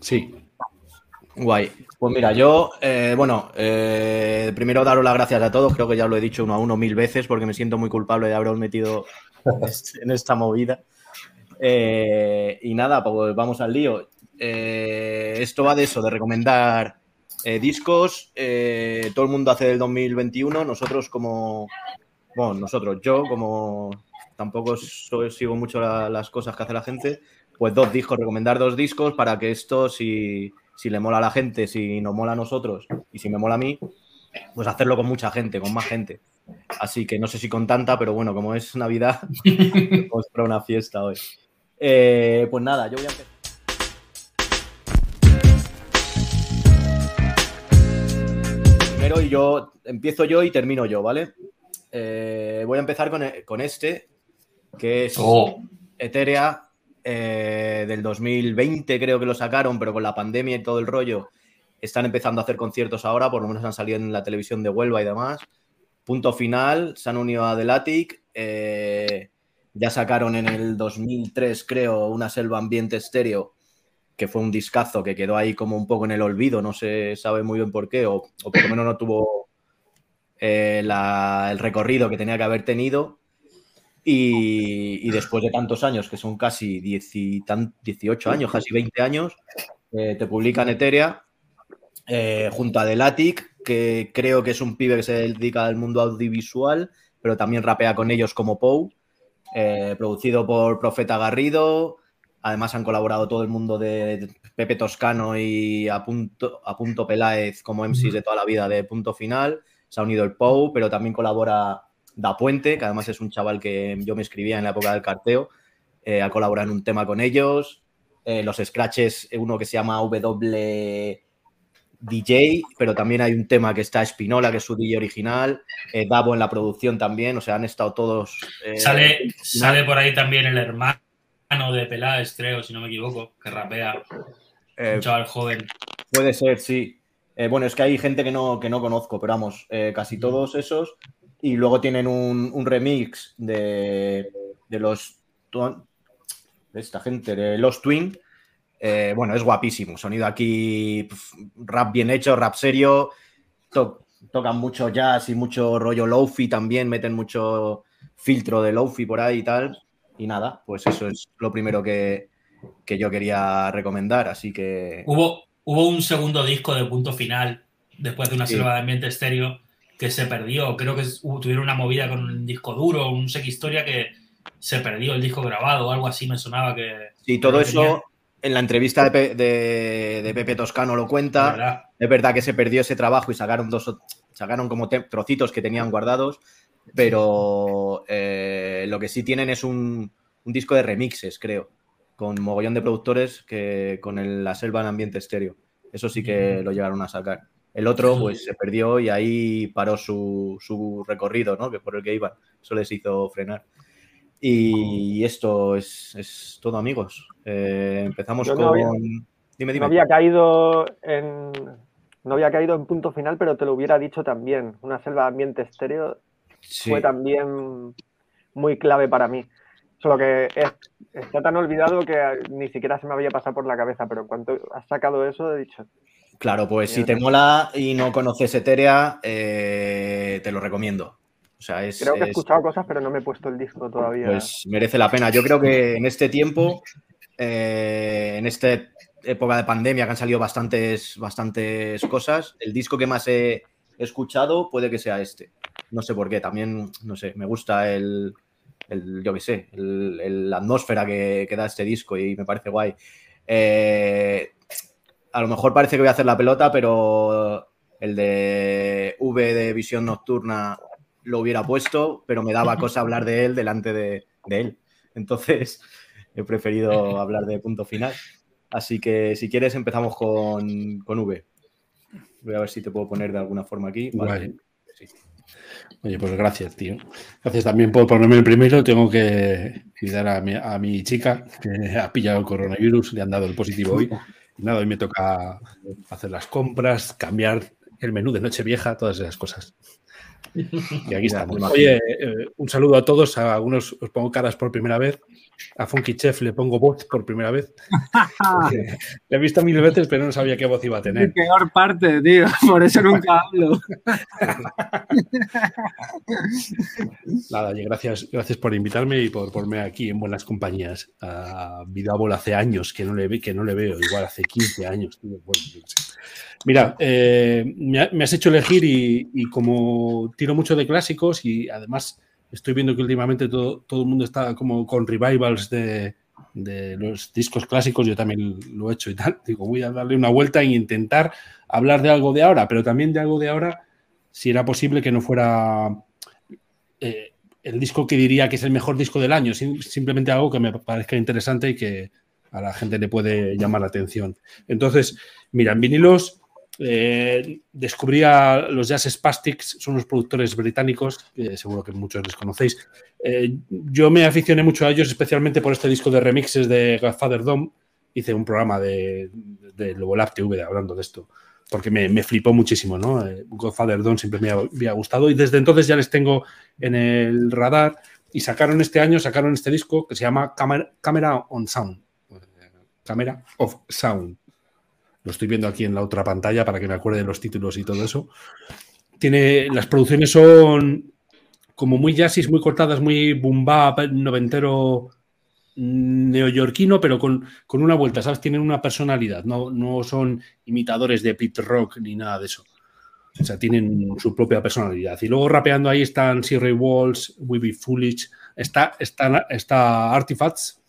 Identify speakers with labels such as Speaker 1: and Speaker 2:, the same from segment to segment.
Speaker 1: Sí. Guay. Pues mira, yo, eh, bueno, eh, primero daros las gracias a todos. Creo que ya lo he dicho uno a uno mil veces porque me siento muy culpable de haberos metido en esta movida. Eh, y nada, pues vamos al lío. esto va de eso, de recomendar discos. todo el mundo hace del 2021. Nosotros como, bueno, nosotros, yo como tampoco sigo mucho las cosas que hace la gente, pues dos discos, recomendar dos discos para que esto, si, le mola a la gente, si nos mola a nosotros y si me mola a mí, pues hacerlo con mucha gente, con más gente. Así que no sé si con tanta, pero bueno, como es Navidad, pues para una fiesta hoy. Eh, pues nada, yo voy a empezar. Primero y yo empiezo yo y termino yo, ¿vale? Eh, voy a empezar con, este, que es oh. Eh, del 2020 creo que lo sacaron, pero con la pandemia y todo el rollo están empezando a hacer conciertos ahora, por lo menos han salido en la televisión de Huelva y demás. Punto final, se han unido a Delatic, eh, ya sacaron en el 2003 creo una selva ambiente estéreo, que fue un discazo que quedó ahí como un poco en el olvido, no se sabe muy bien por qué, o, por lo menos no tuvo eh, el recorrido que tenía que haber tenido. Y, después de tantos años, que son casi 18 años, casi 20 años, eh, te publican Etherea eh, junto a Delatic, que creo que es un pibe que se dedica al mundo audiovisual, pero también rapea con ellos como Pou, eh, producido por Profeta Garrido. Además han colaborado todo el mundo de Pepe Toscano y a punto, a punto Peláez como MCs de toda la vida de Punto Final. Se ha unido el Pou, pero también colabora Da Puente, que además es un chaval que yo me escribía en la época del carteo, eh, ha colaborado en un tema con ellos. Eh, los scratches, uno que se llama W DJ, pero también hay un tema que está Espinola, que es su DJ original, eh, Davo en la producción también, o sea, han estado todos.
Speaker 2: sale, sale por ahí también el hermano de Peláez, creo, si no me equivoco, que rapea. un chaval joven.
Speaker 1: Puede ser, sí. bueno, es que hay gente que no, que no conozco, pero vamos, casi todos esos y luego tienen un, remix de, los de esta gente, de los Twin. Eh, bueno, es guapísimo. Sonido aquí, rap bien hecho, rap serio. tocan mucho jazz y mucho rollo lofi también, meten mucho filtro de lofi por ahí y tal. Y nada, pues eso es lo primero que, yo quería recomendar. Así que.
Speaker 2: Hubo, hubo un segundo disco de punto final después de una selva de ambiente estéreo que se perdió. Creo que tuvieron una movida con un disco duro, un sex historia que se perdió el disco grabado o algo así me sonaba que...
Speaker 1: Sí, todo eso en la entrevista de, Pepe Toscano lo cuenta. Es verdad. que se perdió ese trabajo y sacaron dos, sacaron como trocitos que tenían guardados, pero eh, lo que sí tienen es un, disco de remixes, creo, con mogollón de productores que con la selva en ambiente estéreo. Eso sí que lo llegaron a sacar. El otro, pues se perdió y ahí paró su, recorrido, ¿no? Que por el que iba. Eso les hizo frenar. Y esto es, todo, amigos. Eh, empezamos con.
Speaker 3: No dime, dime. No había caído en. No había caído en punto final, pero te lo hubiera dicho también. Una selva de ambiente estéreo fue también muy clave para mí. Solo que está tan olvidado que ni siquiera se me había pasado por la cabeza, pero en cuanto has sacado eso, he dicho,
Speaker 1: Claro, pues si te mola y no conoces Etherea, eh, te lo recomiendo. O sea, es,
Speaker 3: creo que he escuchado cosas, pero no me he puesto el disco todavía.
Speaker 1: Pues merece la pena. Yo creo que en este tiempo, eh, en esta época de pandemia, que han salido bastantes, bastantes cosas, el disco que más he escuchado puede que sea este. No sé por qué. También, no sé, me gusta el, yo qué sé, la atmósfera que, que, da este disco y me parece guay. Eh, a lo mejor parece que voy a hacer la pelota, pero el de V de visión nocturna lo hubiera puesto, pero me daba cosa hablar de él delante de, él. Entonces, he preferido hablar de punto final. Así que si quieres empezamos con, V. Voy a ver si te puedo poner de alguna forma aquí. Vale.
Speaker 4: Oye, pues gracias, tío. Gracias también por ponerme el primero. Tengo que cuidar a mi, a mi chica que ha pillado el coronavirus, le han dado el positivo hoy. Nada, hoy me toca hacer las compras, cambiar el menú de Nochevieja, todas esas cosas. Y aquí estamos. Oye, eh, un saludo a todos. A algunos os pongo caras por primera vez. A Funky Chef le pongo voz por primera vez. le he visto mil veces, pero no sabía qué voz iba a tener.
Speaker 5: Mi peor parte, tío. Por eso nunca hablo.
Speaker 4: Nada, gracias, gracias por invitarme y por ponerme aquí en buenas compañías. A Vidabol hace años que no le, que no le veo, igual hace 15 años. Mira, eh, me, has hecho elegir y como tiro mucho de clásicos y además estoy viendo que últimamente todo, todo el mundo está como con revivals de, los discos clásicos, yo también lo he hecho y tal. Digo, voy a darle una vuelta e intentar hablar de algo de ahora, pero también de algo de ahora, si era posible que no fuera eh, el disco que diría que es el mejor disco del año, simplemente algo que me parezca interesante y que a la gente le puede llamar la atención. Entonces, mira, en vinilos eh, descubrí a los Jazz Spastics, son unos productores británicos, que seguro que muchos les conocéis. Eh, yo me aficioné mucho a ellos, especialmente por este disco de remixes de Godfather Dome. Hice un programa de, de Lab TV hablando de esto, porque me, flipó muchísimo, ¿no? Eh, Godfather Dome siempre me había gustado y desde entonces ya les tengo en el radar. Y sacaron este año, sacaron este disco que se llama Camera on Sound. Camera of Sound lo estoy viendo aquí en la otra pantalla para que me acuerde de los títulos y todo eso. Tiene, las producciones son como muy jazzis, muy cortadas, muy boom bap, noventero neoyorquino, pero con, una vuelta, ¿sabes? Tienen una personalidad, no, no son imitadores de pit rock ni nada de eso. O sea, tienen su propia personalidad. Y luego rapeando ahí están Sierra Walls, We Be Foolish, está, está, está Artifacts,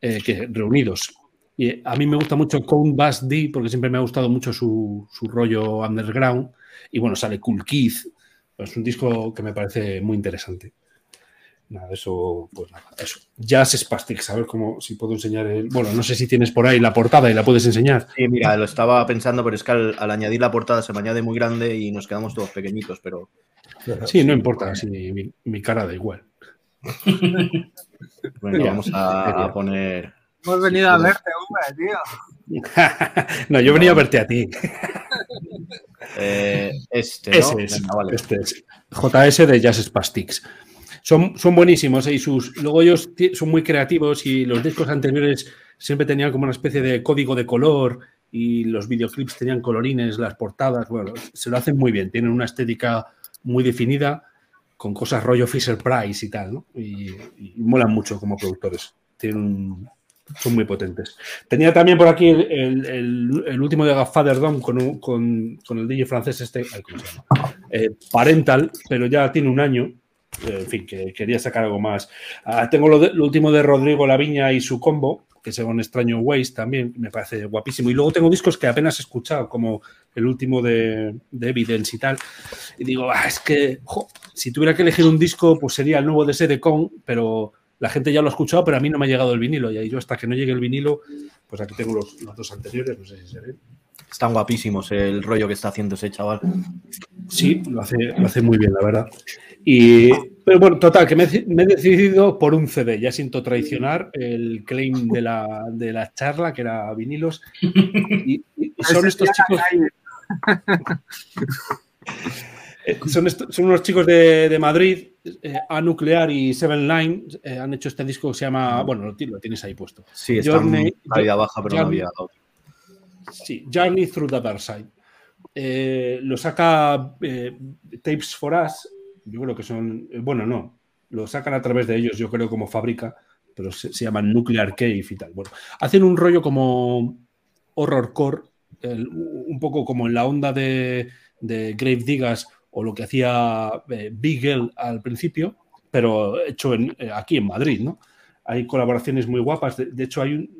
Speaker 4: eh, que, reunidos. Y a mí me gusta mucho Count Bass D porque siempre me ha gustado mucho su, rollo underground. Y bueno, sale Cool Keith. Es un disco que me parece muy interesante. Nada, eso, pues nada, eso. Jazz Spastics, a ver cómo, si puedo enseñar el. Bueno, no sé si tienes por ahí la portada y la puedes enseñar.
Speaker 1: Sí, mira, lo estaba pensando, pero es que al, añadir la portada se me añade muy grande y nos quedamos todos pequeñitos, pero.
Speaker 4: Sí, no importa, mi, mi, cara da igual.
Speaker 1: bueno, vamos a poner
Speaker 5: Hemos venido a verte, hombre, tío.
Speaker 4: no, yo he venido a verte a ti.
Speaker 1: Eh, este, ¿no?
Speaker 4: este es. JS de Jazz Spastics. Son, son buenísimos ¿eh? y sus, luego ellos son muy creativos y los discos anteriores siempre tenían como una especie de código de color y los videoclips tenían colorines, las portadas, bueno, se lo hacen muy bien, tienen una estética muy definida con cosas rollo Fisher Price y tal, ¿no? Y, y molan mucho como productores. Tienen un, son muy potentes. Tenía también por aquí el, último de Godfather Dome con, con, con, el DJ francés este, ¿cómo se llama? Eh, Parental, pero ya tiene un año. Eh, en fin, que quería sacar algo más. Ah, tengo lo, último de Rodrigo Laviña y su combo, que según Extraño Ways también me parece guapísimo. Y luego tengo discos que apenas he escuchado, como el último de, Evidence y tal. Y digo, ah, es que si tuviera que elegir un disco, pues sería el nuevo de Sedecon, pero la gente ya lo ha escuchado, pero a mí no me ha llegado el vinilo. Y ahí yo hasta que no llegue el vinilo, pues aquí tengo los, dos anteriores, no sé si se ven.
Speaker 1: Están guapísimos el rollo que está haciendo ese chaval.
Speaker 4: Sí, lo hace, lo hace muy bien, la verdad. Y, pero bueno, total, que me, he decidido por un CD. Ya siento traicionar el claim de la, de la charla, que era vinilos. Y, y son estos chicos. Eh, son, son, unos chicos de, Madrid, eh, A Nuclear y Seven Line, eh, han hecho este disco que se llama, bueno, lo, tienes ahí puesto.
Speaker 1: Sí, está Journey, en baja, pero no había
Speaker 4: Sí, Journey Through the Dark Side. lo saca Tapes for Us, yo creo que son, bueno, no, lo sacan a través de ellos, yo creo como fábrica, pero se, llaman Nuclear Cave y tal. Bueno, hacen un rollo como horrorcore, un poco como en la onda de, de Grave Diggers o lo que hacía eh, Big al principio, pero hecho eh, aquí en Madrid, ¿no? Hay colaboraciones muy guapas. De, hecho, hay,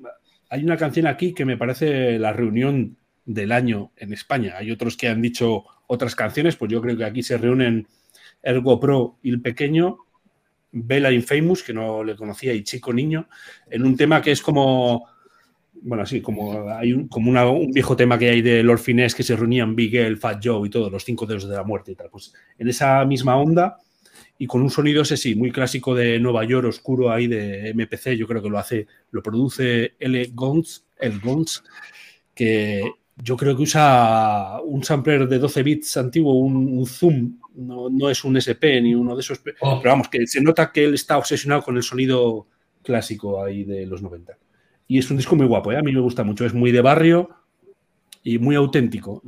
Speaker 4: hay una canción aquí que me parece la reunión del año en España. Hay otros que han dicho otras canciones, pues yo creo que aquí se reúnen Ergo Pro y el pequeño, Bella Infamous, que no le conocía, y Chico Niño, en un tema que es como bueno, así como hay un, como un viejo tema que hay de Lord Finesse que se reunían Big Fat Joe y todos los cinco dedos de la muerte y tal. Pues en esa misma onda y con un sonido ese sí, muy clásico de Nueva York, oscuro ahí de MPC, yo creo que lo hace, lo produce L. Gons, el Gons, que yo creo que usa un sampler de 12 bits antiguo, un, zoom, no, no, es un SP ni uno de esos, oh. pero vamos, que se nota que él está obsesionado con el sonido clásico ahí de los 90. Y es un disco muy guapo, ¿eh? a mí me gusta mucho, es muy de barrio y muy auténtico.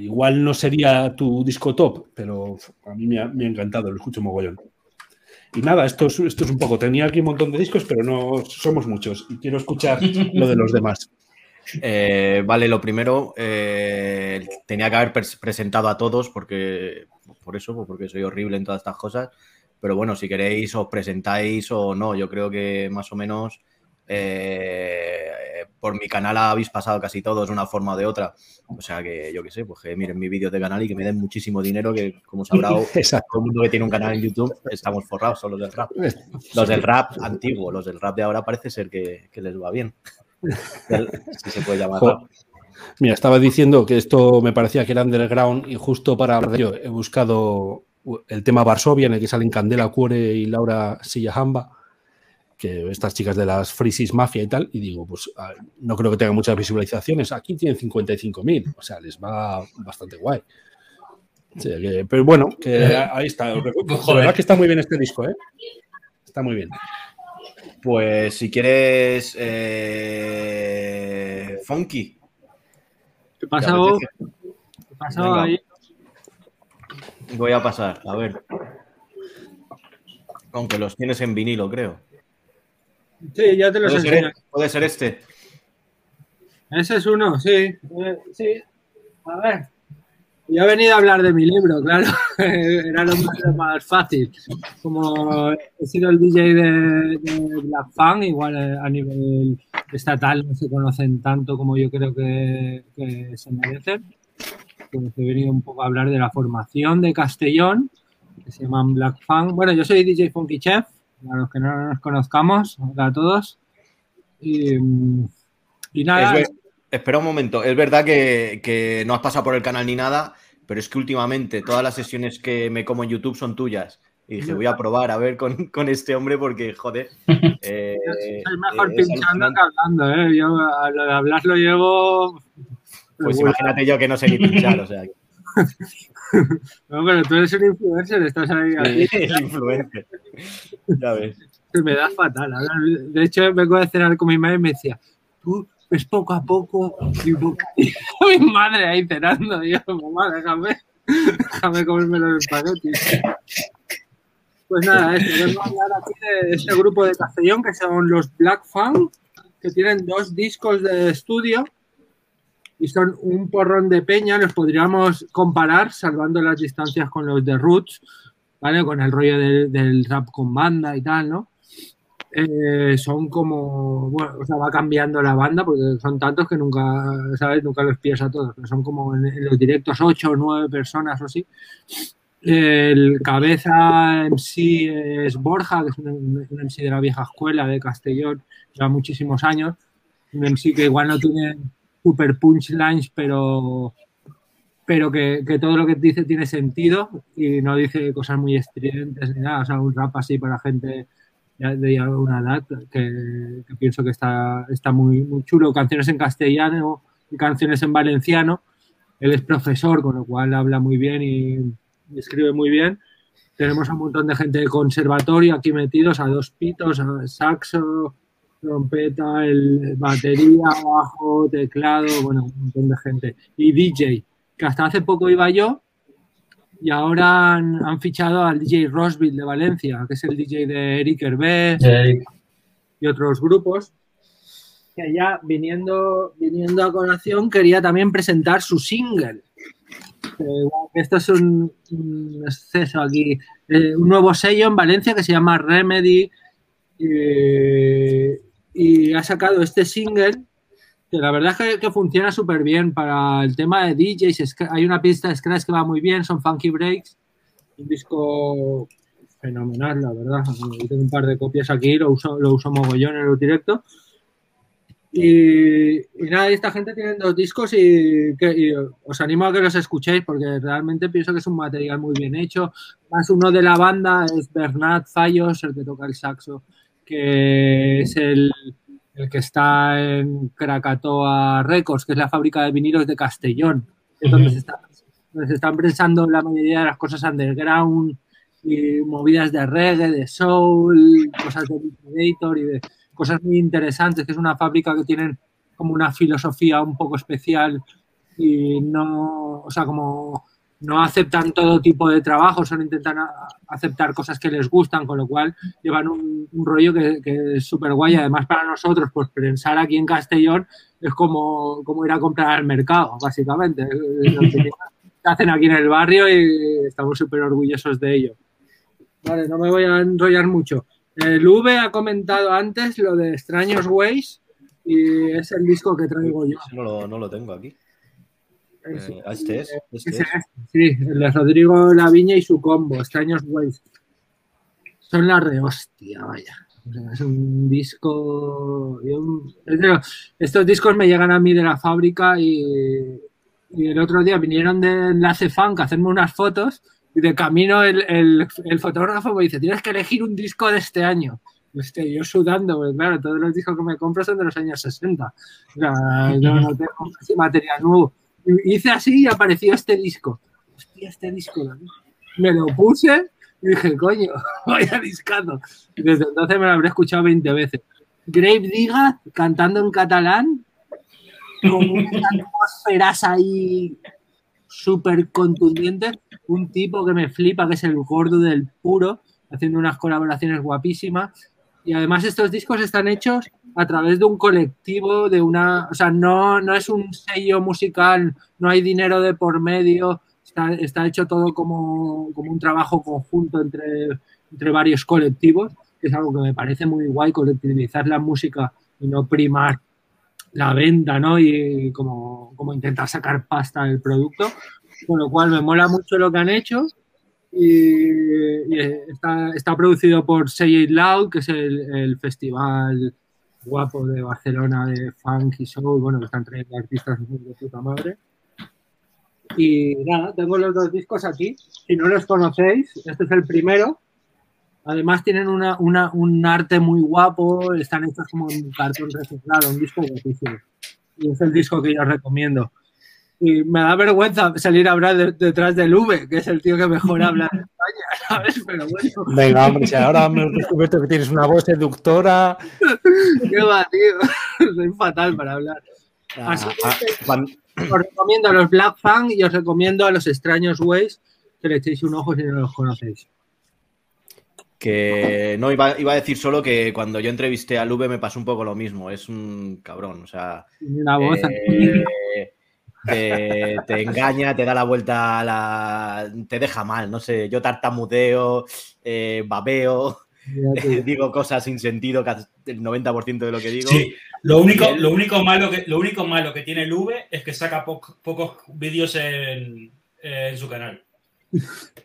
Speaker 4: Igual no sería tu disco top, pero a mí me ha, encantado, lo escucho mogollón. Y nada, esto es, esto es un poco. Tenía aquí un montón de discos, pero no somos muchos y quiero escuchar lo de los demás.
Speaker 1: Eh, vale, lo primero, eh, tenía que haber presentado a todos porque, por eso, porque soy horrible en todas estas cosas. Pero bueno, si queréis os presentáis o no, yo creo que más o menos eh, por mi canal habéis pasado casi todos de una forma o de otra. O sea que yo qué sé, pues que miren mis vídeos de canal y que me den muchísimo dinero, que como sabrá todo el mundo que tiene un canal en YouTube estamos forrados, son los del rap. Los del rap antiguo, los del rap de ahora parece ser que, les va bien. si se puede llamar
Speaker 4: Mira, estaba diciendo que esto me parecía que era underground y justo para hablar de ello he buscado el tema Varsovia en el que salen Candela Cuore y Laura Sillahamba que estas chicas de las Frisis Mafia y tal, y digo, pues no creo que tengan muchas visualizaciones. Aquí tienen 55.000, o sea, les va bastante guay. pero bueno, que ahí está. La verdad que está muy bien este disco, ¿eh? Está muy bien.
Speaker 1: Pues si quieres, eh, Funky.
Speaker 5: ¿Qué pasa vos? ¿Qué pasa ahí?
Speaker 1: Voy a pasar, a ver. Aunque los tienes en vinilo, creo.
Speaker 5: Sí, ya te lo
Speaker 1: sé. Puede ser este.
Speaker 5: Ese es uno, sí. Eh, sí. A ver. Yo he venido a hablar de mi libro, claro. Era lo más, fácil. Como he sido el DJ de, Black Fan, igual eh, a nivel estatal no se conocen tanto como yo creo que, se merecen. Pues he venido un poco a hablar de la formación de Castellón, que se llaman Black Fan. Bueno, yo soy DJ Funky Chef, a los que no nos conozcamos, hola a todos. Y, nada.
Speaker 1: espera un momento, es verdad que, no has pasado por el canal ni nada, pero es que últimamente todas las sesiones que me como en YouTube son tuyas. Y dije, voy a probar a ver con, este hombre porque, joder.
Speaker 5: Eh, soy mejor pinchando que hablando, ¿eh? Yo a lo de hablar lo llevo.
Speaker 1: Pues imagínate yo que no sé ni pinchar, o sea.
Speaker 5: No, pero tú eres un influencer, estás ahí.
Speaker 1: Sí, el influencer. Ya ves.
Speaker 5: Me da fatal. De hecho, vengo a cenar con mi madre y me decía, tú ves poco a poco y mi madre ahí cenando. Y yo, mamá, déjame, déjame comerme los espaguetis. Pues nada, esto, vengo a hablar aquí de este grupo de Castellón que son los Black Fan, que tienen dos discos de estudio y son un porrón de peña, los podríamos comparar, salvando las distancias con los de Roots, ¿vale? Con el rollo del rap con banda y tal, ¿no? Eh, son como, bueno, o sea, va cambiando la banda porque son tantos que nunca, ¿sabes? Nunca los pillas a todos, pero son como en, los directos ocho o nueve personas o así. El cabeza sí es Borja, que es un, un MC de la vieja escuela de Castellón, lleva muchísimos años. Un MC que igual no tiene super punchlines, pero, pero que, todo lo que dice tiene sentido y no dice cosas muy estridentes ni nada. O sea, un rap así para gente de alguna edad que, pienso que está, está muy, muy chulo. Canciones en castellano y canciones en valenciano. Él es profesor, con lo cual habla muy bien y, escribe muy bien. Tenemos un montón de gente de conservatorio aquí metidos, a dos pitos, a saxo, trompeta, el batería, bajo, teclado, bueno, un montón de gente. Y DJ, que hasta hace poco iba yo y ahora han, fichado al DJ Rosville de Valencia, que es el DJ de Eric Hervé y otros grupos. Que ya viniendo, viniendo a colación quería también presentar su single. esto es un, exceso aquí. Eh, un nuevo sello en Valencia que se llama Remedy y ha sacado este single que la verdad es que, funciona súper bien para el tema de DJs. Hay una pista de scratch que va muy bien, son funky breaks. Un disco fenomenal, la verdad. tengo un par de copias aquí, lo uso, lo uso mogollón en el directo. Y, nada, esta gente tiene dos discos y, que, os animo a que los escuchéis porque realmente pienso que es un material muy bien hecho. Más uno de la banda es Bernat Fallos, el que toca el saxo que es el, que está en Krakatoa Records, que es la fábrica de vinilos de Castellón, es donde, se están pensando la mayoría de las cosas underground y movidas de reggae, de soul, cosas de Predator y de cosas muy interesantes, que es una fábrica que tienen como una filosofía un poco especial y no, o sea, como no aceptan todo tipo de trabajo, solo intentan aceptar cosas que les gustan, con lo cual llevan un, rollo que, es súper guay. Además, para nosotros, pues pensar aquí en Castellón es como, como ir a comprar al mercado, básicamente. Lo hacen aquí en el barrio y estamos súper orgullosos de ello. Vale, no me voy a enrollar mucho. El V ha comentado antes lo de Extraños Ways y es el disco que traigo yo.
Speaker 1: No lo, tengo aquí. Eh, este es. Este
Speaker 5: es. Sí, el de Rodrigo Laviña y su combo, Extraños Ways. Son la rehostia, vaya. es un disco. Estos discos me llegan a mí de la fábrica y, y el otro día vinieron de Enlace Funk a hacerme unas fotos y de camino el, el, el, fotógrafo me dice, tienes que elegir un disco de este año. Este, yo sudando, pues claro, todos los discos que me compro son de los años 60. O sea, yo no tengo casi material nuevo. Hice así y apareció este disco. Hostia, este disco. Me lo puse y dije, coño, vaya discado. Y desde entonces me lo habré escuchado 20 veces. Grave Diga cantando en catalán, con unas atmósferas ahí súper contundente, un tipo que me flipa, que es el gordo del puro, haciendo unas colaboraciones guapísimas. Y además estos discos están hechos a través de un colectivo, de una, o sea, no, no es un sello musical, no hay dinero de por medio, está, está hecho todo como, como, un trabajo conjunto entre, entre varios colectivos, que es algo que me parece muy guay, colectivizar la música y no primar la venta, ¿no? Y como, como intentar sacar pasta del producto. Con lo cual me mola mucho lo que han hecho. Y, está, está, producido por Say It Loud, que es el, festival guapo de Barcelona de funk y soul, bueno, que están trayendo artistas de puta madre. Y nada, tengo los dos discos aquí. Si no los conocéis, este es el primero. Además tienen una, una, un arte muy guapo, están hechos como en cartón reciclado, un disco guapísimo. Y es el disco que yo recomiendo. Y me da vergüenza salir a hablar detrás del V, que es el tío que mejor habla ¿sabes? Pero bueno.
Speaker 4: Venga, hombre, si ahora me he descubierto que tienes una voz seductora.
Speaker 5: Qué va, tío. Soy fatal para hablar. Ah, Así ah, que os recomiendo a los Black Fang y os recomiendo a los Extraños Ways que le echéis un ojo si no los conocéis.
Speaker 1: Que no, iba, a decir solo que cuando yo entrevisté a Lube me pasó un poco lo mismo. Es un cabrón, o sea. Eh, te, engaña, te da la vuelta, la, te deja mal, no sé. Yo tartamudeo, eh, babeo, digo cosas sin sentido, el 90% de lo que digo.
Speaker 2: Sí, lo único, lo único, malo, que, lo único malo que tiene Lube es que saca pocos vídeos en su canal.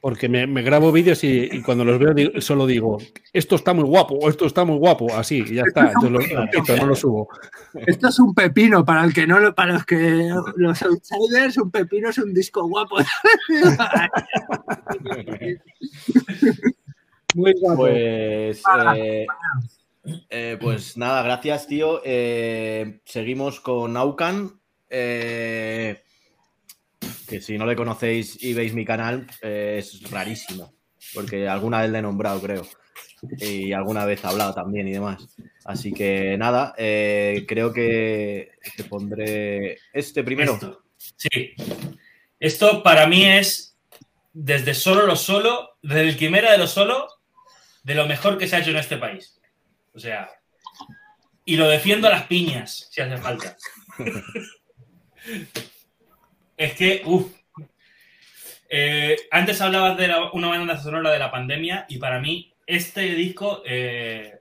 Speaker 4: Porque me, grabo vídeos y, cuando los veo solo digo, esto está muy guapo, esto está muy guapo, así, y ya está. no lo subo.
Speaker 5: Esto es un pepino para el que no para los que los outsiders, un pepino es un disco guapo.
Speaker 1: muy guapo. Pues, eh, eh, pues nada, gracias, tío. Eh, seguimos con Aucan. Eh, que si no le conocéis y veis mi canal, eh, es rarísimo, porque alguna vez le he nombrado, creo, y alguna vez he hablado también y demás. Así que nada, eh, creo que te pondré este primero.
Speaker 2: Sí, esto para mí es desde solo lo solo, desde el quimera de lo solo, de lo mejor que se ha hecho en este país. O sea, y lo defiendo a las piñas, si hace falta. Es que, uff. Eh, antes hablabas de una banda sonora de la pandemia y para mí este disco, eh,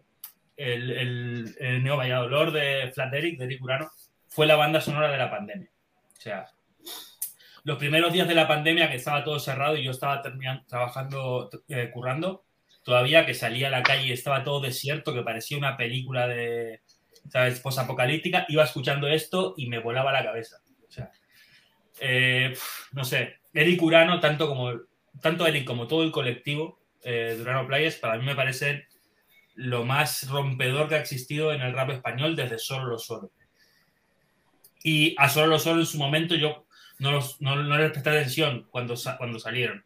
Speaker 2: el, el, el, Neo Valladolid de Flat Eric, de Eric Urano, fue la banda sonora de la pandemia. O sea, los primeros días de la pandemia que estaba todo cerrado y yo estaba trabajando, eh, currando, todavía que salía a la calle y estaba todo desierto, que parecía una película de, ¿sabes?, posapocalíptica, iba escuchando esto y me volaba la cabeza. O sea, eh, no sé, Eric Urano, tanto como tanto Eric como todo el colectivo eh, de Urano Players, para mí me parece lo más rompedor que ha existido en el rap español desde Solo lo Solo. Y a Solo lo Solo en su momento yo no, los, no, les presté atención cuando, cuando salieron.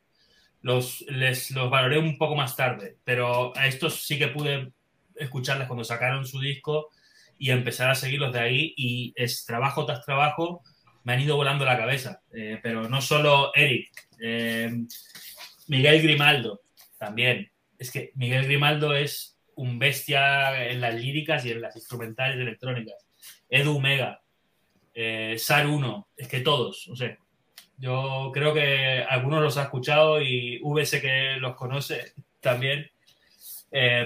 Speaker 2: los, les, los valoré un poco más tarde, pero a estos sí que pude escucharles cuando sacaron su disco y empezar a seguirlos de ahí y es trabajo tras trabajo me han ido volando la cabeza. Eh, pero no solo Eric, eh, Miguel Grimaldo también. Es que Miguel Grimaldo es un bestia en las líricas y en las instrumentales electrónicas. Edu Mega, eh, Sar 1, es que todos, no sé. Yo creo que algunos los ha escuchado y VS que los conoce también.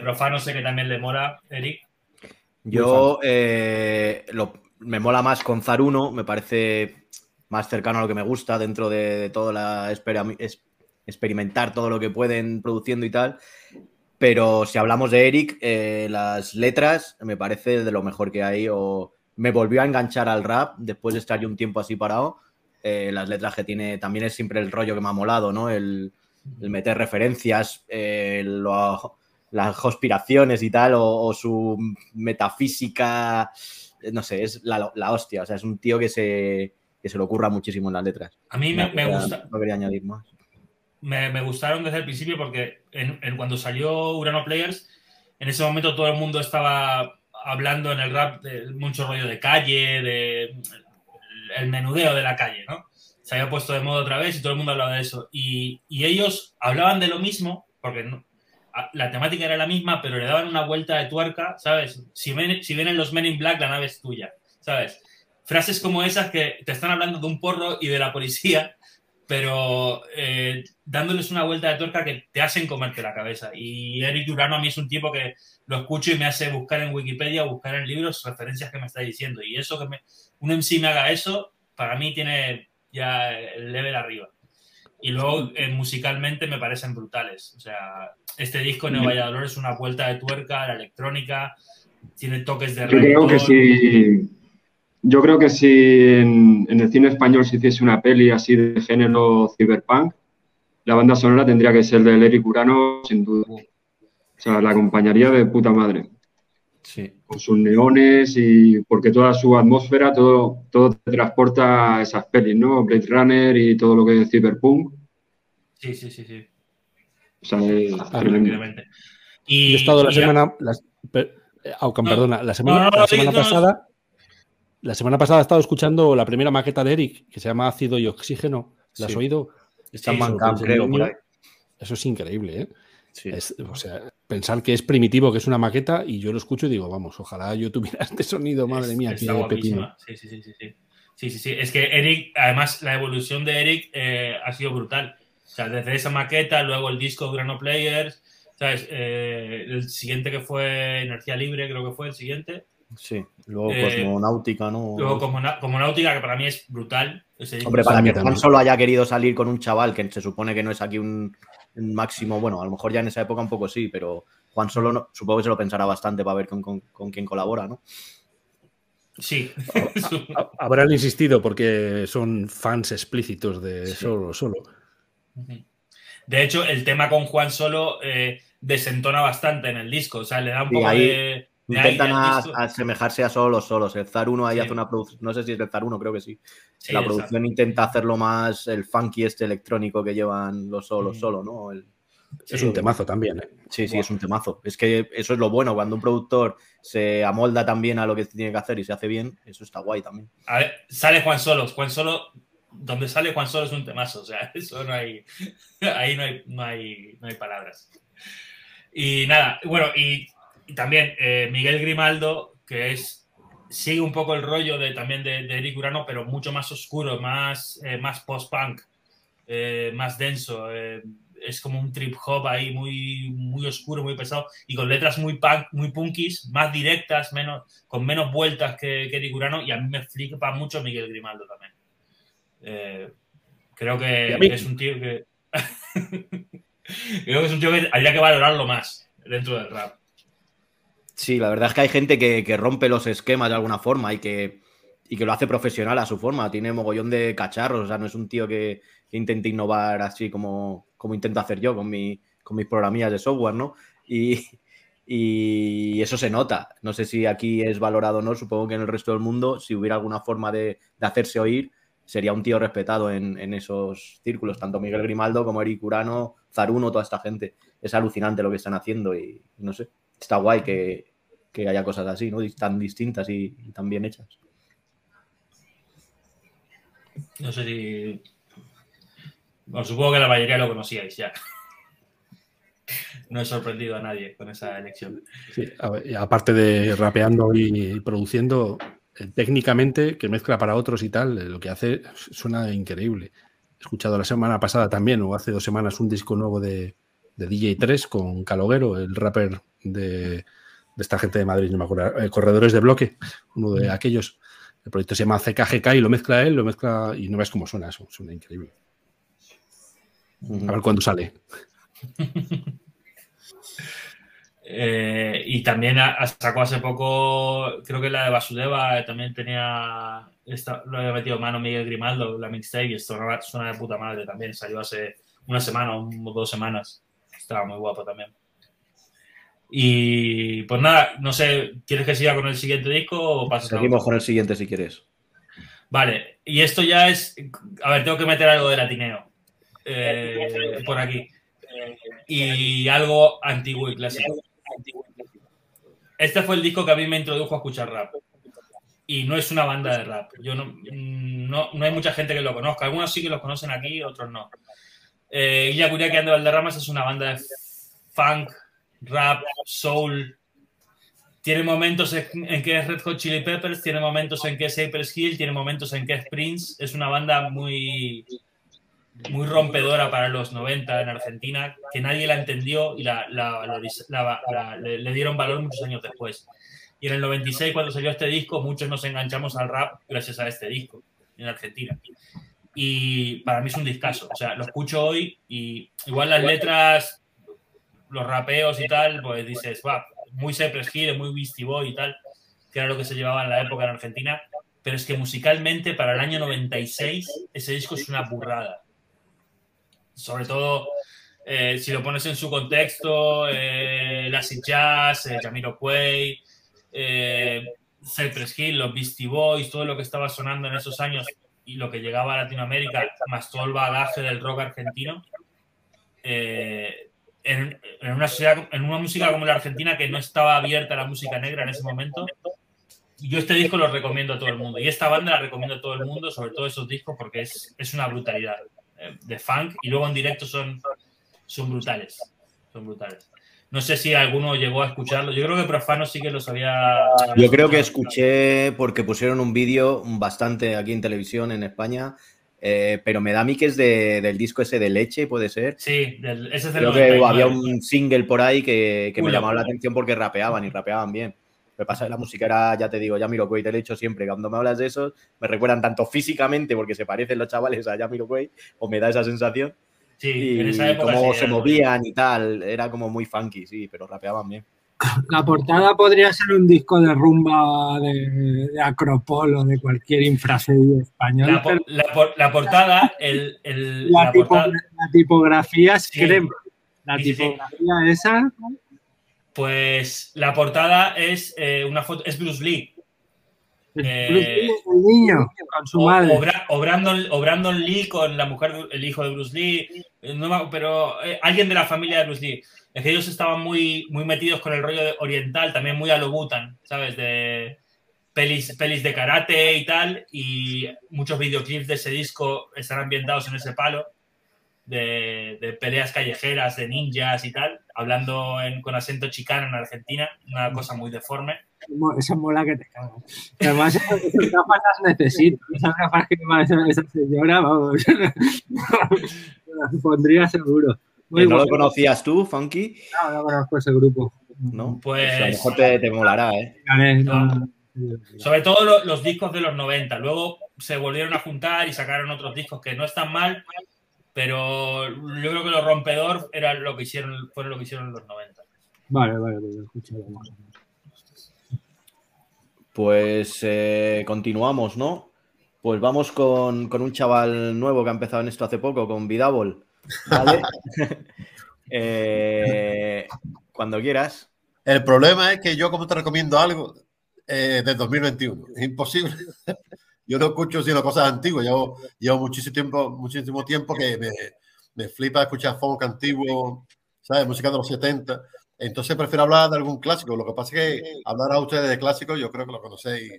Speaker 2: Profano sé que también le mora, Eric.
Speaker 1: Yo lo, me mola más con Zar 1, me parece más cercano a lo que me gusta dentro de, todo la experimentar todo lo que pueden produciendo y tal. Pero si hablamos de Eric, eh, las letras me parece de lo mejor que hay. O me volvió a enganchar al rap después de estar yo un tiempo así parado. Eh, las letras que tiene también es siempre el rollo que me ha molado, ¿no? El, meter referencias, eh, las conspiraciones y tal, o su metafísica no sé, es la, hostia. O sea, es un tío que se, que se le ocurra muchísimo en las letras.
Speaker 2: A mí me, gusta.
Speaker 1: No quería añadir más.
Speaker 2: Me, gustaron desde el principio porque en, cuando salió Urano Players, en ese momento todo el mundo estaba hablando en el rap de mucho rollo de calle, de el menudeo de la calle, ¿no? Se había puesto de moda otra vez y todo el mundo hablaba de eso. Y, y ellos hablaban de lo mismo, porque no, la temática era la misma, pero le daban una vuelta de tuerca, ¿sabes? Si, ven, vienen los Men in Black, la nave es tuya, ¿sabes? Frases como esas que te están hablando de un porro y de la policía, pero eh, dándoles una vuelta de tuerca que te hacen comerte la cabeza. Y Eric Durano a mí es un tipo que lo escucho y me hace buscar en Wikipedia, buscar en libros referencias que me está diciendo. Y eso que me, un MC me haga eso, para mí tiene ya el level arriba. Y luego eh, musicalmente me parecen brutales. O sea, este disco en Valladolid es una vuelta de tuerca, la electrónica, tiene toques de
Speaker 6: Yo creo que si, yo creo que si en, el cine español se hiciese una peli así de género cyberpunk, la banda sonora tendría que ser de Eric Urano, sin duda. O sea, la acompañaría de puta madre. Sí. Con sus neones y porque toda su atmósfera, todo, todo te transporta a esas pelis, ¿no? Blade Runner y todo lo que es Cyberpunk.
Speaker 2: Sí, sí, sí, sí.
Speaker 6: O sea, es
Speaker 4: Y, he estado la semana. perdona, la semana, pasada. La semana pasada he estado escuchando la primera maqueta de Eric, que se llama Ácido y Oxígeno. ¿La has oído?
Speaker 1: Está en creo,
Speaker 4: Eso es increíble, ¿eh? O sea, pensar que es primitivo, que es una maqueta, y yo lo escucho y digo, vamos, ojalá yo tuviera este sonido, madre mía,
Speaker 2: Sí, sí, sí, sí, sí. Sí, Es que Eric, además, la evolución de Eric eh, ha sido brutal. O sea, desde esa maqueta, luego el disco Grano Players, ¿sabes? Eh, el siguiente que fue Energía Libre, creo que fue el siguiente.
Speaker 1: Sí, luego eh, Cosmonáutica, ¿no?
Speaker 2: Luego Cosmonáutica, que para mí es brutal.
Speaker 1: Hombre, para que Juan solo haya querido salir con un chaval que se supone que no es aquí un, máximo, bueno, a lo mejor ya en esa época un poco sí, pero Juan Solo no, supongo que se lo pensará bastante para ver con, con, quién colabora, ¿no?
Speaker 2: Sí.
Speaker 4: Habrán insistido porque son fans explícitos de Solo Solo.
Speaker 2: De hecho, el tema con Juan Solo eh, desentona bastante en el disco, o sea, le da un poco de...
Speaker 1: Intentan asemejarse a solo solos. El Zar 1 ahí hace una producción, no sé si es el Zar 1, creo que sí. la producción intenta hacerlo más el funky este electrónico que llevan los solos solo, ¿no?
Speaker 4: es un temazo también, ¿eh?
Speaker 1: Sí, sí, es un temazo. Es que eso es lo bueno, cuando un productor se amolda también a lo que tiene que hacer y se hace bien, eso está guay también.
Speaker 2: A ver, sale Juan Solo. Juan Solo, donde sale Juan Solo es un temazo, o sea, eso no hay, ahí no hay, no hay, no hay palabras. Y nada, bueno, y y también eh, Miguel Grimaldo, que es sigue un poco el rollo de, también de, Eric Urano, pero mucho más oscuro, más, eh, más post-punk, eh, más denso. es como un trip hop ahí muy, muy oscuro, muy pesado y con letras muy punk, muy punkis, más directas, menos, con menos vueltas que, Eric Urano. Y a mí me flipa mucho Miguel Grimaldo también. creo que es un tío que. creo que es un tío que habría que valorarlo más dentro del rap.
Speaker 1: Sí, la verdad es que hay gente que, rompe los esquemas de alguna forma y que, que lo hace profesional a su forma. Tiene mogollón de cacharros, o sea, no es un tío que, intente innovar así como, como intento hacer yo con, mi, con mis programillas de software, ¿no? Y, y eso se nota. No sé si aquí es valorado o no, supongo que en el resto del mundo, si hubiera alguna forma de, hacerse oír, sería un tío respetado en, esos círculos, tanto Miguel Grimaldo como Eric Urano, Zaruno, toda esta gente. Es alucinante lo que están haciendo y no sé, está guay que, haya cosas así, ¿no? Tan distintas y, tan bien hechas.
Speaker 2: No sé si. Bueno, supongo que la mayoría lo conocíais ya. No he sorprendido a nadie con esa elección.
Speaker 4: Sí, aparte de rapeando y produciendo, eh, técnicamente, que mezcla para otros y tal, eh, lo que hace suena increíble. He escuchado la semana pasada también, o hace dos semanas, un disco nuevo de, DJ3 con Caloguero, el rapper de, esta gente de Madrid, no me acuerdo, eh, Corredores de Bloque, uno de aquellos. El proyecto se llama CKGK y lo mezcla él, lo mezcla y no ves cómo suena eso, suena increíble. A ver cuándo sale.
Speaker 2: Eh, y también sacó hace poco, creo que la de Basudeva también tenía, lo había metido mano Miguel Grimaldo, la mixtape, y esto suena de puta madre también. Salió hace una semana o dos semanas. Estaba muy guapo también. Y pues nada, no sé, ¿quieres que siga con el siguiente disco o pasas
Speaker 1: Seguimos con el siguiente si quieres.
Speaker 2: Vale, y esto ya es. A ver, tengo que meter algo de latineo eh, por aquí. Y algo antiguo y clásico. Este fue el disco que a mí me introdujo a escuchar rap. Y no es una banda de rap. Yo no, no, hay mucha gente que lo conozca. Algunos sí que lo conocen aquí, otros no. Eh, Illa que anda Valderramas es una banda de funk, rap, soul. Tiene momentos en que es Red Hot Chili Peppers, tiene momentos en que es Cypress Hill, tiene momentos en que es Prince. Es una banda muy, muy rompedora para los 90 en Argentina, que nadie la entendió y la, le, dieron valor muchos años después. Y en el 96, cuando salió este disco, muchos nos enganchamos al rap gracias a este disco en Argentina. Y para mí es un discazo. O sea, lo escucho hoy y igual las letras, los rapeos y tal, pues dices, va, muy Cypress Hill, muy Beastie Boy y tal, que era lo que se llevaba en la época en Argentina. Pero es que musicalmente, para el año 96, ese disco es una burrada sobre todo eh, si lo pones en su contexto, eh, acid jazz, eh, Jamiro Quay, eh, Cypress los Beastie Boys, todo lo que estaba sonando en esos años y lo que llegaba a Latinoamérica, más todo el bagaje del rock argentino, en, una en una música como la argentina que no estaba abierta a la música negra en ese momento, yo este disco lo recomiendo a todo el mundo. Y esta banda la recomiendo a todo el mundo, sobre todo esos discos, porque es, es una brutalidad. Eh, de funk y luego en directo son, son brutales. Son brutales. No sé si alguno llegó a escucharlo. Yo creo que Profano sí que los había.
Speaker 1: Yo creo que escuché porque pusieron un vídeo bastante aquí en televisión en España. Eh, pero me da a mí que es del disco ese de leche, puede ser.
Speaker 2: Sí, ese es del
Speaker 1: Creo que había un single por ahí que, me llamaba la atención porque rapeaban y rapeaban bien. Me pasa la música era, ya te digo, Jamiroquai, te lo he dicho siempre, cuando me hablas de esos, me recuerdan tanto físicamente, porque se parecen los chavales a Jamiroquai, o me da esa sensación.
Speaker 2: Sí, y en esa época
Speaker 1: cómo se movían y tal, era como muy funky, sí, pero rapeaban bien.
Speaker 5: La portada podría ser un disco de rumba de, de Acropol o de cualquier infrasedio español.
Speaker 2: La, portada, el,
Speaker 5: la, tipografía es crema. La tipografía esa
Speaker 2: pues la portada es eh, una foto, es Bruce Lee.
Speaker 5: Eh, el niño con su madre.
Speaker 2: O, Brandon, Lee con la mujer, el hijo de Bruce Lee, eh, pero alguien de la familia de Bruce Lee. Es que ellos estaban muy, muy metidos con el rollo oriental, también muy a lo Butan, ¿sabes? De pelis, pelis de karate y tal, y muchos videoclips de ese disco están ambientados en ese palo de, peleas callejeras, de ninjas y tal, hablando con acento chicano en Argentina, una cosa muy deforme.
Speaker 5: Esa mola que te cagas. Además, esas gafas las necesito. Esas gafas que esa, esa señora, vamos. las pondría seguro.
Speaker 1: ¿No lo conocías tú, Funky?
Speaker 5: No, no conozco ese grupo.
Speaker 1: No, pues, pues a lo mejor te, te molará, ¿eh?
Speaker 2: Sobre todo los discos de los 90. Luego se volvieron a juntar y sacaron otros discos que no están mal, pero yo creo que lo rompedor era lo que hicieron, fue lo que hicieron en los 90.
Speaker 5: Vale, vale, pues escucharemos.
Speaker 1: Pues eh, continuamos, ¿no? Pues vamos con, un chaval nuevo que ha empezado en esto hace poco, con Vidabol. ¿Vale? Eh, cuando quieras.
Speaker 7: El problema es que yo, como te recomiendo algo, eh, de 2021, es imposible. yo no escucho sino cosas antiguas. Llevo, llevo muchísimo tiempo, muchísimo tiempo que me, me flipa escuchar funk antiguo, ¿sabes? Música de los 70. Entonces prefiero hablar de algún clásico. Lo que pasa es que hablar a ustedes de clásicos, yo creo que lo conocéis.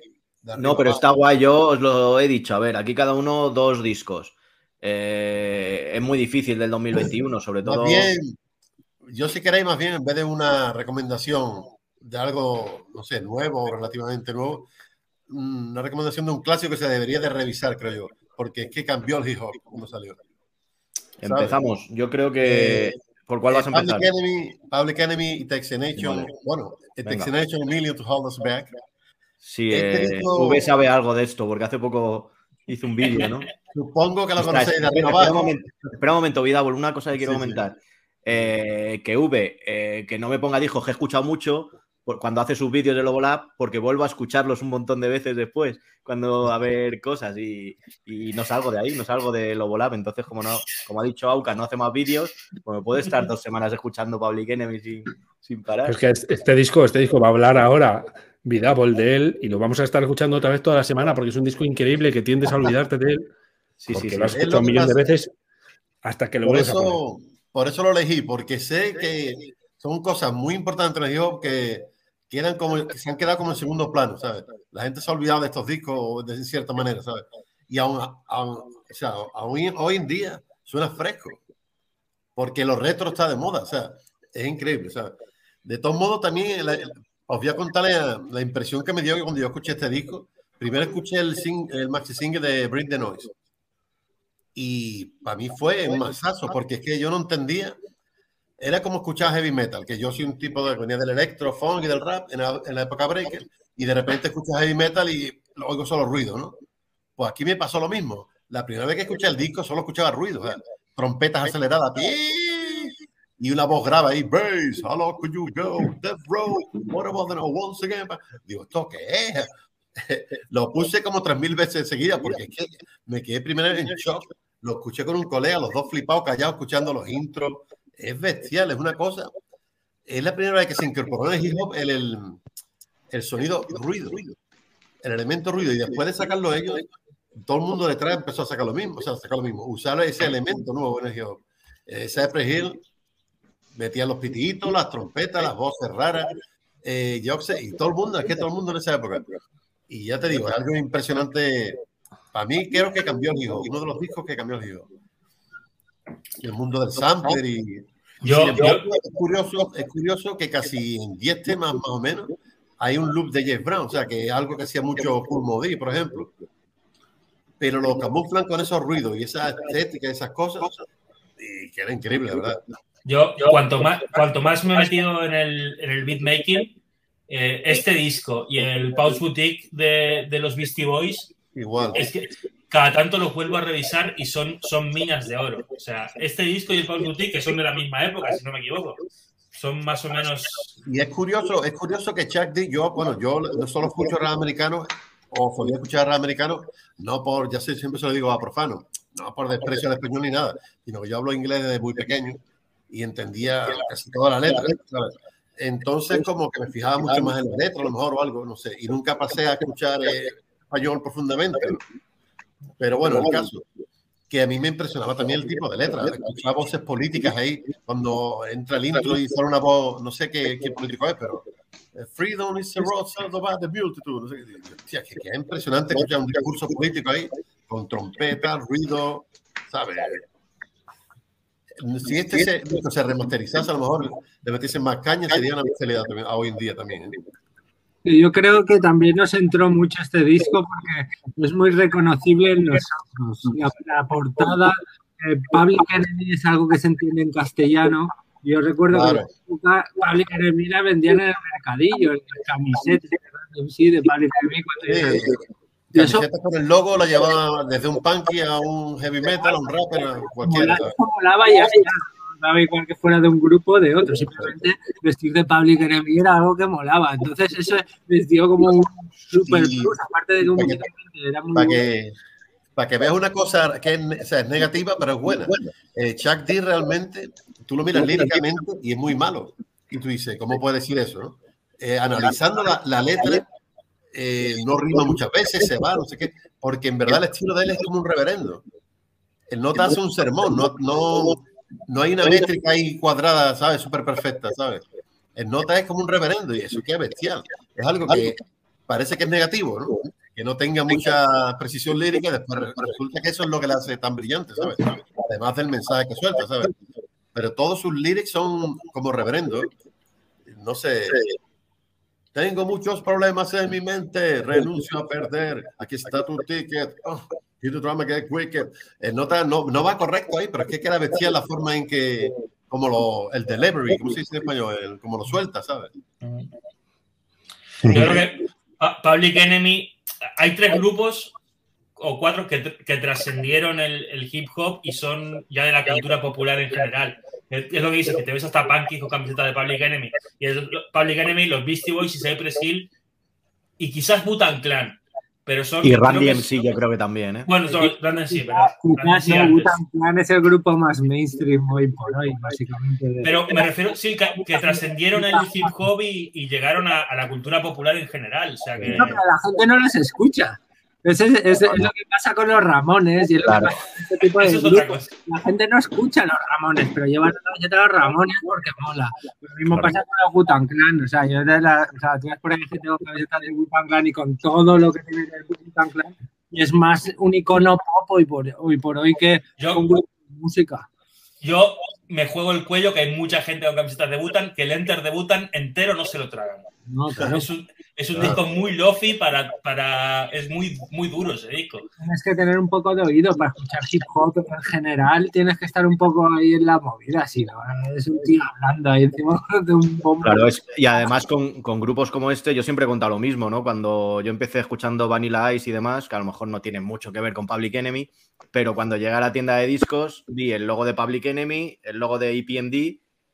Speaker 1: No, pero está guay. Yo os lo he dicho. A ver, aquí cada uno dos discos. Eh, es muy difícil del 2021, sobre todo.
Speaker 7: bien, yo si queréis, más bien, en vez de una recomendación de algo, no sé, nuevo o relativamente nuevo, mm, una recomendación de un clásico que se debería de revisar, creo yo, porque es que cambió el hip hop cuando salió.
Speaker 1: Empezamos. Yo creo que. Eh, ¿Por cuál vas a empezar?
Speaker 7: Public Enemy, Public Enemy y Texanation. Bueno, Texanation, a Million to Hold Us Back.
Speaker 1: Sí, este eh, V sabe algo de esto, porque hace poco hizo un vídeo, ¿no?
Speaker 7: Supongo que lo conocéis de arriba
Speaker 1: espera, un momento, espera un momento, una cosa que quiero comentar. Eh, que V, eh, que no me ponga dijo que he escuchado mucho cuando hace sus vídeos de Lobolab, porque vuelvo a escucharlos un montón de veces después, cuando a ver cosas y, no salgo de ahí, no salgo de Lobolab. Entonces, como no, como ha dicho Auca, no hace más vídeos, pues me puede estar dos semanas escuchando Public Enemy sin, sin parar.
Speaker 4: Es que este disco, este disco va a hablar ahora Vidable de él y lo vamos a estar escuchando otra vez toda la semana porque es un disco increíble que tiendes a olvidarte de él. Sí, sí, lo has escuchado un millón de veces hasta que lo
Speaker 7: por
Speaker 4: eso,
Speaker 7: Por eso lo elegí, porque sé que son cosas muy importantes en el que, quedan como, que se han quedado como en segundo plano, ¿sabes? La gente se ha olvidado de estos discos de cierta manera, ¿sabes? Y aún, o sea, aún hoy en día suena fresco, porque lo retro está de moda, o sea, es increíble, ¿sabes? De todos modos, también os voy a contar la, impresión que me dio cuando yo escuché este disco. Primero escuché el, el maxi single de Bring the Noise. Y para mí fue un masazo, porque es que yo no entendía. Era como escuchar heavy metal, que yo soy un tipo de venía del electro, funk y del rap en la, época breaker, y de repente escuchas heavy metal y oigo solo ruido, ¿no? Pues aquí me pasó lo mismo. La primera vez que escuché el disco solo escuchaba ruido, trompetas aceleradas, y una voz graba ahí, bass, how could you go? Death Row, what about the once again? Digo, ¿esto qué es? Lo puse como tres mil veces seguida porque es que me quedé primero en shock. Lo escuché con un colega, los dos flipados, callados, escuchando los intros. Es bestial, es una cosa. Es la primera vez que se incorporó en el hip hop el, el, el sonido ruido, el elemento ruido. Y después de sacarlo ellos, todo el mundo detrás empezó a sacar lo mismo, o sea, sacar lo mismo, usar ese elemento nuevo en el hip hop. Eh, Cypress Hill metían los pititos, las trompetas, las voces raras. Eh, yo sé, y todo el mundo, es que todo el mundo en esa época. Y ya te digo, es algo impresionante. Para mí, creo que cambió el hijo, uno de los discos que cambió el hijo. El mundo del sampler y. Yo, es, curioso, es curioso que casi en 10 temas más o menos hay un loop de Jeff Brown, o sea, que es algo que hacía mucho Cool Modi, por ejemplo. Pero lo camuflan con esos ruidos y esa estética, esas cosas, y que era increíble, ¿verdad?
Speaker 2: Yo, cuanto, más, cuanto más me he metido en el, en el beatmaking, eh, este disco y el Pause Boutique de, de, los Beastie Boys,
Speaker 7: Igual.
Speaker 2: es que cada tanto los vuelvo a revisar y son, son minas de oro. O sea, este disco y el Pause Boutique, que son de la misma época, si no me equivoco, son más o menos.
Speaker 7: Y es curioso, es curioso que Chuck D, yo, bueno, yo no solo escucho rap americano, o solía escuchar rap americano, no por, ya sé, siempre se lo digo a profano, no por desprecio al español ni nada, sino que yo hablo inglés desde muy pequeño y entendía casi toda la letra. Entonces, como que me fijaba mucho más en la letra, a lo mejor o algo, no sé, y nunca pasé a escuchar eh, español profundamente. Pero bueno, el caso, que a mí me impresionaba también el tipo de letra, escuchaba voces políticas ahí, cuando entra el intro y sale una voz, no sé qué, qué político es, pero eh, Freedom is the road about the beautiful. No sé, tía, que, que es impresionante escuchar un discurso político ahí, con trompeta, ruido, ¿sabes? Si este se, se, remasterizase, a lo mejor le metiesen más caña, sería una especialidad hoy en día también.
Speaker 5: ¿eh? Yo creo que también nos entró mucho este disco porque es muy reconocible en nosotros. La, portada, eh, Public Enemy es algo que se entiende en castellano. Yo recuerdo que Public Enemy la vendían en el mercadillo, en camisetas, sí, de Public Enemy.
Speaker 7: Eso, con el logo la llevaba desde un punky a un heavy metal, a un rapper, a cualquiera.
Speaker 5: Molaba y así, daba igual que fuera de un grupo o de otro, simplemente vestir de Public Enemy era algo que molaba. Entonces eso les dio como un super plus, aparte de que un
Speaker 7: era muy para que, para que veas una cosa que es, es negativa, pero es buena. Eh, Chuck D realmente, tú lo miras líricamente y es muy malo. Y tú dices, ¿cómo puede decir eso? No? Eh, analizando la, la letra eh, no rima muchas veces, se va, no sé qué, porque en verdad el estilo de él es como un reverendo. El nota hace un sermón, no, no, no hay una métrica ahí cuadrada, ¿sabes? Súper perfecta, ¿sabes? El nota es como un reverendo y eso qué bestial. Es algo que parece que es negativo, ¿no? Que no tenga mucha precisión lírica, después resulta que eso es lo que le hace tan brillante, ¿sabes? Además del mensaje que suelta, ¿sabes? Pero todos sus lyrics son como reverendo. No sé, tengo muchos problemas en mi mente, renuncio a perder. Aquí está tu ticket. Oh, y tu drama que wicked. El nota no, no va correcto ahí, pero es que queda vestida la forma en que, como lo, el delivery, ¿cómo se dice en español? como lo suelta, ¿sabes?
Speaker 2: Yo creo que Public Enemy, hay tres grupos o cuatro que, que trascendieron el, el, hip hop y son ya de la cultura popular en general. Es, lo que dices, que te ves hasta Punky con camiseta de Public Enemy. Y es Public Enemy, los Beastie Boys y Cypress Hill y quizás Butan Clan. Pero son,
Speaker 1: y Randy MC yo creo que también, ¿eh?
Speaker 2: Bueno, Randy MC, pero...
Speaker 5: Quizás Butan Clan es el grupo más mainstream hoy por hoy, básicamente.
Speaker 2: Pero me refiero, sí, que, que trascendieron el hip hop y, y llegaron a, a, la cultura popular en general. O sea que...
Speaker 5: No, pero la gente no los escucha. Es, es, es, es, lo que pasa con los Ramones y
Speaker 1: claro.
Speaker 5: este tipo de grupos. La gente no escucha a los Ramones, pero llevan la camiseta de los Ramones porque mola. Lo mismo claro. pasa con los Gutan Clan. O sea, yo de la, o sea, tú ves por ahí que tengo camiseta de Gutan Clan y con todo lo que tiene el Gutan Clan. Y es más un icono pop hoy por hoy, por hoy que
Speaker 2: yo,
Speaker 5: un grupo de música.
Speaker 2: Yo me juego el cuello que hay mucha gente con camisetas de Butan que el Enter de Butan entero no se lo tragan.
Speaker 5: No, claro.
Speaker 2: Es un, es un disco muy lofi para, para. Es muy, muy duro ese disco.
Speaker 5: Tienes que tener un poco de oído para escuchar hip hop en general. Tienes que estar un poco ahí en la movida, así, ¿no? Es un tío hablando ahí encima de un bombo.
Speaker 1: Claro, es, y además con, con, grupos como este, yo siempre he contado lo mismo, ¿no? Cuando yo empecé escuchando Vanilla Ice y demás, que a lo mejor no tiene mucho que ver con Public Enemy, pero cuando llegué a la tienda de discos, vi el logo de Public Enemy, el logo de EPMD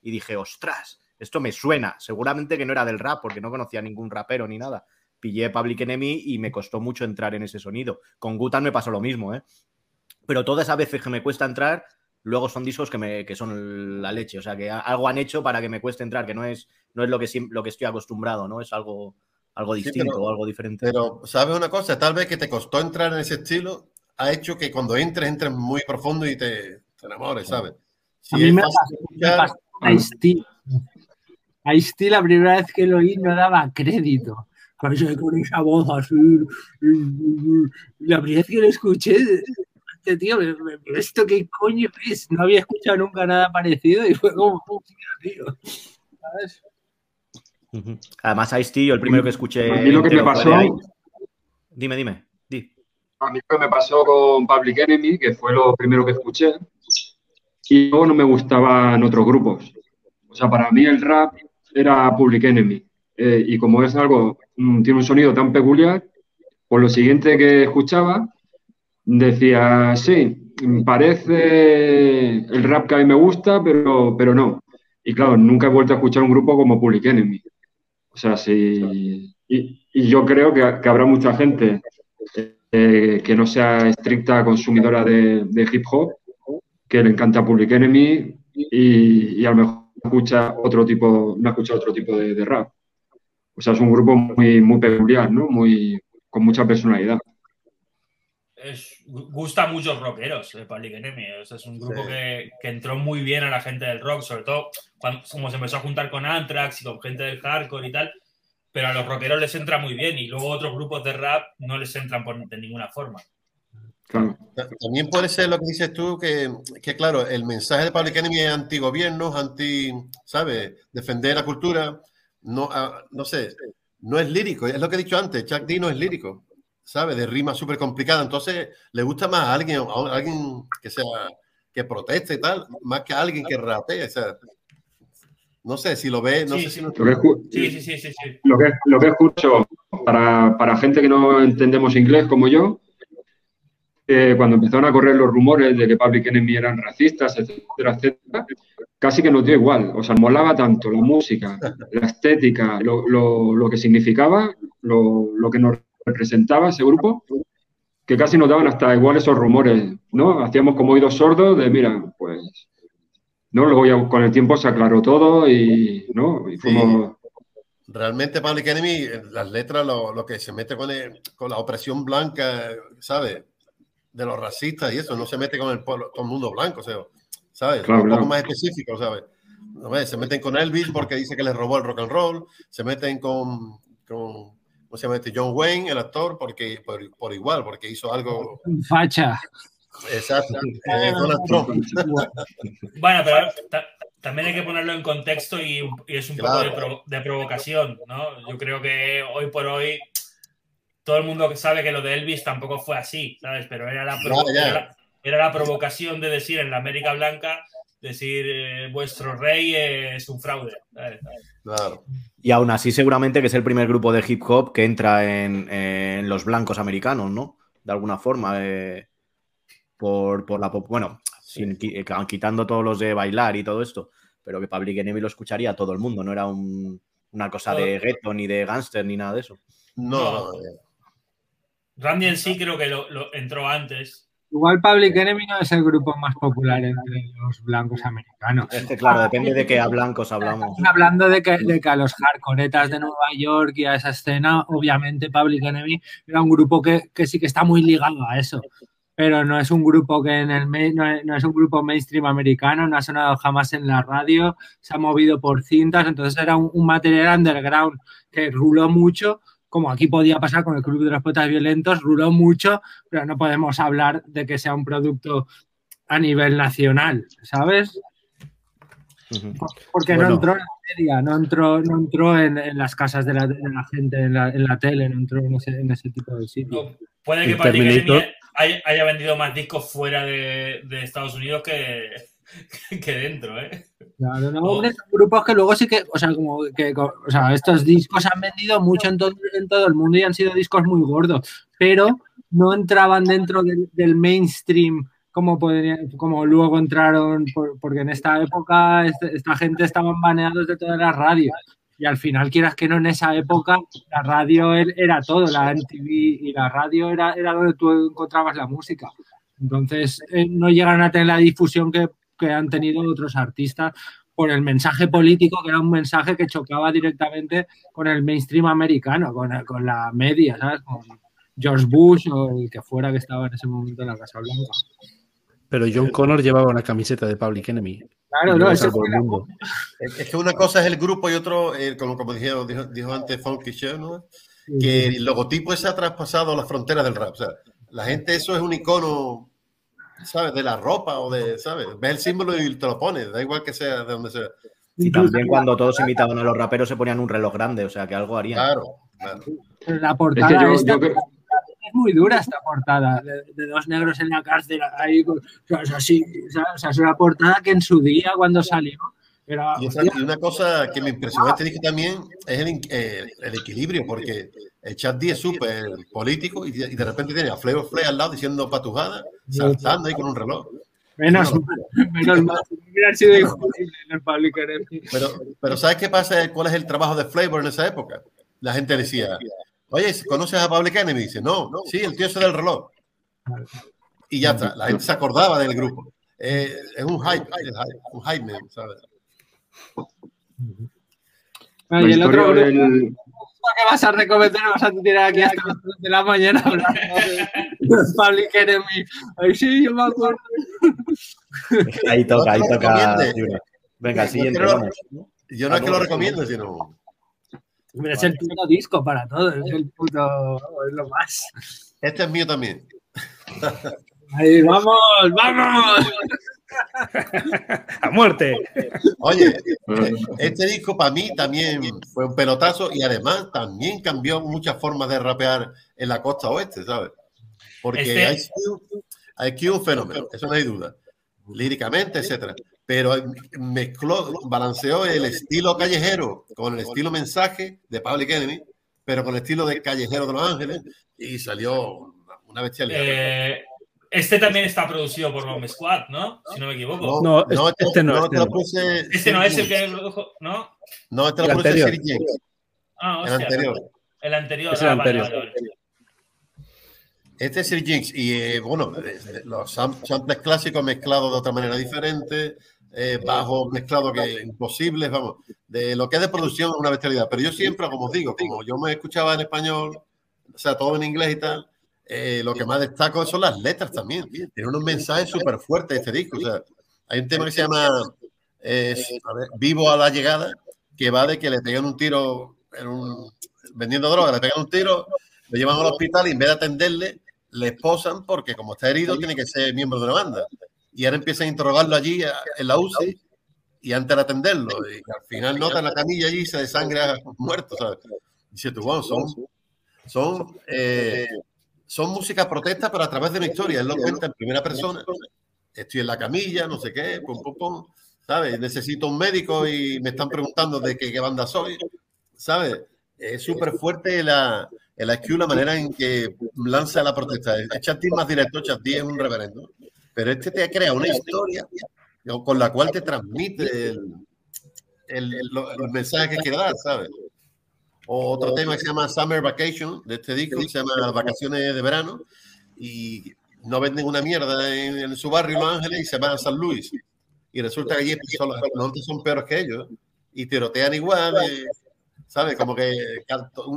Speaker 1: y dije, ostras esto me suena, seguramente que no era del rap, porque no conocía ningún rapero ni nada. Pillé Public Enemy y me costó mucho entrar en ese sonido. Con Gutan me pasó lo mismo, ¿eh? Pero todas esas veces que me cuesta entrar, luego son discos que, me, que son la leche. O sea, que algo han hecho para que me cueste entrar, que no es, no es lo, que, lo que estoy acostumbrado, ¿no? Es algo, algo distinto
Speaker 7: sí, pero,
Speaker 1: o algo diferente.
Speaker 7: Pero, ¿sabes una cosa? Tal vez que te costó entrar en ese estilo, ha hecho que cuando entres, entres muy profundo y te, te enamores, ¿sabes?
Speaker 5: Si a mí me pasa, me pasa Ice-T la primera vez que lo oí no daba crédito. Con, esa voz así. La primera vez que lo escuché, este tío, ¿esto qué coño es? No había escuchado nunca nada parecido y fue como música, tío. ¿Sabes?
Speaker 1: Además, Ice-T, yo el primero que escuché.
Speaker 6: A mí lo que me pasó.
Speaker 1: Dime, dime. Di.
Speaker 6: A mí lo que me pasó con Public Enemy, que fue lo primero que escuché, y luego no me gustaban otros grupos. O sea, para mí el rap era Public Enemy. Eh, y como es algo, mm, tiene un sonido tan peculiar, pues lo siguiente que escuchaba decía, sí, parece el rap que a mí me gusta, pero, pero no. Y claro, nunca he vuelto a escuchar un grupo como Public Enemy. O sea, sí. Y, yo creo que, que, habrá mucha gente eh, que no sea estricta consumidora de, de, hip hop, que le encanta Public Enemy y, y a lo mejor escucha otro tipo, no escucha otro tipo de, de, rap. O sea, es un grupo muy, muy peculiar, ¿no? Muy, con mucha personalidad.
Speaker 2: Es, gusta a muchos rockeros el Public Enemy. O sea, es un grupo sí. que, que, entró muy bien a la gente del rock, sobre todo cuando como se empezó a juntar con Anthrax y con gente del hardcore y tal. Pero a los rockeros les entra muy bien y luego otros grupos de rap no les entran por, de ninguna forma.
Speaker 7: Claro. También puede ser lo que dices tú, que, que claro, el mensaje de Public Enemy es anti-gobiernos, anti, ¿sabes? Defender la cultura. No, uh, no sé, no es lírico, es lo que he dicho antes, Chuck D no es lírico, ¿sabes? De rima súper complicada. Entonces, le gusta más a alguien, a alguien que sea, que proteste y tal, más que a alguien que rapee. O sea, no sé si lo ve, no
Speaker 2: sí,
Speaker 7: sé
Speaker 2: sí.
Speaker 7: si lo...
Speaker 6: Lo que,
Speaker 2: Sí, sí, sí, sí, sí.
Speaker 6: lo que, lo que escucho para, para gente que no entendemos inglés como yo, eh, cuando empezaron a correr los rumores de que Public Enemy eran racistas, etcétera, etcétera, casi que nos dio igual. O sea, molaba tanto la música, la estética, lo, lo, lo que significaba, lo, lo, que nos representaba ese grupo, que casi nos daban hasta igual esos rumores, ¿no? Hacíamos como oídos sordos de, mira, pues, ¿no? Luego ya con el tiempo se aclaró todo y, ¿no? Y fuimos...
Speaker 7: realmente Public Enemy, las letras, lo, que se mete con, con la opresión blanca, ¿sabes? De los racistas y eso, no se mete con el, todo el mundo blanco, o sea, ¿sabes? un poco más específico, ¿sabes? Se meten con Elvis porque dice que le robó el rock and roll, se meten con, con ¿cómo se llama este? John Wayne, el actor, porque por, igual, porque hizo algo...
Speaker 5: Facha.
Speaker 7: Exacto. Eh,
Speaker 2: bueno, pero también hay que ponerlo en contexto y, es un poco de, provocación, ¿no? Yo creo que hoy por hoy todo el mundo sabe que lo de Elvis tampoco fue así, ¿sabes? Pero era la, era, la provocación de decir en la América Blanca, decir eh, vuestro rey es un fraude.
Speaker 1: Claro. Y aún así seguramente que es el primer grupo de hip hop que entra en, los blancos americanos, ¿no? De alguna forma. Eh, por, por la... Bueno, eh, quitando todos los de bailar y todo esto, pero que Public Enemy lo escucharía todo el mundo, no era una cosa de gueto ni de gángster ni nada de eso.
Speaker 7: No.
Speaker 2: Randy en sí creo que lo, entró antes.
Speaker 5: Igual Public Enemy no es el grupo más popular entre los blancos americanos.
Speaker 1: claro, depende de qué a blancos hablamos.
Speaker 5: Hablando de que, de que a los hardcoretas de Nueva York y a esa escena, obviamente Public Enemy era un grupo que, que sí que está muy ligado a eso pero no es un grupo que en el no es un grupo mainstream americano, no ha sonado jamás en la radio, se ha movido por cintas, entonces era un, material underground que ruló mucho, como aquí podía pasar con el Club de los Poetas Violentos, ruló mucho, pero no podemos hablar de que sea un producto a nivel nacional, ¿sabes? Porque no entró en la media, no entró, no entró en, las casas de la, gente, en la, tele, no entró en ese, tipo de sitio.
Speaker 2: puede que haya, vendido más discos fuera de, Estados Unidos que, que dentro, ¿eh?
Speaker 5: Claro, no, son grupos que luego sí que, o sea, como que, o sea, estos discos han vendido mucho en todo, en todo el mundo y han sido discos muy gordos, pero no entraban dentro del, mainstream como, como luego entraron, porque en esta época este, esta gente estaban baneados de todas las radios y al final, quieras que no, en esa época la radio era todo, la MTV y la radio era, era donde tú encontrabas la música. Entonces, eh, no llegan a tener la difusión que, han tenido otros artistas por el mensaje político, que era un mensaje que chocaba directamente con el mainstream americano, con, con la media, ¿sabes? Con George Bush o el que fuera que estaba en ese momento en la Casa Blanca.
Speaker 4: Pero John Connor llevaba una camiseta de Public Enemy.
Speaker 5: Claro, no, es,
Speaker 7: es que una cosa es el grupo y otro, eh, como, como dijo, dijo, antes Funky Show, ¿no? Que el logotipo ese ha traspasado las fronteras del rap. O sea, la gente, eso es un icono, ¿sabes? De la ropa o de, ¿sabes? Ves el símbolo y te lo pones, da igual que sea de donde sea.
Speaker 1: Y también cuando todos invitaban a los raperos se ponían un reloj grande, o sea, que algo harían.
Speaker 7: Claro, claro.
Speaker 5: La portada es muy dura esta portada, de, dos negros en la cárcel, ahí, o sea, sí, o sea, es una portada que en su día, cuando salió, era...
Speaker 7: Y, una cosa que me impresionó este disco también es el, eh, el equilibrio, porque el Chat D es súper político y, de repente tiene a Flavor Flay al lado diciendo patujada, saltando ahí con un reloj.
Speaker 5: Menos, menos mal, hubiera sido imposible en el Public
Speaker 7: Pero, pero ¿sabes qué pasa? ¿Cuál es el trabajo de Flavor en esa época? La gente decía, Oye, ¿conoces a Public Enemy? Dice, no, no, sí, el tío ese del reloj. Y ya está, la gente se acordaba del grupo. Eh, es un hype, un hype, man, ¿sabes?
Speaker 5: Ah, y el otro grupo, ¿qué vas a recomendar? Vas a tirar aquí hasta las 3 de la mañana hablando de Public Enemy. Ay, sí, yo me acuerdo.
Speaker 1: Ahí toca, ahí toca. Venga, siguiente, vamos.
Speaker 7: Yo no es que lo recomiendo, sino
Speaker 5: es el puto disco para todo, es el puto, es lo más.
Speaker 7: Este es mío también.
Speaker 5: Ahí, vamos, vamos.
Speaker 4: A muerte.
Speaker 7: Oye, este disco para mí también fue un pelotazo y además también cambió muchas formas de rapear en la costa oeste, ¿sabes? Porque este hay, aquí un fenómeno, eso no hay duda, líricamente, etcétera pero mezcló, balanceó el estilo callejero con el estilo mensaje de Public Enemy, pero con el estilo de Callejero de Los Ángeles, y salió una bestialidad.
Speaker 2: Eh, este también está producido por Bomb Squad, ¿no? Si no me equivoco.
Speaker 4: No, no, este, este no,
Speaker 2: este, este no es el que produjo, ¿no?
Speaker 7: No, este lo puse Sir
Speaker 2: Ah, el anterior. El anterior.
Speaker 4: Es el anterior.
Speaker 7: Este es Sir Jinx y eh, bueno, los samples clásicos mezclados de otra manera diferente, eh, bajo mezclado que imposibles, vamos, de lo que es de producción una bestialidad. Pero yo siempre, como os digo, como yo me escuchaba en español, o sea, todo en inglés y tal, eh, lo que más destaco son las letras también. Tiene unos mensajes súper fuertes este disco. O sea, hay un tema que se llama Vivo a la llegada, que va de que le pegan un tiro en un, vendiendo droga, le pegan un tiro, lo llevan al hospital y en vez de atenderle, le esposan porque como está herido tiene que ser miembro de una banda. Y ahora empiezan a interrogarlo allí en la UCI y antes de atenderlo. Y al final nota la camilla allí y se desangra muerto. ¿sabes? Dice tú, bueno, son, son, eh, son música protesta, pero a través de una historia. Él lo cuenta en primera persona. Estoy en la camilla, no sé qué, pum, pum, pum. ¿Sabes? Necesito un médico y me están preguntando de qué, qué banda soy. ¿Sabes? Es súper fuerte la, la la manera en que lanza la protesta. El Chanti más directo, Chanti es un reverendo. Pero este te crea una historia con la cual te transmite el, el, el, mensaje que quiere dar, ¿sabes? Otro tema que se llama Summer Vacation, de este disco, que se llama Las Vacaciones de Verano, y no venden una mierda en, su barrio Los Ángeles y se van a San Luis. Y resulta que allí son, los son peores que ellos, y tirotean igual, ¿sabes? Como que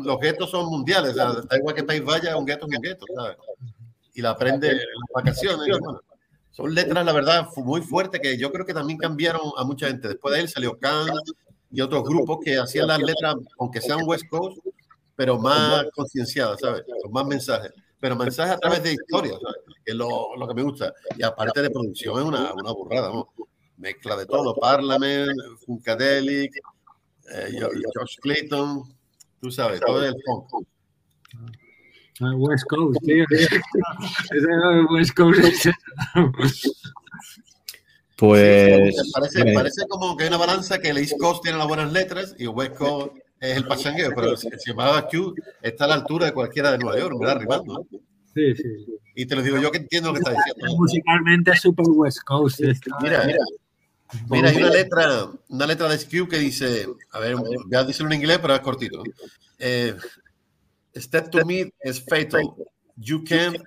Speaker 7: los guetos son mundiales, da igual que país vaya, un gueto es un gueto, ¿sabes? Y la aprende en las vacaciones. son letras, la verdad, muy fuertes que yo creo que también cambiaron a mucha gente. Después de él salió Khan y otros grupos que hacían las letras, aunque sean West Coast, pero más concienciadas, ¿sabes? Con más mensajes. Pero mensajes a través de historias, ¿sabes? Que es lo, lo, que me gusta. Y aparte de producción, es una, una burrada, ¿no? Mezcla de todo, Parliament, Funkadelic, eh, George Clayton, tú sabes, todo el funk.
Speaker 5: Ah, West Coast, tío. West Coast.
Speaker 1: Pues.
Speaker 7: parece, parece, como que hay una balanza que el East Coast tiene las buenas letras y West Coast es el pachangueo, pero si, llamaba Q está a la altura de cualquiera de Nueva York, ¿verdad? Rimando.
Speaker 5: Sí, sí.
Speaker 7: Y te lo digo yo que entiendo lo que está diciendo.
Speaker 5: Musicalmente es super West Coast.
Speaker 7: Mira, mira, Mira, hay una letra, una letra de Skew que dice, a ver, voy a decirlo en inglés, pero es cortito. Eh, Step to me is fatal. You can't,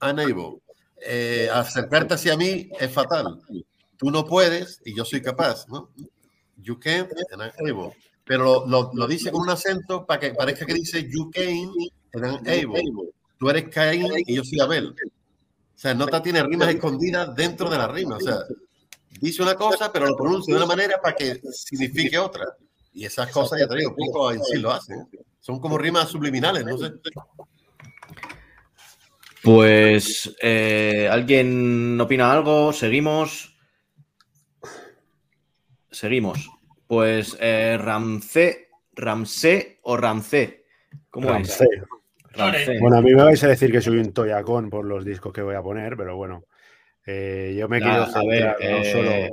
Speaker 7: unable. Eh, acercarte hacia mí es fatal. Tú no puedes y yo soy capaz, ¿no? You can't and unable. Pero lo, lo, dice con un acento para que parezca que dice you can and unable. Tú eres Caín y yo soy Abel. O sea, nota tiene rimas escondidas dentro de la rima. O sea, dice una cosa, pero lo pronuncia de una manera para que signifique otra. Y esas cosas, ya te digo, poco en sí lo hacen. Son como rimas subliminales, no sé.
Speaker 1: Pues, eh, ¿alguien opina algo? ¿Seguimos? Seguimos. Pues, eh, Ramsé, Ramsé o Ramsé. ¿Cómo
Speaker 8: Ramsé. es? Ramsé. Bueno, a mí me vais a decir que soy un toyacón por los discos que voy a poner, pero bueno. Eh, yo me quiero
Speaker 1: saber, no solo... Eh,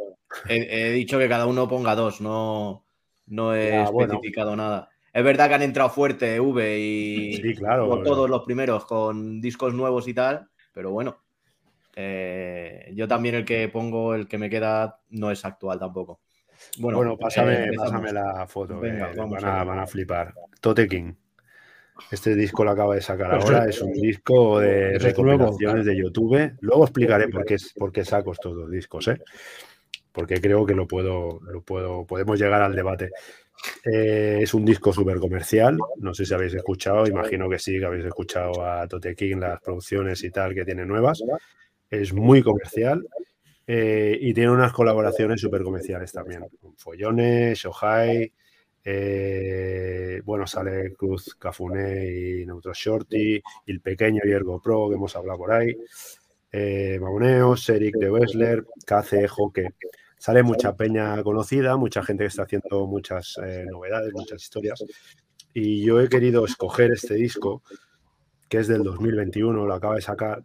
Speaker 1: he, dicho que cada uno ponga dos, no, no he especificado nada. Es verdad que han entrado fuerte V y
Speaker 8: sí, claro,
Speaker 1: todos los primeros con discos nuevos y tal, pero bueno. Eh, yo también el que pongo, el que me queda, no es actual tampoco.
Speaker 8: Bueno, bueno pásame, pásame, la foto. Venga, van, a, van, a, flipar. Tote King. Este disco lo acaba de sacar ahora, es un disco de recopilaciones de YouTube. Luego explicaré por qué, por qué saco estos dos discos, ¿eh? porque creo que lo puedo, lo puedo, podemos llegar al debate. Eh, es un disco súper comercial, no sé si habéis escuchado, imagino que sí, que habéis escuchado a Tote King, las producciones y tal que tiene nuevas. Es muy comercial eh, y tiene unas colaboraciones súper comerciales también, Follones, Shohai, eh, bueno, sale Cruz Cafuné y Neutro Shorty, el pequeño Viergo Pro que hemos hablado por ahí, eh, Eric de Wessler, KC, que sale mucha peña conocida, mucha gente que está haciendo muchas eh, novedades, muchas historias. Y yo he querido escoger este disco, que es del 2021, lo acaba de sacar,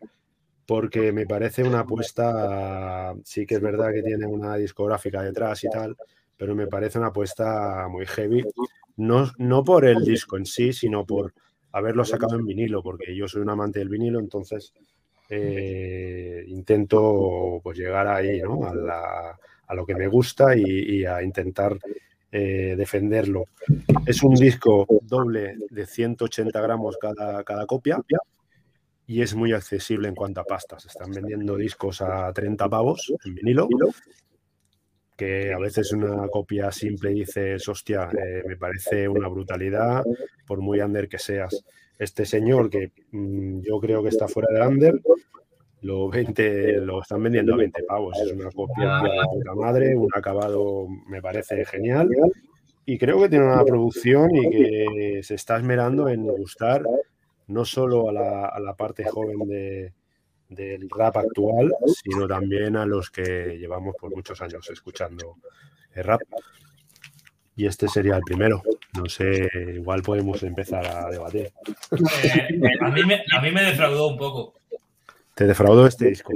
Speaker 8: porque me parece una apuesta, sí que es verdad que tiene una discográfica detrás y tal, pero me parece una apuesta muy heavy, no, no por el disco en sí, sino por haberlo sacado en vinilo, porque yo soy un amante del vinilo, entonces eh, intento pues llegar ahí, ¿no? a, lo que me gusta y, a intentar eh, defenderlo. Es un disco doble de 180 gramos cada, cada copia y es muy accesible en cuanto a pastas. Están vendiendo discos a 30 pavos en vinilo que a veces una copia simple dices, hostia, eh, me parece una brutalidad, por muy under que seas. Este señor, que mm, yo creo que está fuera del under, lo, 20, lo están vendiendo a 20 pavos. Es una copia de puta madre, un acabado me parece genial. Y creo que tiene una producción y que se está esmerando en gustar no solo a la, a la parte joven de, del rap actual, sino también a los que llevamos por muchos años escuchando el rap. Y este sería el primero. No sé, igual podemos empezar a debatir.
Speaker 2: Eh, a, mí me, a mí me defraudó un poco.
Speaker 8: ¿Te defraudó este disco?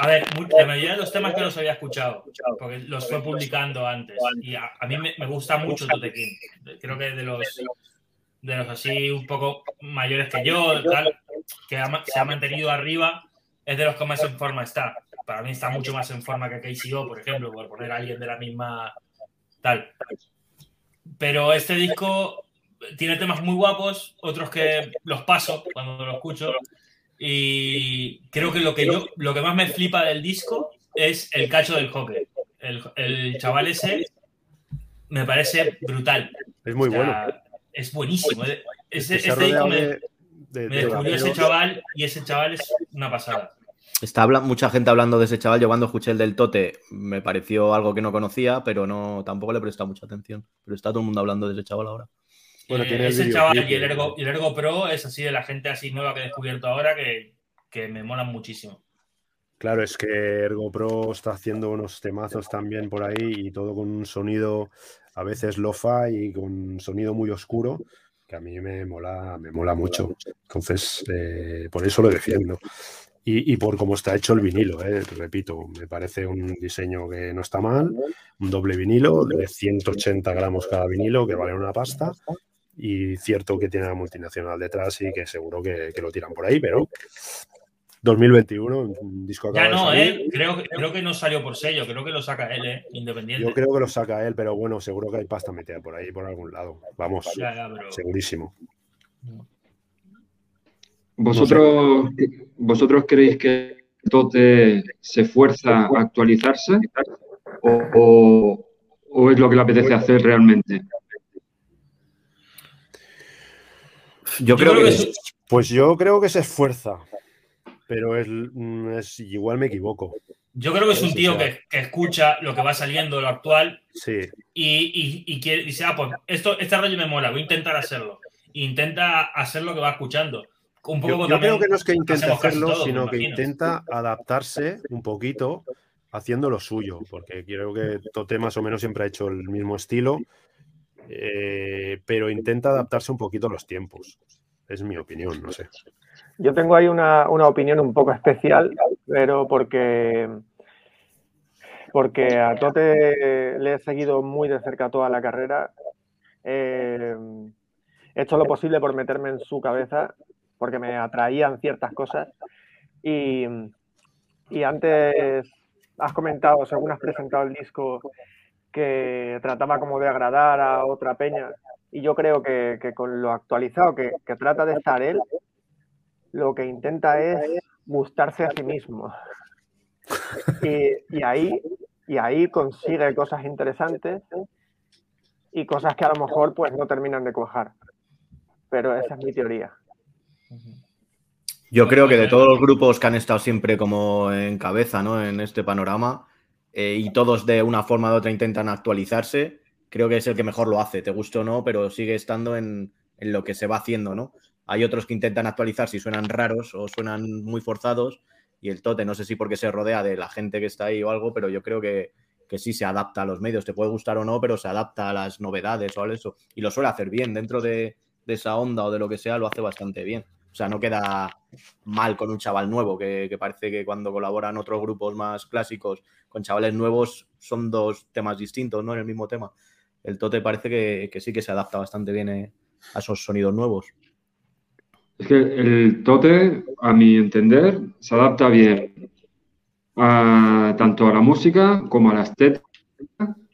Speaker 2: A ver, la mayoría de los temas que los había escuchado, porque los fue publicando antes. Y a, mí me, me, gusta mucho Tote King. Creo que de los, de los así un poco mayores que yo, tal, que se ha mantenido arriba es de los que más en forma está. Para mí está mucho más en forma que KCO, por ejemplo, por poner a alguien de la misma tal. Pero este disco tiene temas muy guapos, otros que los paso cuando lo escucho. Y creo que lo que yo, lo que más me flipa del disco es el cacho del hockey. El, chaval ese me parece brutal.
Speaker 8: Es muy bueno.
Speaker 2: Es buenísimo. Ese, este disco me, me descubrió ese chaval y ese chaval es una pasada.
Speaker 1: Está mucha gente hablando de ese chaval. Yo cuando escuché el del Tote me pareció algo que no conocía, pero no tampoco le he prestado mucha atención. Pero está todo el mundo hablando de ese chaval ahora.
Speaker 2: Bueno, eh, ese chaval y el, Ergo, y el Ergo Pro es así de la gente así nueva que he descubierto ahora que, que me molan muchísimo.
Speaker 8: Claro, es que Ergo Pro está haciendo unos temazos también por ahí y todo con un sonido a veces lofa y con sonido muy oscuro que a mí me mola, me mola mucho. Entonces, eh, por eso lo defiendo. Y, por cómo está hecho el vinilo, eh, repito, me parece un diseño que no está mal, un doble vinilo de 180 gramos cada vinilo, que vale una pasta, y cierto que tiene la multinacional detrás y que seguro que, lo tiran por ahí, pero 2021, un disco
Speaker 2: Ya no, eh, creo, creo que no salió por sello, creo que lo saca él, eh, independiente.
Speaker 8: Yo creo que lo saca él, pero bueno, seguro que hay pasta metida por ahí, por algún lado. Vamos, segurísimo.
Speaker 6: ¿Vosotros, ¿Vosotros creéis que Tote se esfuerza a actualizarse o, es lo que le apetece hacer realmente?
Speaker 8: Yo creo, que, Pues yo creo que se esfuerza, pero es, igual me equivoco.
Speaker 2: Yo creo que es un tío que, escucha lo que va saliendo, lo actual,
Speaker 8: sí.
Speaker 2: y, y, dice, ah, pues esto, este rollo me mola, voy a intentar hacerlo. intenta hacer lo que va escuchando
Speaker 8: yo, creo que no es que intente hacerlo, sino que intenta adaptarse un poquito haciendo lo suyo, porque creo que Tote más o menos siempre ha hecho el mismo estilo, eh, pero intenta adaptarse un poquito a los tiempos. Es mi opinión, no sé.
Speaker 3: Yo tengo ahí una, opinión un poco especial, pero porque, porque a Tote le he seguido muy de cerca toda la carrera. Eh, he hecho lo posible por meterme en su cabeza porque me atraían ciertas cosas. Y, antes has comentado, según has presentado el disco, que trataba como de agradar a otra peña. Y yo creo que, con lo actualizado que, trata de estar él, lo que intenta es gustarse a sí mismo. Y, ahí, y ahí consigue cosas interesantes y cosas que a lo mejor pues no terminan de cuajar. Pero esa es mi teoría.
Speaker 1: Yo creo que de todos los grupos que han estado siempre como en cabeza, ¿no? En este panorama, eh, y todos de una forma u otra intentan actualizarse, creo que es el que mejor lo hace, te guste o no, pero sigue estando en, lo que se va haciendo, ¿no? Hay otros que intentan actualizarse y suenan raros o suenan muy forzados, y el Tote, no sé si porque se rodea de la gente que está ahí o algo, pero yo creo que, que sí se adapta a los medios, te puede gustar o no, pero se adapta a las novedades o a eso, y lo suele hacer bien dentro de, de esa onda o de lo que sea, lo hace bastante bien. O sea, no queda mal con un chaval nuevo, que, parece que cuando colaboran otros grupos más clásicos con chavales nuevos son dos temas distintos, ¿no? En el mismo tema. El Tote parece que, sí que se adapta bastante bien eh, a esos sonidos nuevos.
Speaker 6: Es que el Tote, a mi entender, se adapta bien tanto a la música como a la estética,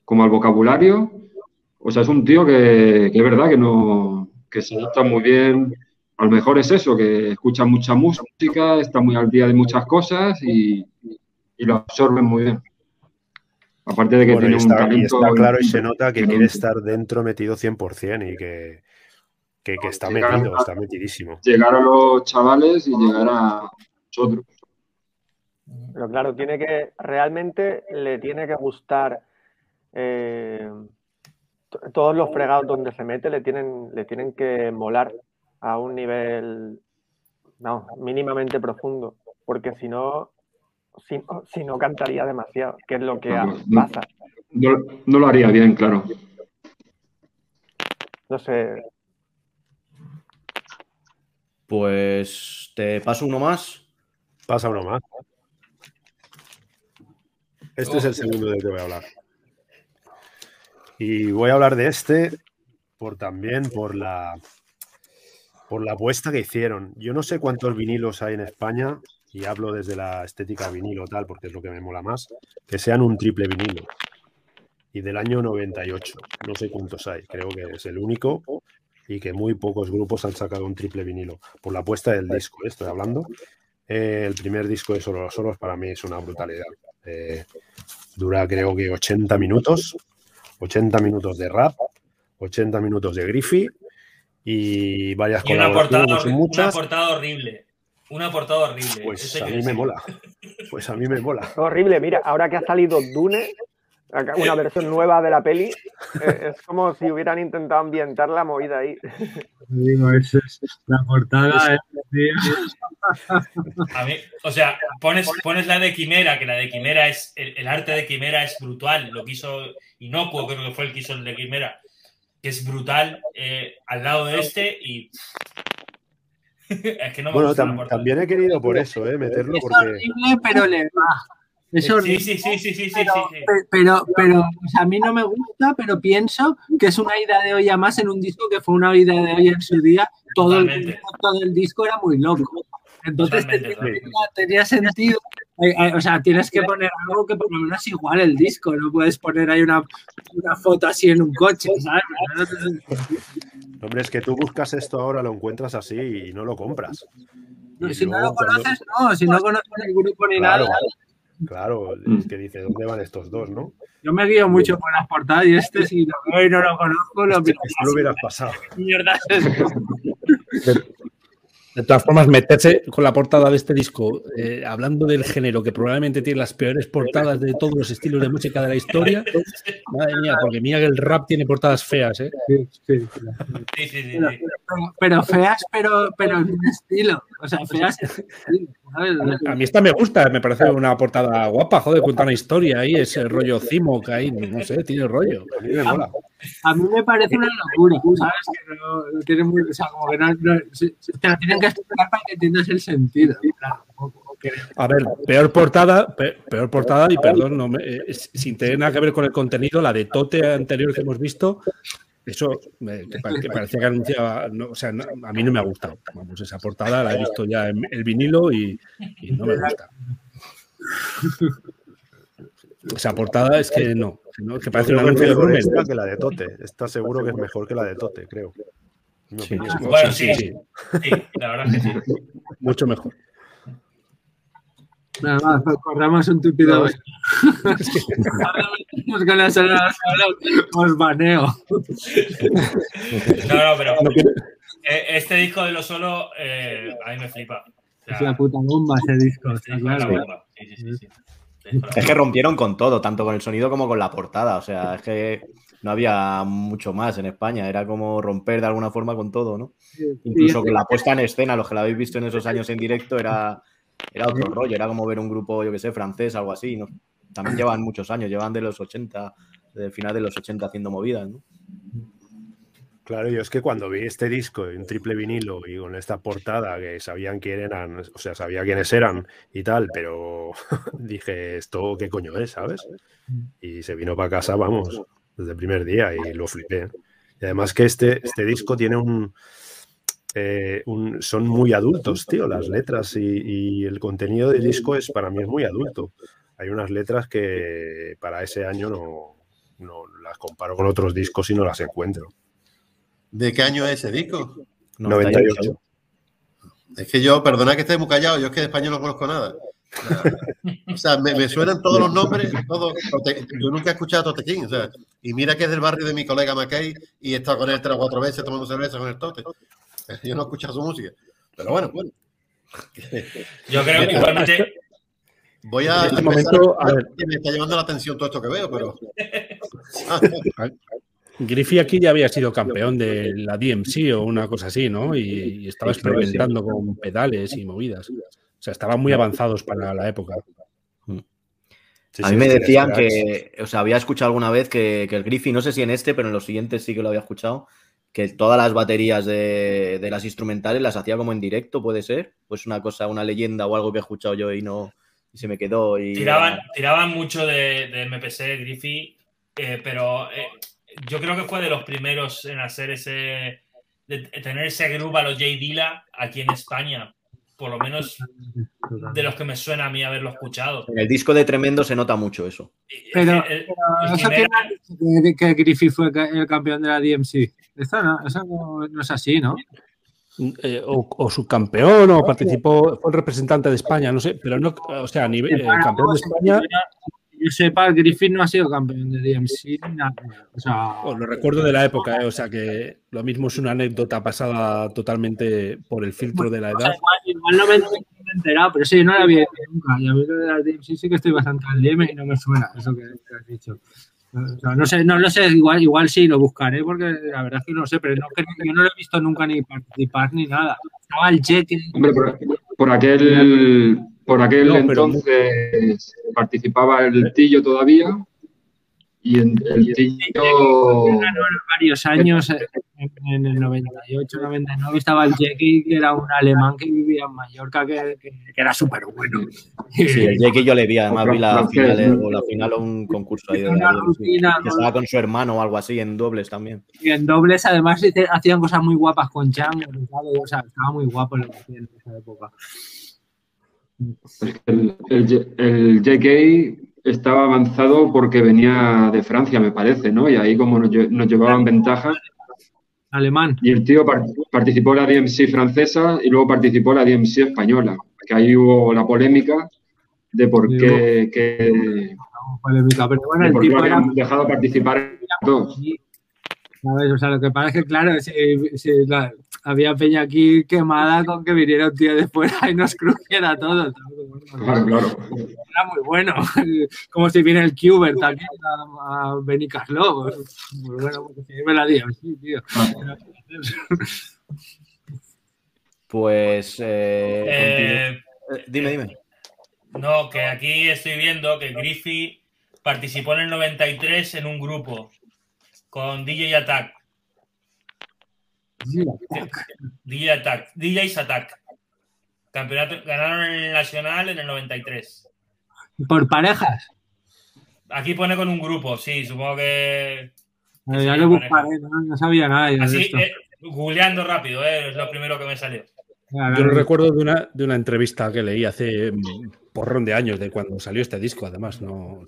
Speaker 6: como al vocabulario. O sea, es un tío que, que es verdad que no que se adapta muy bien a lo mejor es eso, que escucha mucha música, está muy al día de muchas cosas y, lo absorben muy bien. Aparte de que tiene
Speaker 8: está,
Speaker 6: un talento.
Speaker 8: está claro y se nota que quiere estar dentro metido 100% y que, que, que está metido, está metidísimo.
Speaker 6: Llegar a los chavales y llegar a nosotros.
Speaker 3: Pero claro, tiene que, realmente le tiene que gustar eh, todos los fregados donde se mete le tienen, le tienen que molar a un nivel no, mínimamente profundo, porque si no, si, si no cantaría demasiado, que es lo que
Speaker 6: No,
Speaker 3: pasa.
Speaker 6: No, no lo haría bien, claro.
Speaker 3: No sé,
Speaker 1: Pues te paso uno más.
Speaker 8: Pasa uno más. Este es el segundo del que voy a hablar. Y voy a hablar de este por también por la por la apuesta que hicieron. Yo no sé cuántos vinilos hay en España, y hablo desde la estética vinilo tal, porque es lo que me mola más, que sean un triple vinilo. Y del año 98, no sé cuántos hay, creo que es el único y que muy pocos grupos han sacado un triple vinilo. Por la apuesta del disco, ¿eh? estoy hablando. Eh, el primer disco de Solo los Solos para mí es una brutalidad. Eh, dura creo que 80 minutos, 80 minutos de rap, 80 minutos de Griffy y varias
Speaker 2: Y una portada,
Speaker 8: son
Speaker 2: una
Speaker 8: muchas.
Speaker 2: portada horrible. Una portada horrible.
Speaker 8: Pues
Speaker 2: Eso
Speaker 8: a mí me mola. Pues a mí me mola.
Speaker 3: horrible. Mira, ahora que ha salido Dune, una versión nueva de la peli, eh, es como si hubieran intentado ambientar la movida ahí.
Speaker 5: Digo, eso es la portada. eh, tío.
Speaker 2: A mí, o sea, pones, pones la de Quimera, que la de Quimera es. El, el arte de Quimera es brutal. Lo que hizo Inocuo, creo que fue el que hizo el de Quimera, que es brutal eh, al lado de este y. es que no me
Speaker 8: Bueno,
Speaker 2: gusta
Speaker 8: tam- también he querido por eso, ¿eh? meterlo
Speaker 5: Es
Speaker 8: porque
Speaker 5: horrible, pero le va. Es
Speaker 2: Sí,
Speaker 5: horrible.
Speaker 2: sí, sí, sí, sí, sí,
Speaker 5: Pero,
Speaker 2: sí, sí.
Speaker 5: pe- pero, pero, o sea, a mí no me gusta, pero pienso que es una ida de olla más en un disco que fue una ida de olla en su día. Todo el, todo el disco era muy loco. Entonces tenía, sentido. eh, eh, o sea, tienes que poner algo que por lo menos igual el disco. No puedes poner ahí una, una foto así en un coche, ¿sabes?
Speaker 8: Hombre, es que tú buscas esto ahora, lo encuentras así y no lo compras.
Speaker 5: No,
Speaker 8: Y
Speaker 5: si no lo
Speaker 8: cuando-
Speaker 5: conoces, no. Si no conoces el grupo ni
Speaker 8: Claro,
Speaker 5: nada.
Speaker 8: Claro,
Speaker 6: Mm.
Speaker 8: es que dice, ¿dónde van estos dos, no?
Speaker 5: Yo me guío mucho por las portadas y este, si lo veo y no lo conozco, lo
Speaker 8: Este, lo hubieras pasado.
Speaker 5: ¿Qué mierda es?
Speaker 4: De todas formas, meterse con la portada de este disco, eh, hablando del género que probablemente tiene las peores portadas de todos los estilos de música de la historia, madre mía, porque mira que el rap tiene portadas feas, ¿eh?
Speaker 5: Sí, sí, sí.
Speaker 2: Sí, sí, sí,
Speaker 5: Pero,
Speaker 2: sí.
Speaker 5: pero- pero feas, pero, pero en un estilo. O sea, feas.
Speaker 4: A mí esta me gusta, me parece una portada guapa, joder, cuenta una historia ahí, ese rollo cimo que ahí, no sé, tiene rollo. A mí me mola.
Speaker 5: A mí me parece una locura, ¿sabes? Que no, no tiene muy. O sea, como que no. no- se- se- te lo tienen que para que entiendas el sentido.
Speaker 4: A ver, peor portada, pe- peor portada, y perdón, no me- eh, sin tener nada que ver con el contenido, la de Tote anterior que hemos visto, eso me- que, pa- que parecía que anunciaba, no, o sea, no- a mí no me ha gustado. Vamos, esa portada la he visto ya en el vinilo y, y no me gusta. Esa portada es que no, no, que parece un
Speaker 8: Creo que
Speaker 4: de
Speaker 8: que la de Tote. Está seguro que es mejor que la de Tote, creo.
Speaker 4: Sí, sí,
Speaker 2: Bueno,
Speaker 4: sí,
Speaker 2: sí.
Speaker 4: sí,
Speaker 2: Sí, la verdad es que sí.
Speaker 4: mucho mejor.
Speaker 5: Nada más, corramos un tupido. Nos os baneo.
Speaker 2: No, no, pero eh, este disco de lo solo eh, a mí me flipa. O sea,
Speaker 5: Es la puta bomba ese disco, está
Speaker 2: disco es la
Speaker 5: claro.
Speaker 2: bomba. Sí, sí, sí, sí. Disco es la
Speaker 1: Es que rompieron con todo, tanto con el sonido como con la portada. O sea, es que no había mucho más en España. Era como romper de alguna forma con todo, ¿no? Incluso con la puesta en escena, los que la habéis visto en esos años en directo, era, era otro rollo. Era como ver un grupo, yo que sé, francés, algo así. ¿no? También llevan muchos años, llevan de los 80, del final de los 80 haciendo movidas, ¿no?
Speaker 8: Claro, yo es que cuando vi este disco en triple vinilo y con esta portada que sabían quién eran, o sea, sabía quiénes eran y tal, pero dije, ¿esto qué coño es, sabes? Y se vino para casa, vamos, desde el primer día y lo flipé. Y además que este, este disco tiene un, eh, un- Son muy adultos, tío, las letras y, y el contenido del disco es para mí es muy adulto. Hay unas letras que para ese año no, no las comparo con otros discos y no las encuentro.
Speaker 7: ¿De qué año es ese disco?
Speaker 8: 98.
Speaker 7: Es que yo, perdona que esté muy callado, yo es que de español no conozco nada. O sea, me, suenan todos los nombres. Todos, yo nunca he escuchado a Tote King. O sea, y mira que es del barrio de mi colega McKay y he estado con él tres o cuatro veces tomando cerveza con el Tote. Yo no he escuchado su música. Pero bueno, bueno.
Speaker 2: Yo creo que igualmente.
Speaker 7: Voy a. En este momento, a ver. Me está llamando la atención todo esto que veo, pero.
Speaker 4: Griffey aquí ya había sido campeón de la DMC o una cosa así, ¿no? Y, estaba experimentando con pedales y movidas. O sea, estaban muy avanzados para la época.
Speaker 1: A mí me decían que, o sea, había escuchado alguna vez que, el Griffey, no sé si en este, pero en los siguientes sí que lo había escuchado, que todas las baterías de, las instrumentales las hacía como en directo, puede ser. Pues una cosa, una leyenda o algo que he escuchado yo y no y se me quedó. Y,
Speaker 2: tiraban, tiraban mucho de, de MPC, Griffey, eh, pero eh, yo creo que fue de los primeros en hacer ese, de tener ese grupo a los J Dilla aquí en España. Por lo menos de los que me suena a mí haberlo escuchado.
Speaker 1: En el disco de Tremendo se nota mucho eso.
Speaker 5: Pero, eso que, que Griffith fue el campeón de la DMC. Eso no, es así, ¿no?
Speaker 4: Eh, o, subcampeón o participó, fue el representante de España, no sé, pero no, o sea, a nivel eh, campeón de España
Speaker 5: yo sepa, Griffith no ha sido campeón de DMC. O sea,
Speaker 4: lo recuerdo de la época, ¿eh? o sea que lo mismo es una anécdota pasada totalmente por el filtro de la edad.
Speaker 5: igual, no me he enterado, pero sí, yo no la había visto nunca. Y a mí lo de la DMC sí que estoy bastante al DM y no me suena eso que, has dicho. O sea, no sé, no lo sé, igual, igual sí lo buscaré porque la verdad es que no sé, pero no, yo no lo he visto nunca ni participar ni nada. Estaba el cheque.
Speaker 6: Hombre, por, por aquel por aquel entonces participaba el Tillo todavía y el, el
Speaker 5: Tillo... varios años, en, el 98, 99 estaba el Jackie, que era un alemán que vivía en Mallorca, que, era súper bueno.
Speaker 1: Sí, el Jackie yo le vi, además vi la final, o la final o un concurso ahí de que estaba con su hermano o algo así, en dobles también.
Speaker 5: Y en dobles además hacían cosas muy guapas con Chang, o sea, estaba muy guapo en esa época.
Speaker 6: El, el, JK estaba avanzado porque venía de Francia, me parece, ¿no? Y ahí como nos, llevaban ventaja.
Speaker 5: Alemán.
Speaker 6: Y el tío participó en la DMC francesa y luego participó en la DMC española, que ahí hubo la polémica de por qué... Que,
Speaker 5: polémica, pero bueno, el
Speaker 6: tipo era... dejado participar en dos.
Speaker 5: O sea, lo que pasa es que, claro, había peña aquí quemada con que viniera un tío de fuera y nos crujiera todo.
Speaker 6: Claro, claro.
Speaker 5: Era muy bueno. Como si viene el Cubert aquí a, a Benny Carlo. Muy bueno, porque si me la dio, sí, tío.
Speaker 1: Pues. Eh, eh, dime, dime.
Speaker 2: No, que aquí estoy viendo que Griffey participó en el 93 en un grupo con DJ Attack. DJ Attack. DJ's Attack. Campeonato, ganaron en el Nacional en el 93.
Speaker 5: ¿Por parejas?
Speaker 2: Aquí pone con un grupo, sí, supongo que.
Speaker 5: ya lo buscaré, no, sabía nada.
Speaker 2: Así, eh, googleando rápido, eh, es lo primero que me salió.
Speaker 4: Yo lo recuerdo de una, de una entrevista que leí hace porrón de años, de cuando salió este disco, además. No,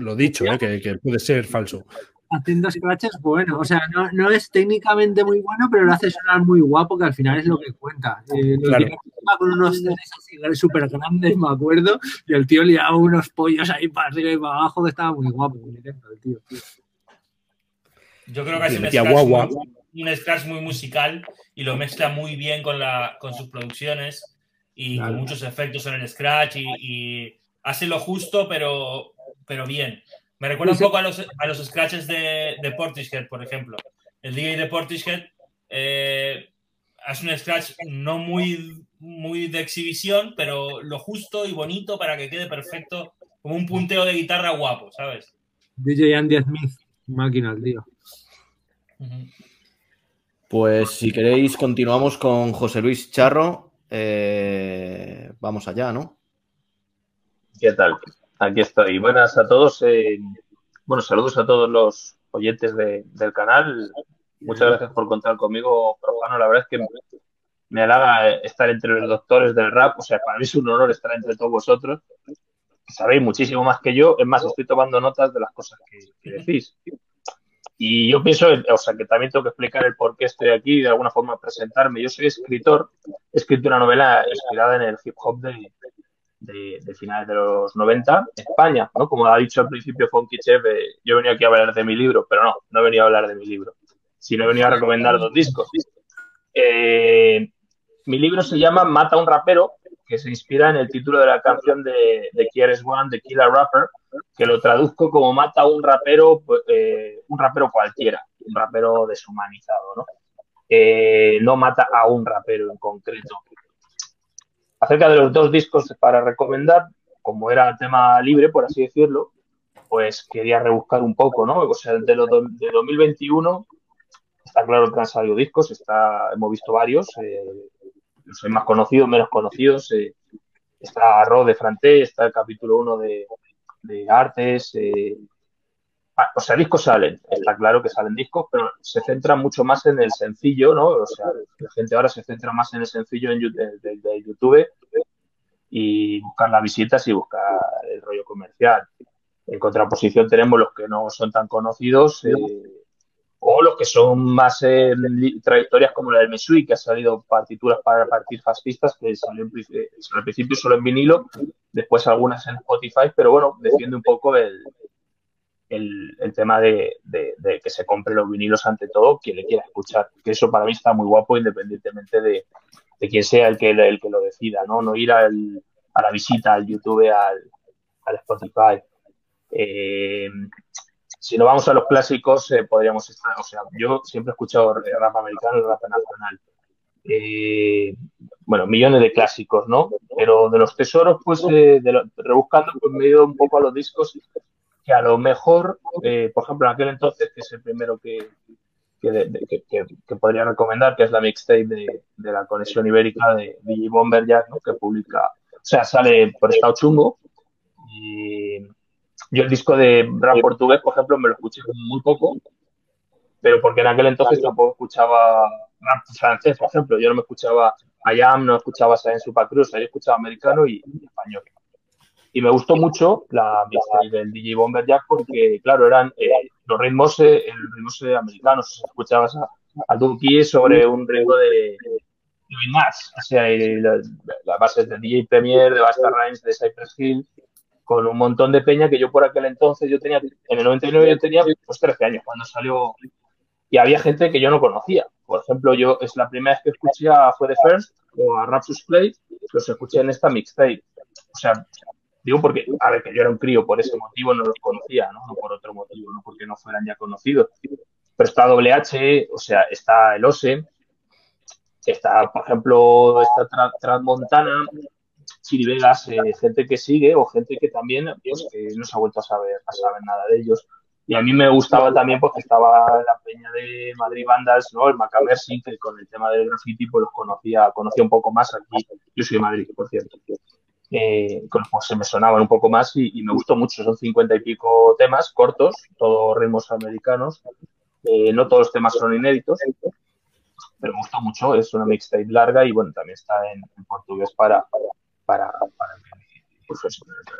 Speaker 4: lo dicho, eh, que, que, puede ser falso
Speaker 5: haciendo scratches bueno. O sea, no, no, es técnicamente muy bueno, pero lo hace sonar muy guapo, que al final es lo que cuenta. Eh, con unos ceres súper grandes, me acuerdo, y el tío liaba unos pollos ahí para arriba y para abajo, que estaba muy guapo. El tío.
Speaker 2: Yo creo que es un scratch, muy, un scratch muy musical y lo mezcla muy bien con, la, con sus producciones y con muchos efectos en el scratch y, y hace lo justo, pero, pero bien. Me recuerda un poco a los, a los scratches de, de Portishead, por ejemplo. El DJ de Portishead eh, hace un scratch no muy, muy de exhibición, pero lo justo y bonito para que quede perfecto, como un punteo de guitarra guapo, ¿sabes?
Speaker 5: DJ Andy Smith, máquina, tío.
Speaker 1: Pues si queréis, continuamos con José Luis Charro. Eh, vamos allá, ¿no?
Speaker 9: ¿Qué tal? Aquí estoy. Buenas a todos. Eh, bueno, saludos a todos los oyentes del canal. Muchas gracias por contar conmigo, Profano. La verdad es que me halaga estar entre los doctores del rap. O sea, para mí es un honor estar entre todos vosotros. Sabéis muchísimo más que yo. Es más, estoy tomando notas de las cosas que, decís. Y yo pienso, o sea, que también tengo que explicar el por qué estoy aquí y de alguna forma presentarme. Yo soy escritor, he escrito una novela inspirada en el hip hop de, finales de los 90, España, ¿no? Como ha dicho al principio Funky Chef, eh, yo venía aquí a hablar de mi libro, pero no, no venía a hablar de mi libro, sino venía a recomendar dos discos. Eh, mi libro se llama Mata a un rapero, que se inspira en el título de la canción de, de One, de Killer Rapper, que lo traduzco como Mata a un rapero, pues, eh, un rapero cualquiera, un rapero deshumanizado, ¿no? no mata a un rapero en concreto. Acerca de los dos discos para recomendar, como era tema libre, por así decirlo, pues quería rebuscar un poco, ¿no? O sea, de, los de 2021 está claro que han salido discos, está, hemos visto varios, eh, los más conocidos, menos conocidos. Eh, está Arro de Franté, está el capítulo 1 de, de, Artes, eh, Ah, o sea, discos salen, está claro que salen discos, pero se centra mucho más en el sencillo, ¿no? O sea, la gente ahora se centra más en el sencillo de, YouTube y buscar las visitas y buscar el rollo comercial. En contraposición tenemos los que no son tan conocidos eh, o los que son más trayectorias como la del Mesui, que ha salido partituras para partir fascistas, que salió eh, al principio solo en vinilo, después algunas en Spotify, pero bueno, defiende un poco el, el, tema de, que se compre los vinilos ante todo quien le quiera escuchar. Que eso para mí está muy guapo independientemente de, quién sea el que, el que lo decida, ¿no? No ir a la visita al YouTube, al, al Spotify. Eh, si no vamos a los clásicos, eh, podríamos estar, o sea, yo siempre he escuchado rap americano y rap nacional. Eh, bueno, millones de clásicos, ¿no? Pero de los tesoros, pues, rebuscando, pues me he ido un poco a los discos que a lo mejor, eh, por ejemplo, en aquel entonces, que es el primero que, que, podría recomendar, que es la mixtape de, la conexión ibérica de DJ Bomber Jack, ¿no? que publica, o sea, sale por Estado Chungo. Y yo el disco de rap portugués, por ejemplo, me lo escuché muy poco, pero porque en aquel entonces tampoco escuchaba rap francés, por ejemplo. Yo no me escuchaba Ayam, no escuchaba Sayen Supercruz, yo escuchaba americano y español. Y me gustó mucho la mixtape del DJ Bomber Jack porque, claro, eran eh, los ritmos, eh, ritmos eh, americanos. Escuchabas a, a sobre un ritmo de, de O sea, las bases de DJ Premier, de Basta Rhymes, de Cypress Hill, con un montón de peña que yo por aquel entonces, yo tenía, en el 99 yo tenía pues 13 años cuando salió y había gente que yo no conocía. Por ejemplo, yo es la primera vez que escuché a Fue the First o a Rapsus Play, los escuché en esta mixtape. O sea, Digo porque, a ver, que yo era un crío, por ese motivo no los conocía, ¿no? No por otro motivo, no porque no fueran ya conocidos. Pero está WH, o sea, está el OSE, está, por ejemplo, está Transmontana, Chiri Vegas, eh, gente que sigue o gente que también pues, que no se ha vuelto a saber, a saber nada de ellos. Y a mí me gustaba también porque estaba la peña de Madrid Bandas, ¿no? El Macamersi, que con el tema del graffiti pues los conocía, conocía un poco más aquí. Yo soy de Madrid, por cierto eh, pues se me sonaban un poco más y, me gustó mucho. Son cincuenta y pico temas cortos, todos ritmos americanos. Eh, no todos los temas son inéditos, pero me gustó mucho. Es una mixtape larga y bueno, también está en, portugués para, para, para pues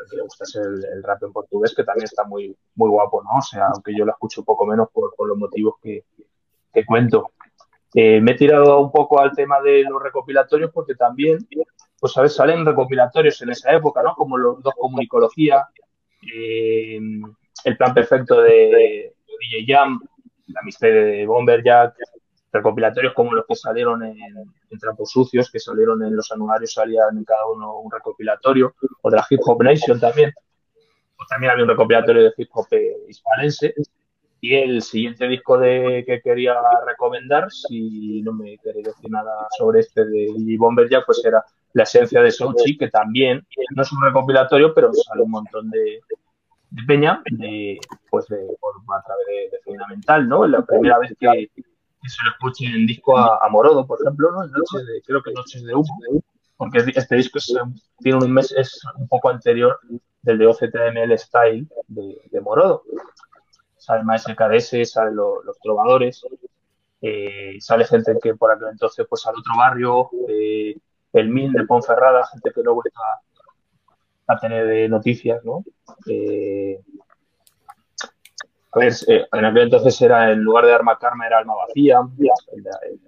Speaker 9: que le gusta el, el, rap en portugués, que también está muy, muy guapo, ¿no? O sea, aunque yo lo escucho un poco menos por, por los motivos que, que cuento. Eh, me he tirado un poco al tema de los recopilatorios porque también pues a veces salen recopilatorios en esa época, ¿no? Como los dos comunicología, eh, el plan perfecto de, DJ Jam, la misterio de Bomber Jack, recopilatorios como los que salieron en, en Trampos Sucios, que salieron en los anuarios, salían en cada uno un recopilatorio, o de la Hip Hop Nation también. O también había un recopilatorio de hip hop eh, hispanense. Y el siguiente disco de, que quería recomendar, si no me queréis decir nada sobre este de DJ Bomber Jack, pues era la esencia de Sochi, que también no es un recopilatorio, pero sale un montón de, peña de, pues de, a través de, Fundamental, ¿no? La primera vez que, se lo escuche en disco a, Morodo, por ejemplo, ¿no? de, creo que Noches de Humo, porque este disco tiene un mes, es un poco anterior del de OCTML Style de, Morodo. Sale más KDS, salen los trovadores, eh, sale gente que por aquel entonces pues al otro barrio, eh, el MIN de Ponferrada, gente que no vuelta a, tener noticias, ¿no? Eh, a ver, eh, en aquel entonces era, en lugar de Arma Karma, era Alma Vacía,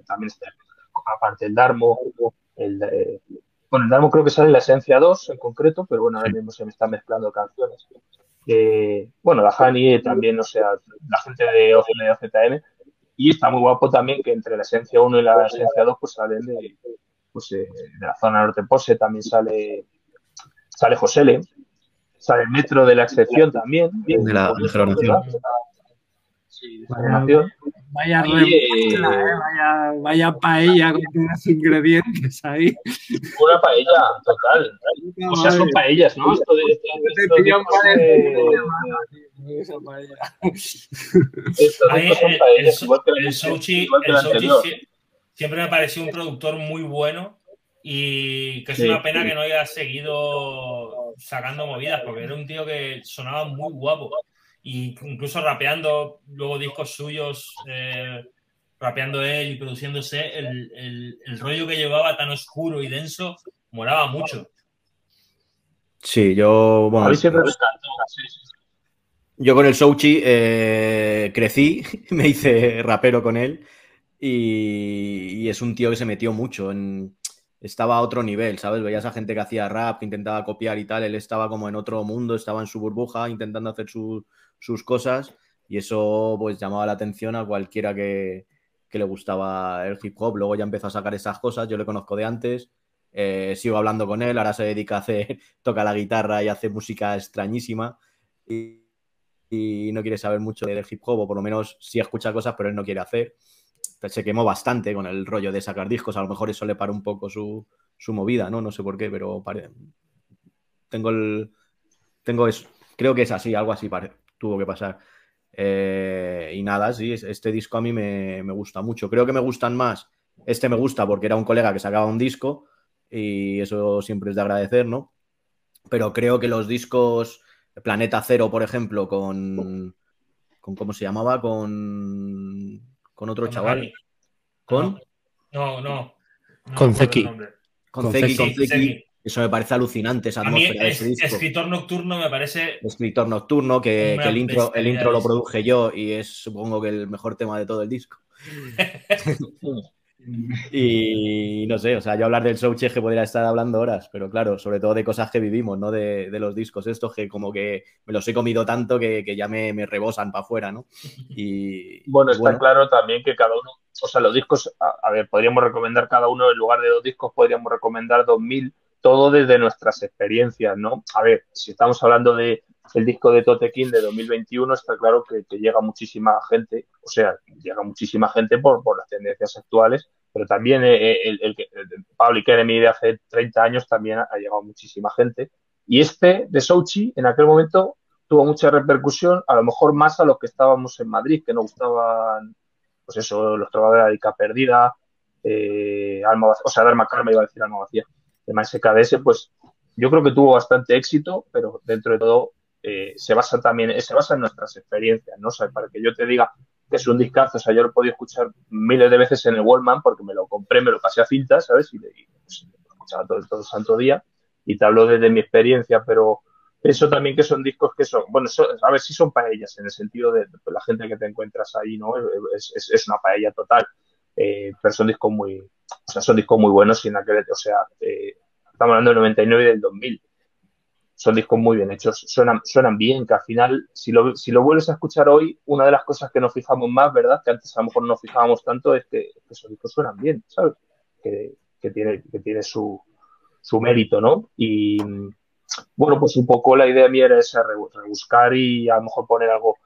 Speaker 9: también está, aparte el Darmo, el, bueno, el álbum creo que sale la Esencia 2 en concreto, pero bueno, ahora mismo se me están mezclando canciones. bueno, la Hani también, o sea, la gente de OZM, y está muy guapo también que entre la Esencia 1 y la Esencia 2 pues salen de, pues, eh, de la zona norte Pose, también sale, sale Josele, sale el metro de la excepción también.
Speaker 1: De la, de
Speaker 5: Vaya, eh, vaya, vaya, paella con los ingredientes ahí.
Speaker 9: Una paella, total. O sea, son paellas, ¿no? Esto de, esto de,
Speaker 2: el Sochi, siempre me pareció un productor muy bueno y que es una pena que no haya seguido sacando movidas porque era un tío que sonaba muy guapo. Y incluso rapeando luego discos suyos, eh, rapeando él y produciéndose, el, rollo que llevaba tan oscuro y denso moraba mucho.
Speaker 1: Sí, yo, bueno, yo con el Souchi eh, crecí, me hice rapero con él y, es un tío que se metió mucho en, estaba a otro nivel, ¿sabes? Veías a gente que hacía rap, que intentaba copiar y tal, él estaba como en otro mundo, estaba en su burbuja intentando hacer su, sus cosas y eso pues llamaba la atención a cualquiera que, le gustaba el hip hop. Luego ya empezó a sacar esas cosas, yo le conozco de antes, eh, sigo hablando con él, ahora se dedica a hacer, toca la guitarra y hace música extrañísima y, no quiere saber mucho del hip hop, o por lo menos sí escucha cosas, pero él no quiere hacer. Se quemó bastante con el rollo de sacar discos, a lo mejor eso le paró un poco su, movida, ¿no? No sé por qué, pero tengo el... Tengo eso, creo que es así, algo así tuvo que pasar. Eh, y nada, sí, este disco a mí me, gusta mucho. Creo que me gustan más. Este me gusta porque era un colega que sacaba un disco y eso siempre es de agradecer, ¿no? Pero creo que los discos Planeta Cero, por ejemplo, con, con ¿cómo se llamaba? Con, con otro chaval. ¿Con?
Speaker 2: No, no.
Speaker 4: con Zeki.
Speaker 1: Con Zeki, con Zeki. Eso me parece alucinante, esa atmósfera de ese disco.
Speaker 2: Escritor nocturno me parece.
Speaker 1: Escritor nocturno, que, el intro, el intro lo produje yo y es supongo que el mejor tema de todo el disco. y no sé, o sea, yo hablar del show que podría estar hablando horas, pero claro, sobre todo de cosas que vivimos, ¿no? De, los discos estos que como que me los he comido tanto que, ya me, rebosan para afuera, ¿no?
Speaker 9: Y, bueno, está claro también que cada uno, o sea, los discos, a, a, ver, podríamos recomendar cada uno, en lugar de dos discos, podríamos recomendar 2000 todo desde nuestras experiencias, ¿no? A ver, si estamos hablando de el disco de Totequín de 2021, está claro que, llega muchísima gente, o sea, llega muchísima gente por, las tendencias actuales, pero también eh, eh, el, el, el, Public Enemy de hace 30 años también ha, llegado muchísima gente. Y este de Sochi, en aquel momento, tuvo mucha repercusión, a lo mejor más a los que estábamos en Madrid, que nos gustaban, pues eso, los trovadores de Ica Perdida, eh, Alma, o sea, Dharma Karma iba a decir Alma Vacía tema SKDS, pues yo creo que tuvo bastante éxito, pero dentro de todo eh, se basa también, se basa en nuestras experiencias, ¿no? O para que yo te diga que es un discazo, o sea, yo lo he podido escuchar miles de veces en el Wallman porque me lo compré, me lo pasé a cinta, ¿sabes? Y, pues, lo escuchaba todo, todo el santo día y te hablo desde mi experiencia, pero eso también que son discos que son, bueno, a ver si son paellas en el sentido de, la gente que te encuentras ahí, ¿no? Es, es, una paella total, eh, pero son discos muy, o sea, son discos muy buenos y en aquel, o sea, eh, estamos hablando del 99 y del 2000. Son discos muy bien hechos, suenan, suenan bien, que al final, si lo, si lo vuelves a escuchar hoy, una de las cosas que nos fijamos más, ¿verdad? Que antes a lo mejor no nos fijábamos tanto, es que, esos discos suenan bien, ¿sabes? Que, tiene, que tiene su, su mérito, ¿no? Y bueno, pues un poco la idea mía era esa, rebuscar y a lo mejor poner algo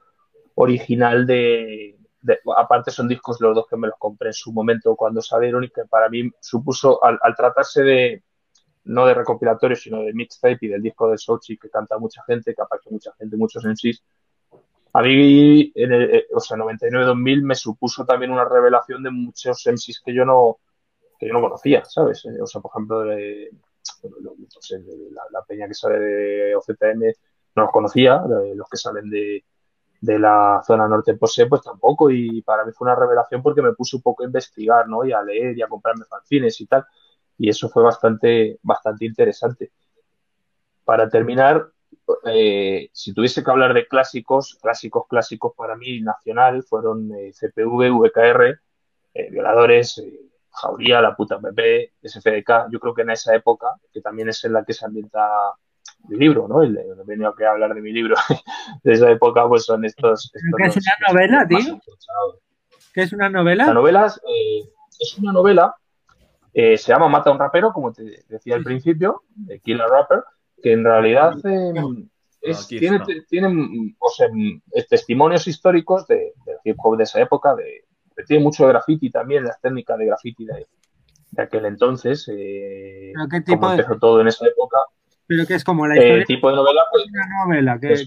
Speaker 9: original de, aparte son discos los dos que me los compré en su momento cuando salieron y que para mí supuso, al, tratarse de, no de recopilatorio, sino de mixtape y del disco de Sochi que canta mucha gente, que aparece mucha gente, muchos MCs, a mí, en el, eh, o sea, 99-2000 me supuso también una revelación de muchos MCs que yo no, que yo no conocía, ¿sabes? Eh, o sea, por ejemplo, la, peña que sale de OCTM no los conocía, los que salen de, de la zona norte Posee, pues tampoco. Y para mí fue una revelación porque me puse un poco a investigar, ¿no? Y a leer y a comprarme fanzines y tal. Y eso fue bastante, bastante interesante. Para terminar, eh, si tuviese que hablar de clásicos, clásicos, clásicos para mí nacional fueron eh, CPV, VKR, eh, Violadores, Jauría, La puta PP, SFDK, yo creo que en esa época, que también es en la que se ambienta mi libro, ¿no? El, he venido a hablar de mi libro. de esa época, pues son estos.
Speaker 5: ¿Qué es una novela, tío? ¿Qué es una novela?
Speaker 9: La novela eh, es una novela, eh, se llama Mata a un rapero, como te decía al principio, de Kill a Rapper, que en realidad eh, tiene, testimonios históricos de, del hip hop de esa época, de, tiene mucho graffiti también, las técnicas de graffiti de, aquel entonces. Eh,
Speaker 5: qué tipo
Speaker 9: empezó todo en esa época.
Speaker 5: Pero que es como la historia.
Speaker 9: Eh, tipo de novela, pues,
Speaker 5: una novela, que,
Speaker 9: pues,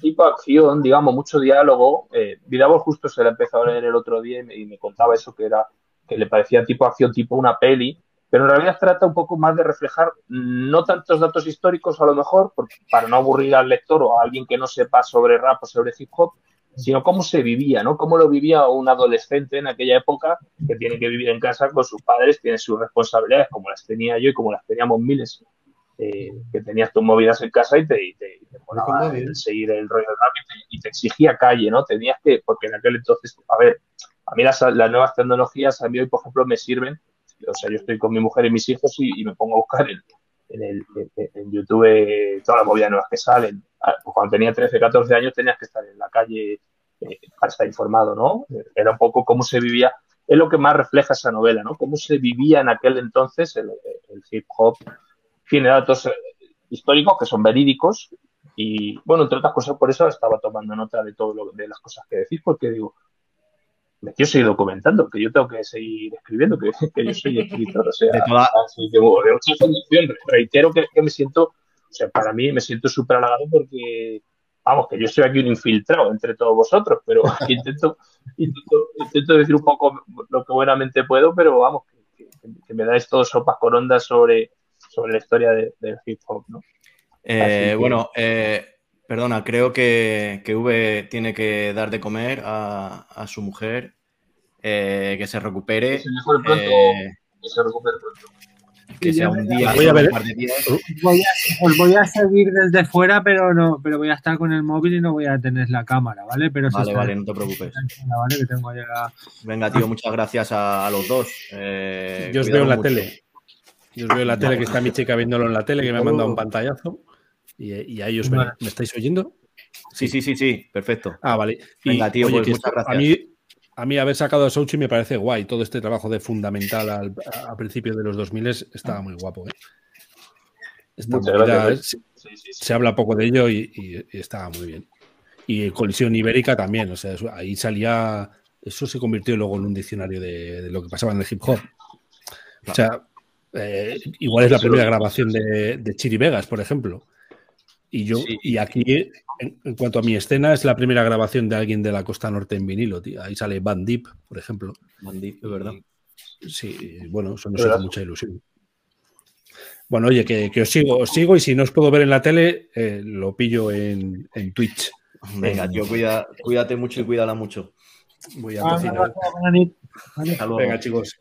Speaker 9: tipo acción, digamos, mucho diálogo. Eh, justo se la empezó a leer el otro día y me, contaba eso que era que le parecía tipo acción, tipo una peli, pero en realidad trata un poco más de reflejar no tantos datos históricos a lo mejor, para no aburrir al lector o a alguien que no sepa sobre rap o sobre hip hop, sino cómo se vivía, ¿no? Cómo lo vivía un adolescente en aquella época que tiene que vivir en casa con sus padres, tiene sus responsabilidades como las tenía yo y como las teníamos miles, eh, que tenías tus movidas en casa y te, y te, seguir el rollo de y te, exigía calle, ¿no? Tenías que, porque en aquel entonces, a ver, a mí las, nuevas tecnologías a mí hoy, por ejemplo, me sirven, o sea, yo estoy con mi mujer y mis hijos y, me pongo a buscar en, en, el, en, YouTube todas las movidas nuevas que salen. Ah, pues cuando tenía 13, 14 años tenías que estar en la calle eh, para estar informado, ¿no? Era un poco cómo se vivía, es lo que más refleja esa novela, ¿no? Cómo se vivía en aquel entonces el, hip hop. Tiene datos eh, históricos que son verídicos y, bueno, entre otras cosas, por eso estaba tomando nota de todo lo, de las cosas que decís, porque digo, me quiero seguir documentando, que yo tengo que seguir escribiendo, que, yo soy escritor, o sea, de, toda... reitero que, me siento, o sea, para mí me siento súper halagado porque, vamos, que yo soy aquí un infiltrado entre todos vosotros, pero intento, intento, decir un poco lo que buenamente puedo, pero vamos, que, me dais todos sopas con ondas sobre, sobre la historia del hip hop, ¿no?
Speaker 1: Eh, bueno, eh, Perdona, creo que, que, V tiene que dar de comer a, su mujer, eh, que se recupere.
Speaker 9: Que se pronto, eh, que se recupere pronto.
Speaker 1: Que sea un día.
Speaker 5: Voy a ver. os voy a seguir desde fuera, pero no, pero voy a estar con el móvil y no voy a tener la cámara, ¿vale? Pero
Speaker 1: vale, vale, no te preocupes. Venga, tío, muchas gracias a, los dos.
Speaker 4: Eh, Yo os veo en la tele. Yo os veo en la tele, que está mi chica viéndolo en la tele, que me ha mandado un pantallazo. Y, a ellos me, estáis oyendo?
Speaker 1: Sí, sí, sí, sí, perfecto.
Speaker 4: Ah, vale.
Speaker 1: Venga, tío, pues muchas gracias.
Speaker 4: A mí, a mí haber sacado a Sochi me parece guay. Todo este trabajo de fundamental al, a principios de los 2000 estaba muy guapo. ¿eh? se, habla poco de ello y, estaba muy bien. Y colisión ibérica también, o sea, ahí salía, eso se convirtió luego en un diccionario de, lo que pasaba en el hip hop. O sea, eh, igual es la primera grabación de, de Chiri Vegas, por ejemplo. Y yo, y aquí, en, cuanto a mi escena, es la primera grabación de alguien de la costa norte en vinilo, tío. Ahí sale Van Deep, por ejemplo.
Speaker 1: Van Deep, es verdad.
Speaker 4: Sí, bueno, eso nos hace mucha ilusión. Bueno, oye, que, os sigo, os sigo y si no os puedo ver en la tele, eh, lo pillo en, Twitch.
Speaker 1: Venga, tío, cuídate mucho y cuídala mucho.
Speaker 4: Voy a cocinar. Venga, chicos.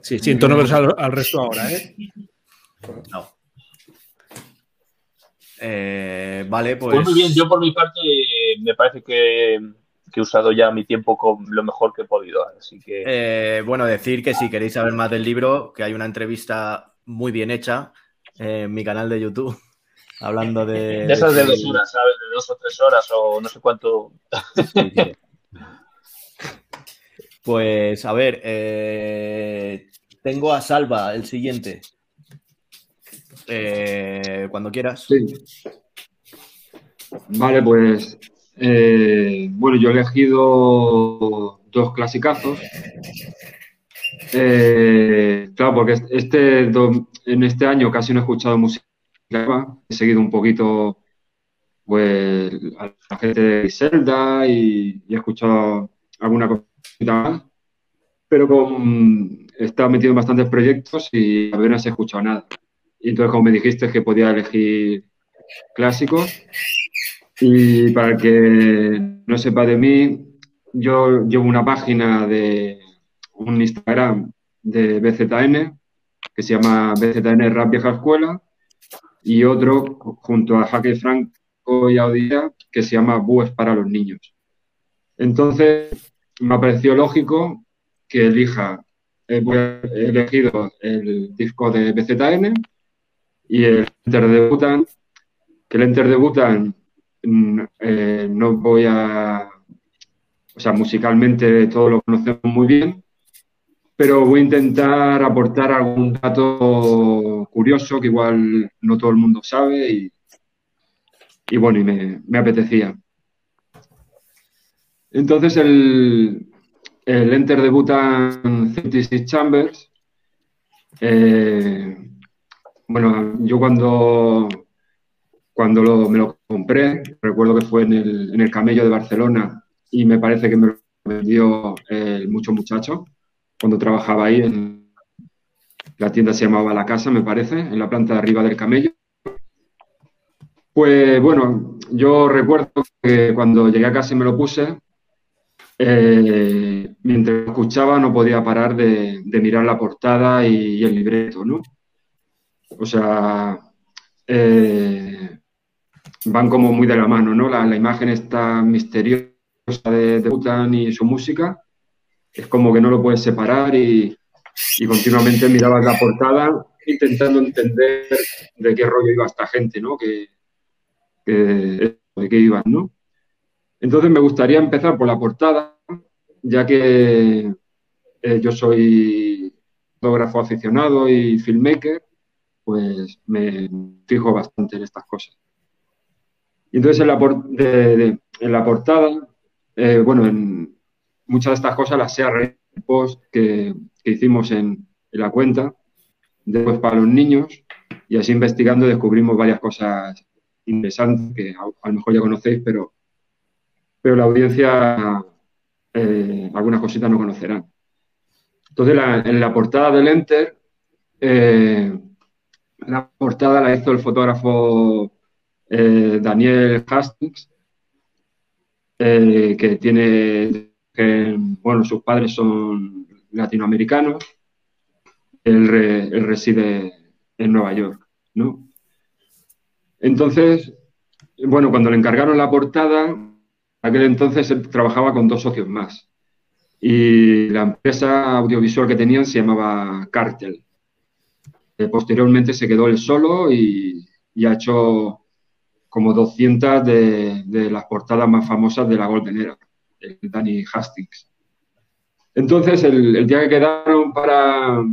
Speaker 4: Sí, siento no veros al resto ahora, ¿eh?
Speaker 1: No. Eh, vale, pues... pues...
Speaker 9: muy bien, yo por mi parte me parece que, he usado ya mi tiempo con lo mejor que he podido. Así que.
Speaker 1: Eh, bueno, decir que si queréis saber más del libro, que hay una entrevista muy bien hecha en mi canal de YouTube. Hablando de.
Speaker 9: De esas de dos horas, ¿sabes? De dos o tres horas o no sé cuánto.
Speaker 1: pues a ver, eh, tengo a Salva, el siguiente. Eh, cuando quieras.
Speaker 6: Sí. Vale, pues eh, bueno, yo he elegido dos clasicazos. Eh, claro, porque este en este año casi no he escuchado música. He seguido un poquito pues a la gente de Zelda y, he escuchado alguna cosita más. Pero con, he estado metido en bastantes proyectos y apenas he escuchado nada. Y entonces, como me dijiste que podía elegir clásicos. Y para el que no sepa de mí, yo llevo una página de un Instagram de BZN que se llama BZN Rap Vieja Escuela y otro junto a Jaque Franco y Audía que se llama Búes para los Niños. Entonces, me ha parecido lógico que elija he elegido el disco de BZN y el Enter de Butan, que el Enter de Butan mm, eh, no voy a, o sea, musicalmente todo lo conocemos muy bien, pero voy a intentar aportar algún dato curioso que igual no todo el mundo sabe y, y bueno, y me, apetecía. Entonces el, el Enter debuta en 36 Chambers. Eh, bueno, yo cuando, cuando me lo compré, recuerdo que fue en el, en el, Camello de Barcelona y me parece que me lo vendió el mucho muchacho cuando trabajaba ahí. En, la tienda se llamaba La Casa, me parece, en la planta de arriba del Camello. Pues bueno, yo recuerdo que cuando llegué a casa y me lo puse, eh, mientras escuchaba no podía parar de, mirar la portada y, el libreto, ¿no? O sea, eh, van como muy de la mano, ¿no? La, imagen está misteriosa de, Butan y su música, es como que no lo puedes separar y, y continuamente mirabas la portada intentando entender de qué rollo iba esta gente, ¿no? Que, de qué iban, ¿no? Entonces me gustaría empezar por la portada, ya que eh, yo soy fotógrafo aficionado y filmmaker, pues me fijo bastante en estas cosas. Y entonces en la, la portada, eh, bueno, en muchas de estas cosas las sé a post que, hicimos en, la cuenta, después para los niños, y así investigando descubrimos varias cosas interesante que a, lo mejor ya conocéis, pero, pero la audiencia eh, algunas cositas no conocerán. Entonces, en la portada del Enter, eh, la portada la hizo el fotógrafo eh, Daniel Hastings, que tiene, bueno, sus padres son latinoamericanos, él, él reside en Nueva York, ¿no? Entonces, bueno, cuando le encargaron la portada, aquel entonces él trabajaba con dos socios más. Y la empresa audiovisual que tenían se llamaba Cartel. Eh, posteriormente se quedó él solo y, ha hecho como 200 de, las portadas más famosas de la Golden Era, el Danny Hastings. Entonces, el, día que quedaron para,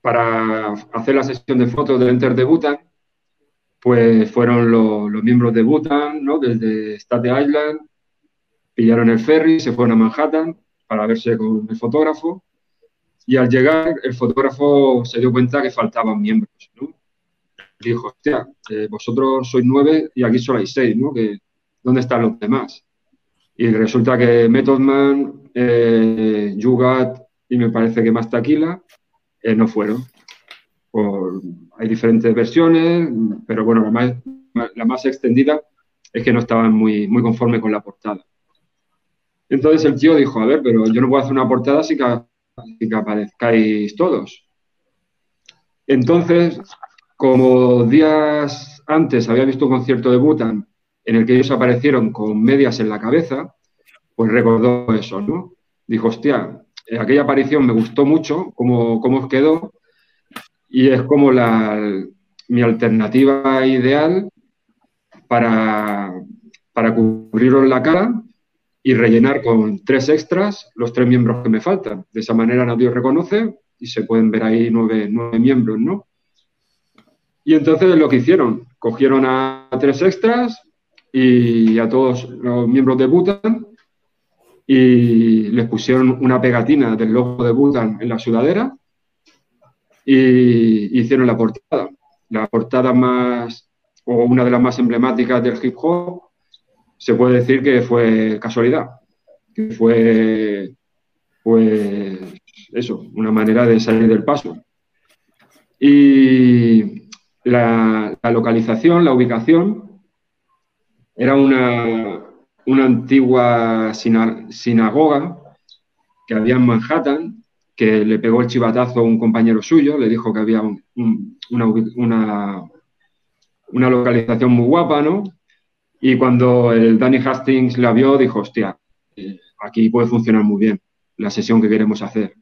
Speaker 6: para hacer la sesión de fotos del Enter de Bhutan, pues fueron los miembros de Bhutan, ¿no? Desde Staten Island, pillaron el ferry, se fueron a Manhattan para verse con el fotógrafo y al llegar el fotógrafo se dio cuenta que faltaban miembros, ¿no? Dijo, hostia, eh, vosotros sois nueve y aquí solo hay seis, ¿no? Que, ¿Dónde están los demás? Y resulta que Method Man, eh, Yugat y me parece que más Taquila eh, no fueron hay diferentes versiones, pero bueno, la más, la más extendida es que no estaban muy, muy conformes con la portada. Entonces el tío dijo, a ver, pero yo no puedo hacer una portada si que, que aparezcáis todos. Entonces, como días antes había visto un concierto de Butan en el que ellos aparecieron con medias en la cabeza, pues recordó eso, ¿no? Dijo, hostia, aquella aparición me gustó mucho, cómo, cómo quedó, y es como la, mi alternativa ideal para, para cubriros la cara y rellenar con tres extras los tres miembros que me faltan. De esa manera nadie reconoce y se pueden ver ahí nueve, nueve miembros, ¿no? Y entonces lo que hicieron, cogieron a tres extras y a todos los miembros de Bhutan y les pusieron una pegatina del logo de Bhutan en la sudadera y hicieron la portada. La portada más, o una de las más emblemáticas del hip hop, se puede decir que fue casualidad, que fue, pues, eso, una manera de salir del paso. Y la, localización, la ubicación, era una, una antigua sinagoga que había en Manhattan, que le pegó el chivatazo a un compañero suyo, le dijo que había una, una, localización muy guapa, ¿no? Y cuando el Danny Hastings la vio, dijo, hostia, eh, aquí puede funcionar muy bien la sesión que queremos hacer.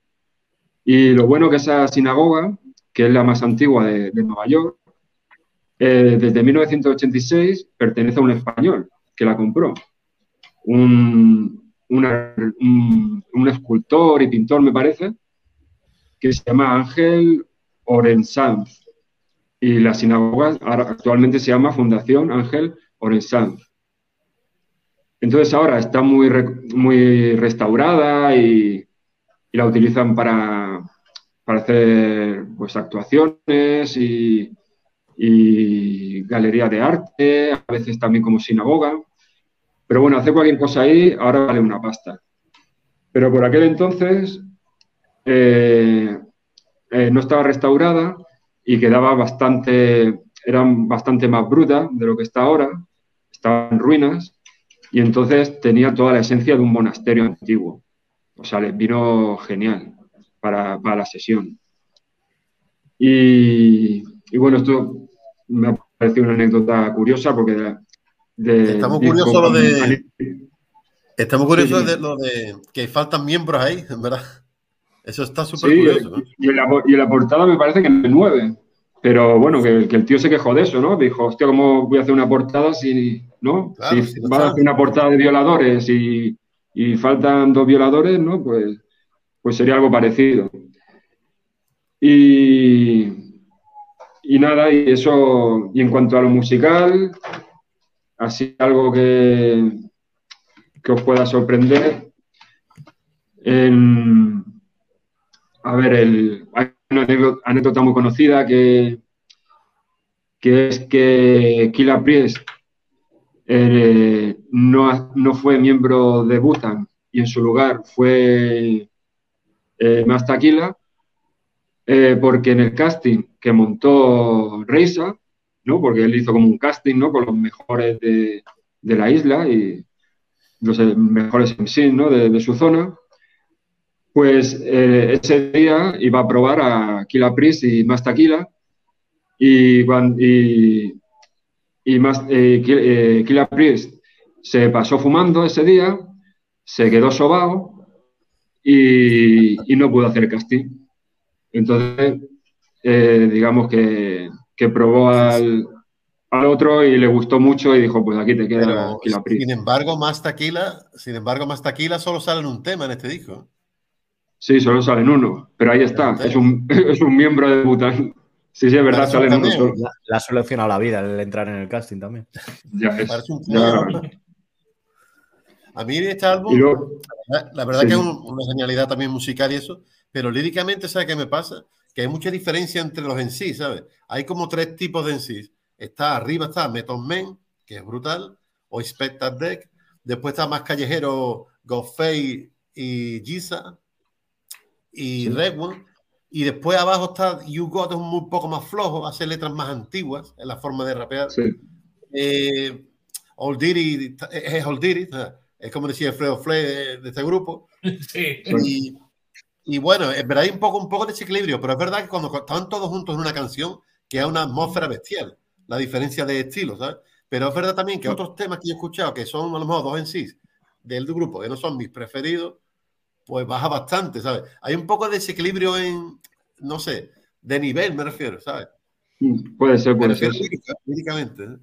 Speaker 6: Y lo bueno que esa sinagoga, que es la más antigua de, Nueva York, eh, desde 1986 pertenece a un español que la compró. Un, un, escultor y pintor, me parece, que se llama Ángel Orensanz. Y la sinagoga actualmente se llama Fundación Ángel Orensanz. Entonces ahora está muy, muy restaurada y, la utilizan para, hacer pues, actuaciones y, y galería de arte, a veces también como sinagoga. Pero bueno, hacer cualquier cosa ahí ahora vale una pasta. Pero por aquel entonces eh, eh, no estaba restaurada y quedaba bastante, era bastante más bruta de lo que está ahora, estaba en ruinas y entonces tenía toda la esencia de un monasterio antiguo. O sea, les vino genial para, la sesión. Y, bueno, esto me ha parecido una anécdota curiosa porque...
Speaker 7: estamos curiosos de... Estamos curiosos de lo de que faltan miembros ahí, en verdad. Eso está súper curioso.
Speaker 6: Y, en la, y, en la, portada me parece que en el 9. Pero bueno, que, el tío se quejó de eso, ¿no? Dijo, hostia, ¿cómo voy a hacer una portada si, ¿no? si, vas a hacer una portada de violadores y, faltan dos violadores, ¿no? Pues, pues sería algo parecido. Y, y nada, y eso, y en cuanto a lo musical, así algo que, que os pueda sorprender. a ver, el, una anécdota muy conocida que, que es que Kila Priest eh, no, fue miembro de Butan y en su lugar fue eh, Mastakila, eh, porque en el casting que montó Reisa, ¿no? porque él hizo como un casting ¿no? con los mejores de, la isla y los mejores en sí ¿no? de su zona, pues eh, ese día iba a probar a Kila Priest y más Taquila y, y, y más, eh, eh, Kila Priest se pasó fumando ese día, se quedó sobao y, no pudo hacer casting. Entonces, digamos que, probó al, otro y le gustó mucho y dijo, pues aquí te queda Kila Priest.
Speaker 7: Sin embargo, más Taquila, sin embargo, más Taquila solo sale en un tema en este disco.
Speaker 6: Sí, solo salen uno, pero ahí está, es un, es un miembro de Bután. Sí, sí, es verdad, salen uno solo.
Speaker 1: La, ha solucionado la vida el entrar en el casting también.
Speaker 6: Ya es.
Speaker 7: A mí este álbum, la verdad que es una genialidad también musical y eso, pero líricamente, ¿sabes qué me pasa? Que hay mucha diferencia entre los en sí, ¿sabes? Hay como tres tipos de en sí. Está arriba, está Method Man, que es brutal, o Spectre Deck. Después está más callejero Godfrey y Giza y Red One. Y después abajo está You Got, es un poco más flojo, hace letras más antiguas en la forma de rapear. Sí. Eh, Old Diddy, es Old Diddy, es como decía Fredo Flay de, este grupo. Sí. Y, y, bueno, es verdad, hay un poco, un poco de desequilibrio, pero es verdad que cuando están todos juntos en una canción, queda una atmósfera bestial, la diferencia de estilo, ¿sabes? Pero es verdad también que otros temas que he escuchado, que son a lo mejor dos en sí, del grupo, que no son mis preferidos, pues baja bastante, ¿sabes? Hay un poco de desequilibrio en, no sé, de nivel me refiero, ¿sabes?
Speaker 6: Mm, puede ser, puede ser.
Speaker 7: Líricamente. ¿eh?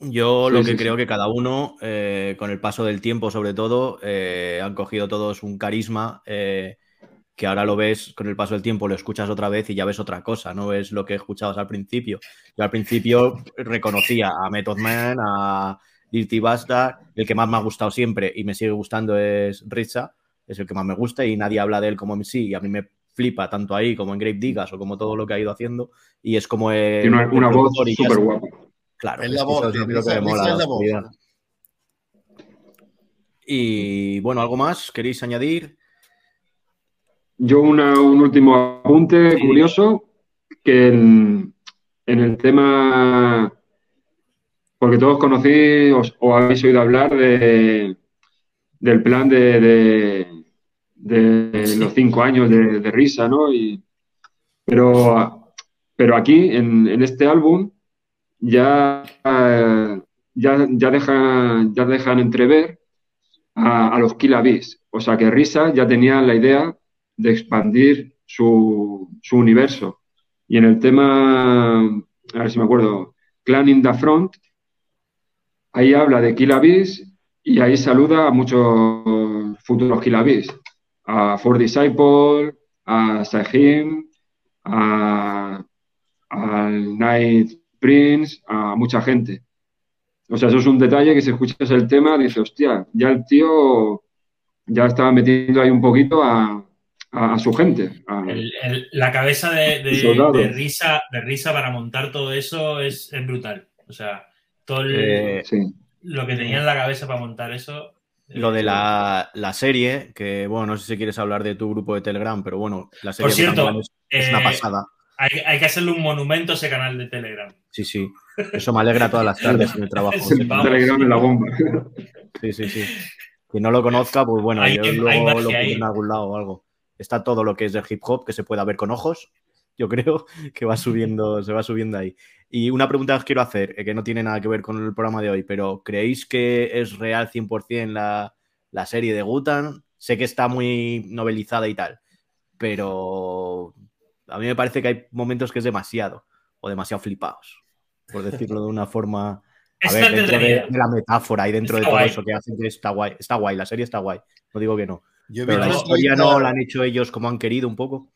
Speaker 1: Yo lo que creo que cada uno, eh, con el paso del tiempo sobre todo, eh, han cogido todos un carisma que ahora lo ves con el paso del tiempo, lo escuchas otra vez y ya ves otra cosa, no ves lo que escuchabas al principio. Yo al principio reconocía a Method Man, a Dirty Bastard, el que más me ha gustado siempre y me sigue gustando es Richa, es el que más me gusta y nadie habla de él como MC y a mí me flipa tanto ahí como en Grape Digas o como todo lo que ha ido haciendo y es como
Speaker 6: Tiene una, voz súper guapa.
Speaker 1: Claro, es la voz. Y bueno, ¿algo más queréis añadir?
Speaker 6: Yo un último apunte curioso, que en, el tema, porque todos conocéis o habéis oído hablar de, del plan de, de los cinco años de, risa, ¿no? Y, pero, pero aquí, en, este álbum, ya, ya, ya, dejan, ya dejan entrever a, los Killa O sea que Risa ya tenía la idea de expandir su, universo. Y en el tema, a ver si me acuerdo, Clan in the Front, ahí habla de Kill y ahí saluda a muchos futuros Kill a Four Disciple, a Sahim, a, al Night Prince, a mucha gente. O sea, eso es un detalle que si escuchas el tema, dices, hostia, ya el tío ya estaba metiendo ahí un poquito a, su gente.
Speaker 2: la cabeza de, risa, de risa para montar todo eso es, brutal. O sea, todo eh, lo que tenía en la cabeza para montar eso.
Speaker 1: Lo de la, serie, que bueno, no sé si quieres hablar de tu grupo de Telegram, pero bueno, la serie
Speaker 2: Por cierto,
Speaker 1: es, una eh, pasada.
Speaker 2: Hay, que hacerle un monumento a ese canal de Telegram.
Speaker 1: Sí, sí. Eso me alegra todas las tardes en el trabajo.
Speaker 6: Telegram en la bomba.
Speaker 1: Sí, sí, sí. Quien no lo conozca, pues bueno, yo luego lo pongo en algún lado o algo. Está todo lo que es de hip hop que se pueda ver con ojos. Yo creo que va subiendo, se va subiendo ahí. Y una pregunta que os quiero hacer, eh, que no tiene nada que ver con el programa de hoy, pero ¿creéis que es real 100% la, la serie de Gutan? Sé que está muy novelizada y tal, pero a mí me parece que hay momentos que es demasiado o demasiado flipados, por decirlo de una forma. A ver, dentro de, la metáfora y dentro de todo eso que hacen que está guay. Está guay, la serie está guay. No digo que no. pero la historia no la han hecho ellos como han querido un poco.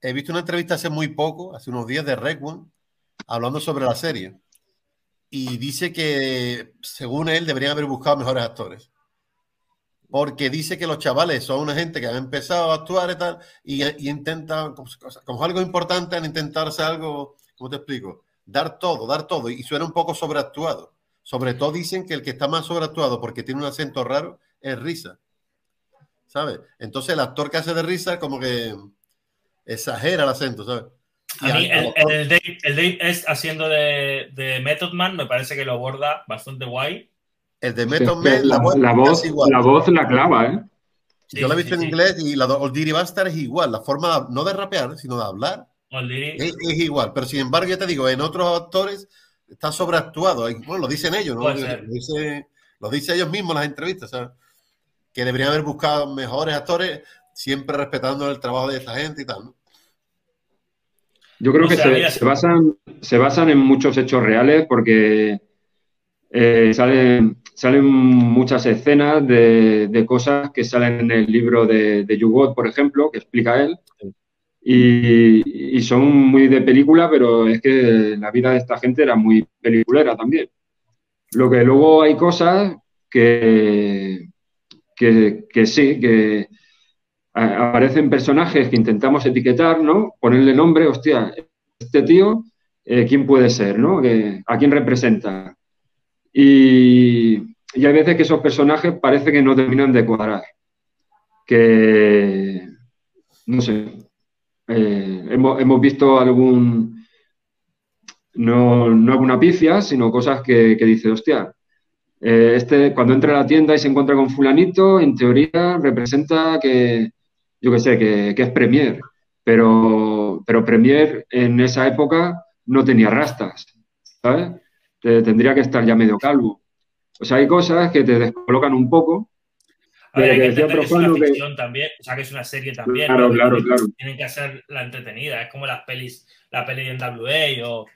Speaker 7: He visto una entrevista hace muy poco, hace unos días, de Redwood, hablando sobre la serie. Y dice que, según él, deberían haber buscado mejores actores porque dice que los chavales son una gente que han empezado a actuar y tal, y, intentan, como, algo importante, han intentarse algo, ¿cómo te explico? Dar todo, dar todo, y suena un poco sobreactuado. Sobre todo dicen que el que está más sobreactuado porque tiene un acento raro es Risa. ¿Sabes? Entonces el actor que hace de Risa como que exagera el acento, ¿sabes?
Speaker 2: a mí el, Dave, es haciendo de, de Method Man me parece que lo borda bastante guay
Speaker 7: el de Method Man,
Speaker 6: la, voz, la, voz, la voz la clava, ¿eh?
Speaker 7: Yo la he visto en inglés y la de Oldiri Bastard es igual. La forma, no de rapear, sino de hablar, es, es, igual. Pero sin embargo, ya te digo, en otros actores está sobreactuado. Bueno, lo dicen ellos, ¿no? Lo, dice, lo dice ellos mismos en las entrevistas, ¿sabes? Que deberían haber buscado mejores actores, siempre respetando el trabajo de esa gente y tal, ¿no?
Speaker 6: Yo creo que se, se, basan, se basan en muchos hechos reales porque eh, salen, salen muchas escenas de, cosas que salen en el libro de, de Yugot, por ejemplo, que explica él. Y, son muy de película, pero es que la vida de esta gente era muy peliculera también. Lo que luego hay cosas que, que, sí, que aparecen personajes que intentamos etiquetar, ¿no? Ponerle nombre, hostia, este tío, eh, ¿quién puede ser, ¿no? ¿A quién representa? Y, hay veces que esos personajes parece que no terminan de cuadrar. Que, no sé, eh, hemos, visto algún, no, no alguna pifia, sino cosas que, que dice, hostia, eh, este cuando entra a la tienda y se encuentra con fulanito, en teoría representa que, yo qué sé, que, que, es Premier, pero, pero Premier en esa época no tenía rastas, ¿sabes? tendría que estar ya medio calvo. O sea, hay cosas que te descolocan un poco.
Speaker 2: A ver, hay que, que es una ficción también, o sea, que es una serie también.
Speaker 6: Claro, claro, claro.
Speaker 2: Tienen que hacer la entretenida, es como las pelis, la peli de NWA o,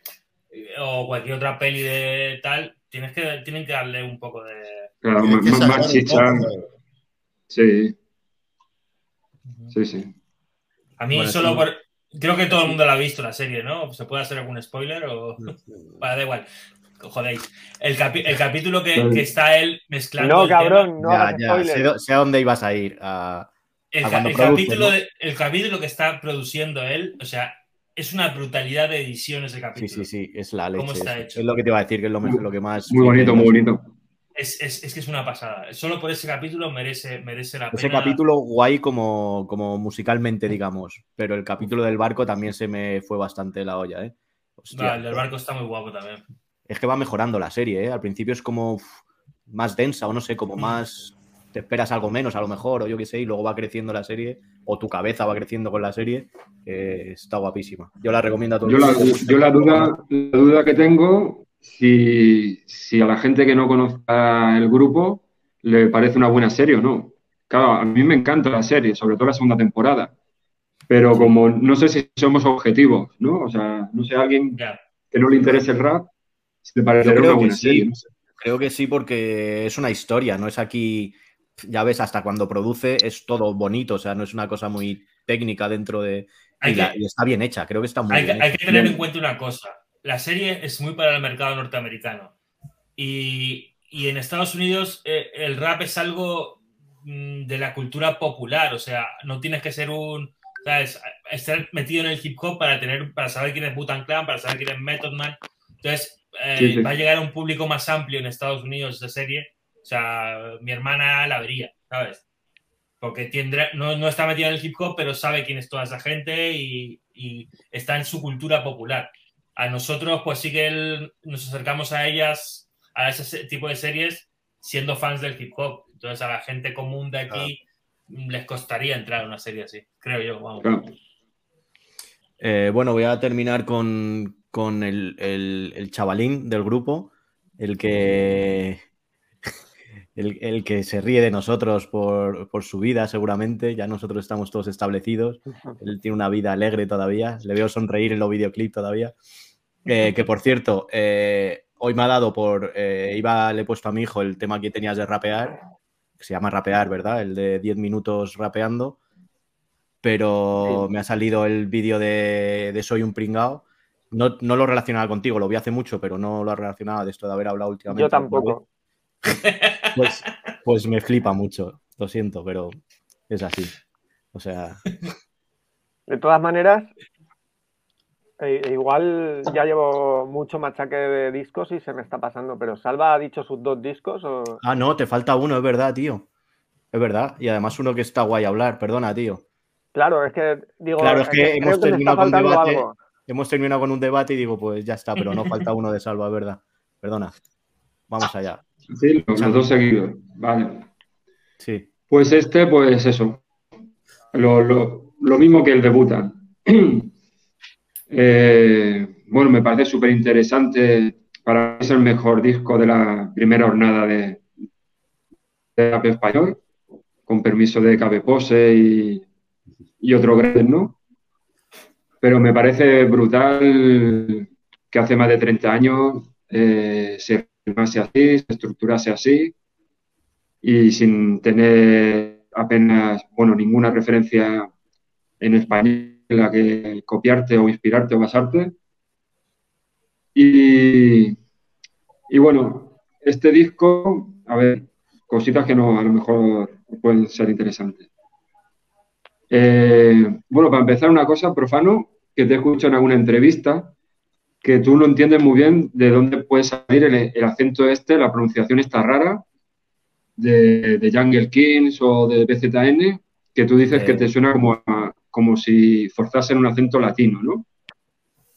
Speaker 2: o cualquier otra peli de tal, tienes que, tienen que darle un poco de...
Speaker 6: Claro, más, más chicha. Sí. Sí, sí.
Speaker 2: A mí solo por... Creo que todo el mundo la ha visto la serie, ¿no? ¿Se puede hacer algún spoiler o...? Vale, da igual jodéis. El, el capítulo que, que, está él mezclando.
Speaker 3: No, cabrón, no.
Speaker 1: Ya, ya, sé, a dónde ibas a ir. A,
Speaker 2: el, capítulo el capítulo que está produciendo él, o sea, es una brutalidad de edición ese capítulo.
Speaker 1: Sí, sí, sí, es la leche. ¿Cómo está hecho? Es lo que te iba a decir, que es lo, lo que más.
Speaker 6: Muy bonito, muy bonito.
Speaker 2: Es, es, es, que es una pasada. Solo por ese capítulo merece, merece la pena.
Speaker 1: Ese capítulo guay como, como musicalmente, digamos. Pero el capítulo del barco también se me fue bastante la olla, ¿eh?
Speaker 2: el del barco está muy guapo también
Speaker 1: es que va mejorando la serie, ¿eh? Al principio es como más densa o no sé, como más te esperas algo menos a lo mejor o yo qué sé y luego va creciendo la serie o tu cabeza va creciendo con la serie, está guapísima. Yo la recomiendo a todos.
Speaker 6: Yo la, yo la duda, la duda que tengo, si, si a la gente que no conozca el grupo le parece una buena serie o no. Claro, a mí me encanta la serie, sobre todo la segunda temporada. pero como no sé si somos objetivos, ¿no? O sea, no sé, alguien que no le interese el rap, si te parece una buena serie, no sé.
Speaker 1: Creo que sí, porque es una historia, no es aquí, ya ves, hasta cuando produce es todo bonito, o sea, no es una cosa muy técnica dentro de... Y, está bien hecha, creo que está muy
Speaker 2: hay
Speaker 1: bien
Speaker 2: que, Hay que tener en cuenta una cosa, la serie es muy para el mercado norteamericano y, en Estados Unidos eh, el rap es algo mm, de la cultura popular, o sea, no tienes que ser un... ¿sabes? Estar metido en el hip hop para tener, para saber quién es Butan Clan, para saber quién es Method Man. Entonces, eh, va a llegar a un público más amplio en Estados Unidos esa serie. O sea, mi hermana la vería, ¿sabes? Porque no, no, está metida en el hip hop, pero sabe quién es toda esa gente y, está en su cultura popular. A nosotros, pues sí que nos acercamos a ellas, a ese tipo de series, siendo fans del hip hop. Entonces, a la gente común de aquí les costaría entrar a una serie así, creo yo. Vamos.
Speaker 1: Eh, bueno, voy a terminar con, con el, chavalín del grupo, el que, el, que se ríe de nosotros por, su vida, seguramente. Ya nosotros estamos todos establecidos. Él tiene una vida alegre todavía. Le veo sonreír en los videoclips todavía. Eh, que por cierto, eh, hoy me ha dado por. Eh, iba, le he puesto a mi hijo el tema que tenías de rapear, que se llama rapear, ¿verdad? El de 10 minutos rapeando. Pero me ha salido el vídeo de, de Soy un pringao no, lo relacionaba contigo, lo vi hace mucho, pero no lo relacionaba de esto de haber hablado últimamente.
Speaker 3: Yo tampoco.
Speaker 1: Pues, pues me flipa mucho, lo siento, pero es así. O sea.
Speaker 3: De todas maneras, e, e igual ya llevo mucho machaque de discos y se me está pasando, pero Salva ha dicho sus dos discos. O...
Speaker 1: Ah, no, te falta uno, es verdad, tío. Es verdad. Y además uno que está guay a hablar, perdona, tío.
Speaker 3: Claro, es que digo.
Speaker 1: Claro, es que hemos terminado con debate hemos terminado con un debate y digo, pues ya está, pero no falta uno de salva, ¿verdad? Perdona. Vamos allá.
Speaker 6: Sí, los, dos seguidos. Vale.
Speaker 1: Sí.
Speaker 6: Pues este, pues eso. Lo, mismo que el debuta. Eh, bueno, me parece súper interesante. Para mí es el mejor disco de la primera jornada de, de español, con permiso de Cabe Pose y, y otro grande, ¿no? pero me parece brutal que hace más de 30 años eh, se filmase así, se estructurase así y sin tener apenas, bueno, ninguna referencia en español en la que copiarte o inspirarte o basarte. Y, y bueno, este disco, a ver, cositas que no, a lo mejor pueden ser interesantes. Eh, bueno, para empezar una cosa, profano, que te escucho en alguna entrevista, que tú no entiendes muy bien de dónde puede salir el, acento este, la pronunciación está rara, de, de, Jungle Kings o de BZN, que tú dices que te suena como, como si forzasen un acento latino, ¿no?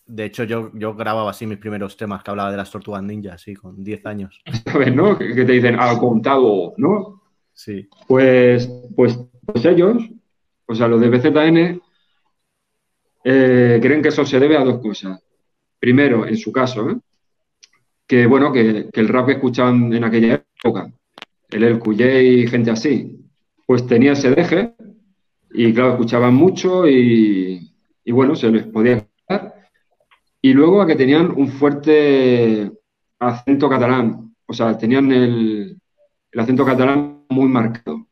Speaker 1: De hecho, yo, yo grababa así mis primeros temas que hablaba de las tortugas ninjas, sí, con 10 años.
Speaker 6: ¿Sabes, no? Que, te dicen al contado, ¿no?
Speaker 1: Sí.
Speaker 6: Pues, pues, pues ellos, o sea, los de BZN, eh, creen que eso se debe a dos cosas. Primero, en su caso, ¿eh? que bueno, que, el rap que escuchaban en aquella época, el El y gente así, pues tenía ese deje y claro, escuchaban mucho y, bueno, se les podía escuchar. Y luego a que tenían un fuerte acento catalán, o sea, tenían el, el acento catalán muy marcado.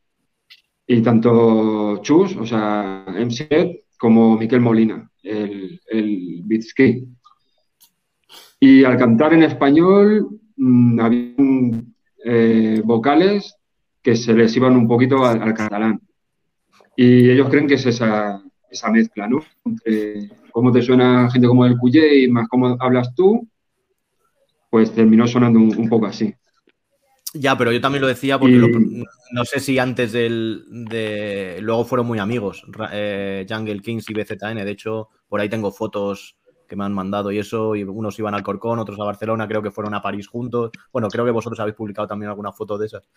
Speaker 6: Y tanto Chus, o sea, MC como Miquel Molina, el, el Y al cantar en español mm, había eh, vocales que se les iban un poquito al, catalán. Y ellos creen que es esa, esa mezcla, ¿no? Entre cómo te suena gente como el Cuyé y más cómo hablas tú, pues terminó sonando un poco así.
Speaker 1: Ya, pero yo también lo decía porque no sé si antes del, de. Luego fueron muy amigos, eh, Jungle Kings y BZN. De hecho, por ahí tengo fotos que me han mandado y eso. Y unos iban al Corcón, otros a Barcelona, creo que fueron a París juntos. Bueno, creo que vosotros habéis publicado también alguna foto de esas.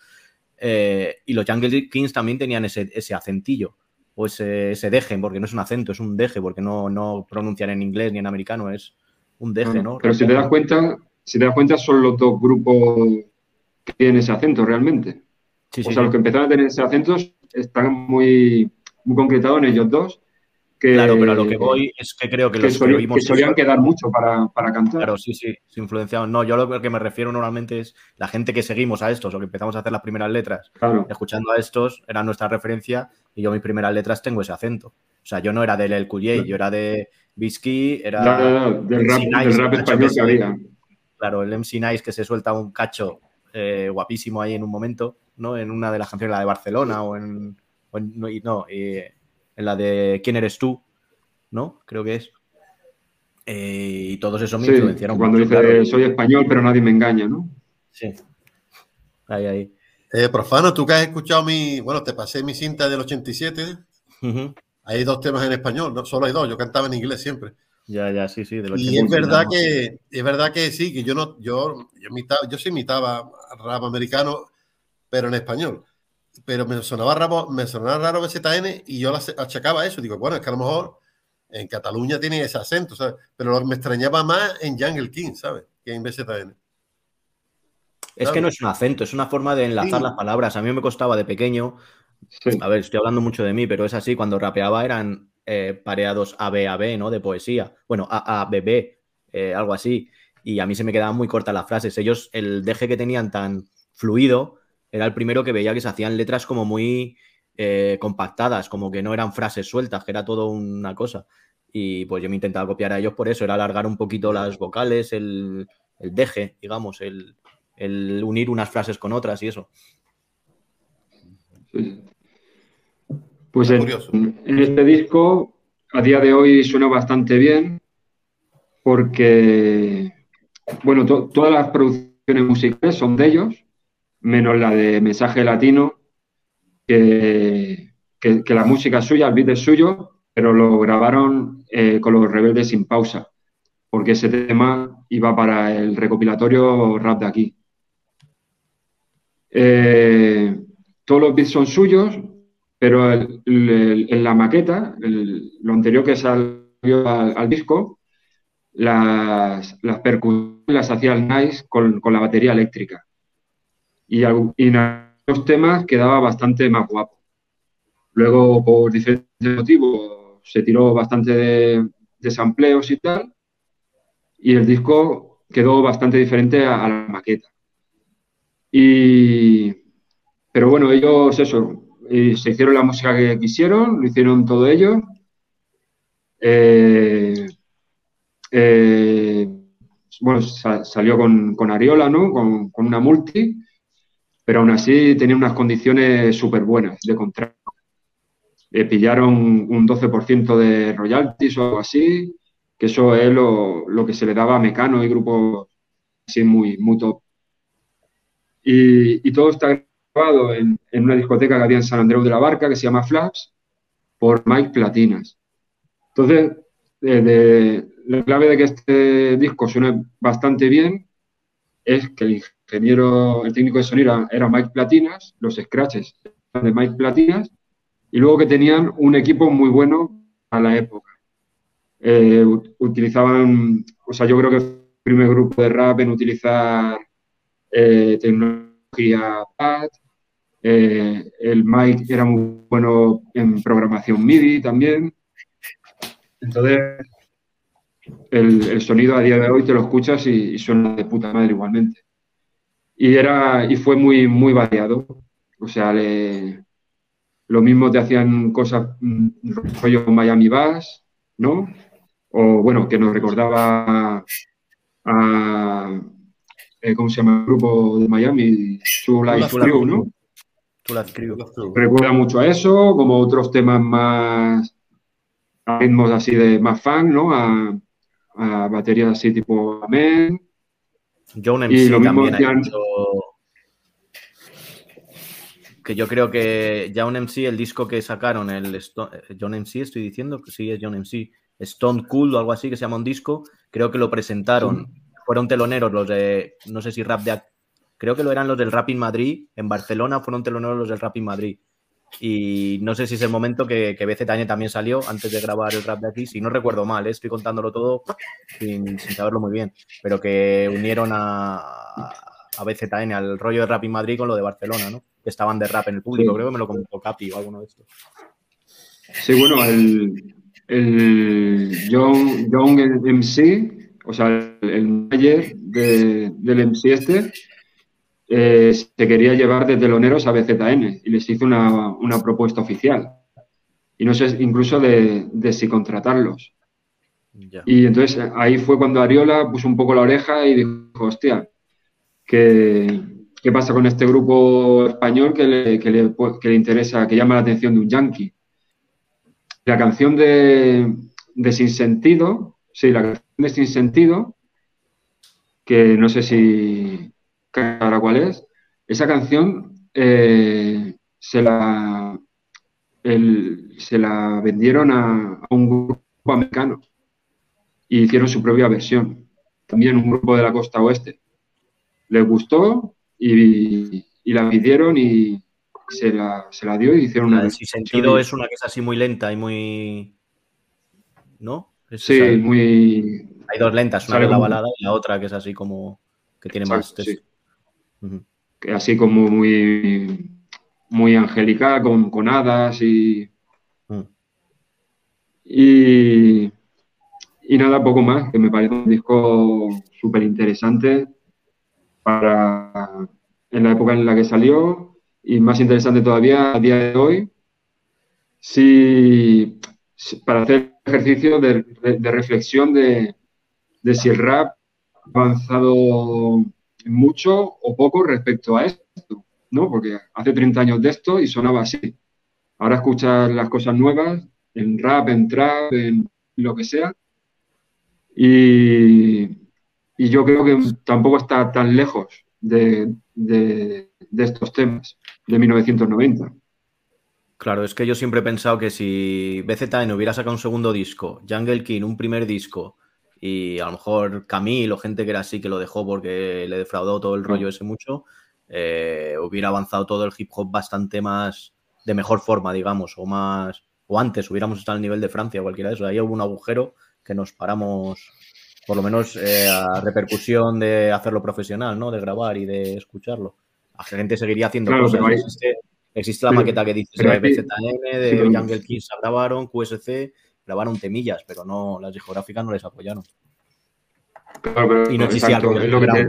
Speaker 1: Eh, y los Jungle Kings también tenían ese, ese acentillo o ese, ese, deje, porque no es un acento, es un deje, porque no, no pronuncian en inglés ni en americano, es un deje, ¿no?
Speaker 6: Pero si te das cuenta, si te das cuenta, son los dos grupos que tienen ese acento realmente. o sea, los que empezaron a tener ese acento están muy, muy concretados en ellos dos.
Speaker 1: Claro, pero a lo que voy es que creo que, los
Speaker 6: que, solían quedar mucho para, cantar.
Speaker 1: Claro, sí, sí, se influenciaban. No, yo lo que me refiero normalmente es la gente que seguimos a estos o que empezamos a hacer las primeras letras, escuchando a estos, era nuestra referencia y yo mis primeras letras tengo ese acento. O sea, yo no era del El yo era de Bisky, era
Speaker 6: del, rap, español que había.
Speaker 1: Claro, el MC Nice que se suelta un cacho eh, guapísimo ahí en un momento, ¿no? En una de las canciones, la de Barcelona o en. no, en la de ¿Quién eres tú? ¿No? Creo que es. Eh, y todos esos me influenciaron.
Speaker 6: Cuando dice soy español, pero nadie me engaña, ¿no?
Speaker 1: Sí. Ahí, ahí.
Speaker 7: Eh, profano, tú que has escuchado mi. Bueno, te pasé mi cinta del 87. Hay dos temas en español, no solo hay dos. Yo cantaba en inglés siempre.
Speaker 1: Ya, ya, sí, sí.
Speaker 7: y es verdad que es verdad que sí, que yo no, yo, yo, yo sí imitaba rap americano, pero en español. Pero me sonaba raro, me sonaba raro BZN y yo achacaba eso. Digo, bueno, es que a lo mejor en Cataluña tiene ese acento, ¿sabes? Pero lo que me extrañaba más en Jungle King, ¿sabes? Que en BZN.
Speaker 1: Es que no es un acento, es una forma de enlazar las palabras. A mí me costaba de pequeño. A ver, estoy hablando mucho de mí, pero es así. Cuando rapeaba eran eh, pareados A, B, A, B, ¿no? De poesía. Bueno, A, A, B, B, eh, algo así. Y a mí se me quedaban muy cortas las frases. Ellos, el deje que tenían tan fluido, era el primero que veía que se hacían letras como muy eh, compactadas, como que no eran frases sueltas, que era todo una cosa. Y pues yo me intentaba copiar a ellos por eso, era alargar un poquito las vocales, el, deje, digamos, el, unir unas frases con otras y eso.
Speaker 6: Pues en, en, este disco a día de hoy suena bastante bien porque, bueno, todas las producciones musicales son de ellos, menos la de Mensaje Latino, que, la música suya, el beat es suyo, pero lo grabaron eh, con los rebeldes sin pausa, porque ese tema iba para el recopilatorio rap de aquí. Eh, todos los beats son suyos, pero en la maqueta, lo anterior que salió al, disco, las, las, percusiones las hacía el Nice con, la batería eléctrica. Y, en los temas quedaba bastante más guapo. Luego, por diferentes motivos, se tiró bastante de, de sampleos y tal, y el disco quedó bastante diferente a, la maqueta. Y, pero bueno, ellos, eso, se hicieron la música que quisieron, lo hicieron todo ellos. Eh, eh, bueno, salió con, con, Ariola, ¿no? Con, con, una multi, pero aún así tenía unas condiciones súper buenas de contrato. Le pillaron un 12% de royalties o algo así, que eso es lo, que se le daba a Mecano y grupos así muy, muy top. Y, todo está grabado en, una discoteca que había en San Andreu de la Barca, que se llama Flaps, por Mike Platinas. Entonces, la clave de que este disco suene bastante bien es que el ingeniero, el técnico de sonido era, Mike Platinas, los scratches de Mike Platinas, y luego que tenían un equipo muy bueno a la época. Eh, utilizaban, o sea, yo creo que el primer grupo de rap en utilizar eh, tecnología PAD, eh, el Mike era muy bueno en programación MIDI también. Entonces, el, sonido a día de hoy te lo escuchas y, suena de puta madre igualmente. Y, era, y fue muy, muy variado. O sea, lo mismo te hacían cosas mm, rollo Miami Bass, ¿no? O bueno, que nos recordaba a, eh, ¿cómo se llama el grupo de Miami? True Life Crew, ¿no? Recuerda mucho a eso, como otros temas más ritmos así de más fan, ¿no? A, a baterías así tipo Amen.
Speaker 1: John MC también ha hecho... Que yo creo que John MC, el disco que sacaron, el John MC, estoy diciendo que sí es John MC, Stone Cool o algo así, que se llama un disco, creo que lo presentaron. Fueron teloneros los de, no sé si rap de, creo que lo eran los del Rap in Madrid, en Barcelona fueron teloneros los del Rap in Madrid. Y no sé si es el momento que, que BZN también salió antes de grabar el rap de aquí, si no recuerdo mal, ¿eh? estoy contándolo todo sin, saberlo muy bien, pero que unieron a, a BZN, al rollo de rap in Madrid con lo de Barcelona, ¿no? Que estaban de rap en el público, creo que me lo comentó Capi o alguno de estos.
Speaker 6: Sí, bueno, el, el John, John MC, o sea, el, manager del MC este, eh, se quería llevar de teloneros a BZN y les hizo una, propuesta oficial. Y no sé incluso de, si contratarlos. Y entonces ahí fue cuando Ariola puso un poco la oreja y dijo, hostia, ¿qué, qué pasa con este grupo español que le, que le, interesa, que llama la atención de un yankee? La canción de, de Sin Sentido, sí, la canción de Sin Sentido, que no sé si, ahora cuál es, esa canción eh, se, la, se la vendieron a, un grupo americano y hicieron su propia versión. También un grupo de la costa oeste. Les gustó y, la pidieron y se la, se la dio y hicieron una.
Speaker 1: En sentido es una que es así muy lenta y muy. ¿No?
Speaker 6: sí, muy.
Speaker 1: Hay dos lentas, una de la balada y la otra que es así como. que tiene más
Speaker 6: así como muy, muy angelical, con, hadas y, mm. y, y nada, poco más, que me parece un disco súper interesante para en la época en la que salió y más interesante todavía a día de hoy, si, para hacer ejercicio de, reflexión de, de si el rap ha avanzado mucho o poco respecto a esto, ¿no? Porque hace 30 años de esto y sonaba así. Ahora escuchas las cosas nuevas en rap, en trap, en lo que sea. Y, yo creo que tampoco está tan lejos de, estos temas de 1990.
Speaker 1: Claro, es que yo siempre he pensado que si BZN hubiera sacado un segundo disco, Jungle King un primer disco y a lo mejor Camille o gente que era así que lo dejó porque le defraudó todo el rollo ese mucho, eh, hubiera avanzado todo el hip hop bastante más de mejor forma, digamos, o más o antes hubiéramos estado al nivel de Francia o cualquiera de eso. Ahí hubo un agujero que nos paramos, por lo menos eh, a repercusión de hacerlo profesional, ¿no? De grabar y de escucharlo. La gente seguiría haciendo cosas. Existe, la maqueta que dice de BZN, de Jungle Kids grabaron, QSC, grabaron temillas, pero no, las discográficas no les apoyaron.
Speaker 6: y no existía es lo que te,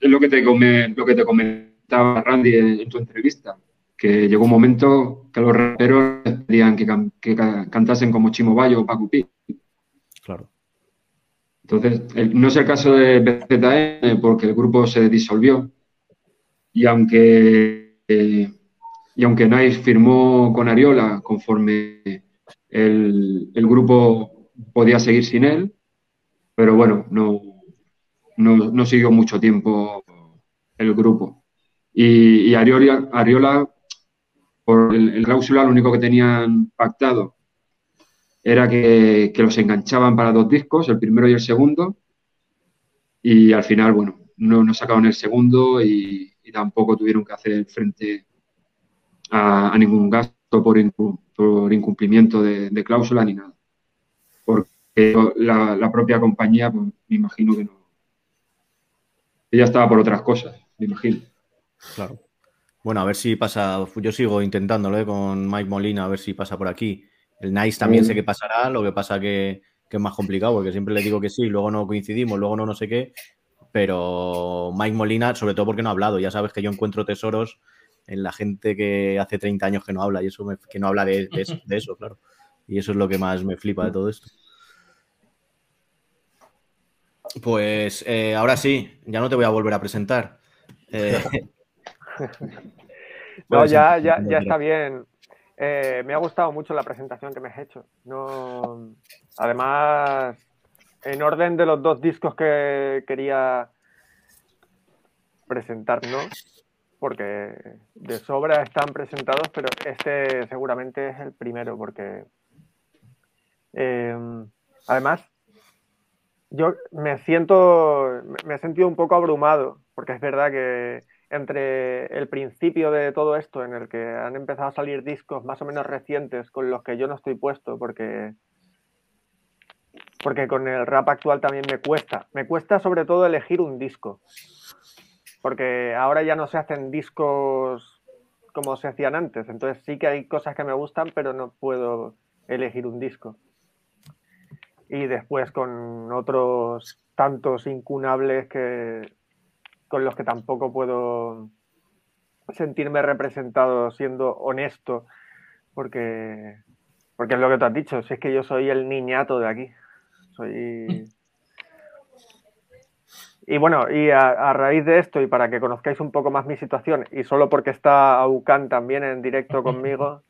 Speaker 6: es lo que te, lo que te comentaba Randy en, tu entrevista, que llegó un momento que los raperos pedían que, que cantasen como Chimo Bayo o Paco
Speaker 1: Claro.
Speaker 6: Entonces, no es el caso de BZN porque el grupo se disolvió y aunque, eh, y aunque Nice firmó con Ariola conforme el, grupo podía seguir sin él, pero bueno, no, no, siguió mucho tiempo el grupo. Y, Ariola, por el, cláusula, lo único que tenían pactado era que, los enganchaban para dos discos, el primero y el segundo, y al final, bueno, no, no sacaron el segundo y, tampoco tuvieron que hacer frente a, a ningún gasto por, por incumplimiento de, cláusula ni nada. Porque la, propia compañía, pues, me imagino que no. Ella estaba por otras cosas, me imagino.
Speaker 1: Claro. Bueno, a ver si pasa. Yo sigo intentándolo ¿eh? con Mike Molina, a ver si pasa por aquí. El Nice también sé que pasará, lo que pasa que, que es más complicado, porque siempre le digo que sí, luego no coincidimos, luego no no sé qué. Pero Mike Molina, sobre todo porque no ha hablado, ya sabes que yo encuentro tesoros en la gente que hace 30 años que no habla y eso que no habla de, eso, claro. Y eso es lo que más me flipa de todo esto. Pues eh, ahora sí, ya no te voy a volver a presentar. Eh,
Speaker 3: no, ya, ya, ya está bien. Eh, me ha gustado mucho la presentación que me has hecho. No, además, en orden de los dos discos que quería presentar, ¿no? Porque de sobra están presentados, pero este seguramente es el primero, porque em, además yo me siento, me he sentido un poco abrumado, porque es verdad que entre el principio de todo esto, en el que han empezado a salir discos más o menos recientes con los que yo no estoy puesto, porque porque con el rap actual también me cuesta. Me cuesta sobre todo elegir un disco porque ahora ya no se hacen discos como se hacían antes, entonces sí que hay cosas que me gustan, pero no puedo elegir un disco. Y después con otros tantos incunables que, con los que tampoco puedo sentirme representado siendo honesto, porque, porque es lo que tú has dicho, si es que yo soy el niñato de aquí. Soy. Y bueno, y a, raíz de esto, y para que conozcáis un poco más mi situación, y solo porque está Aucan también en directo conmigo,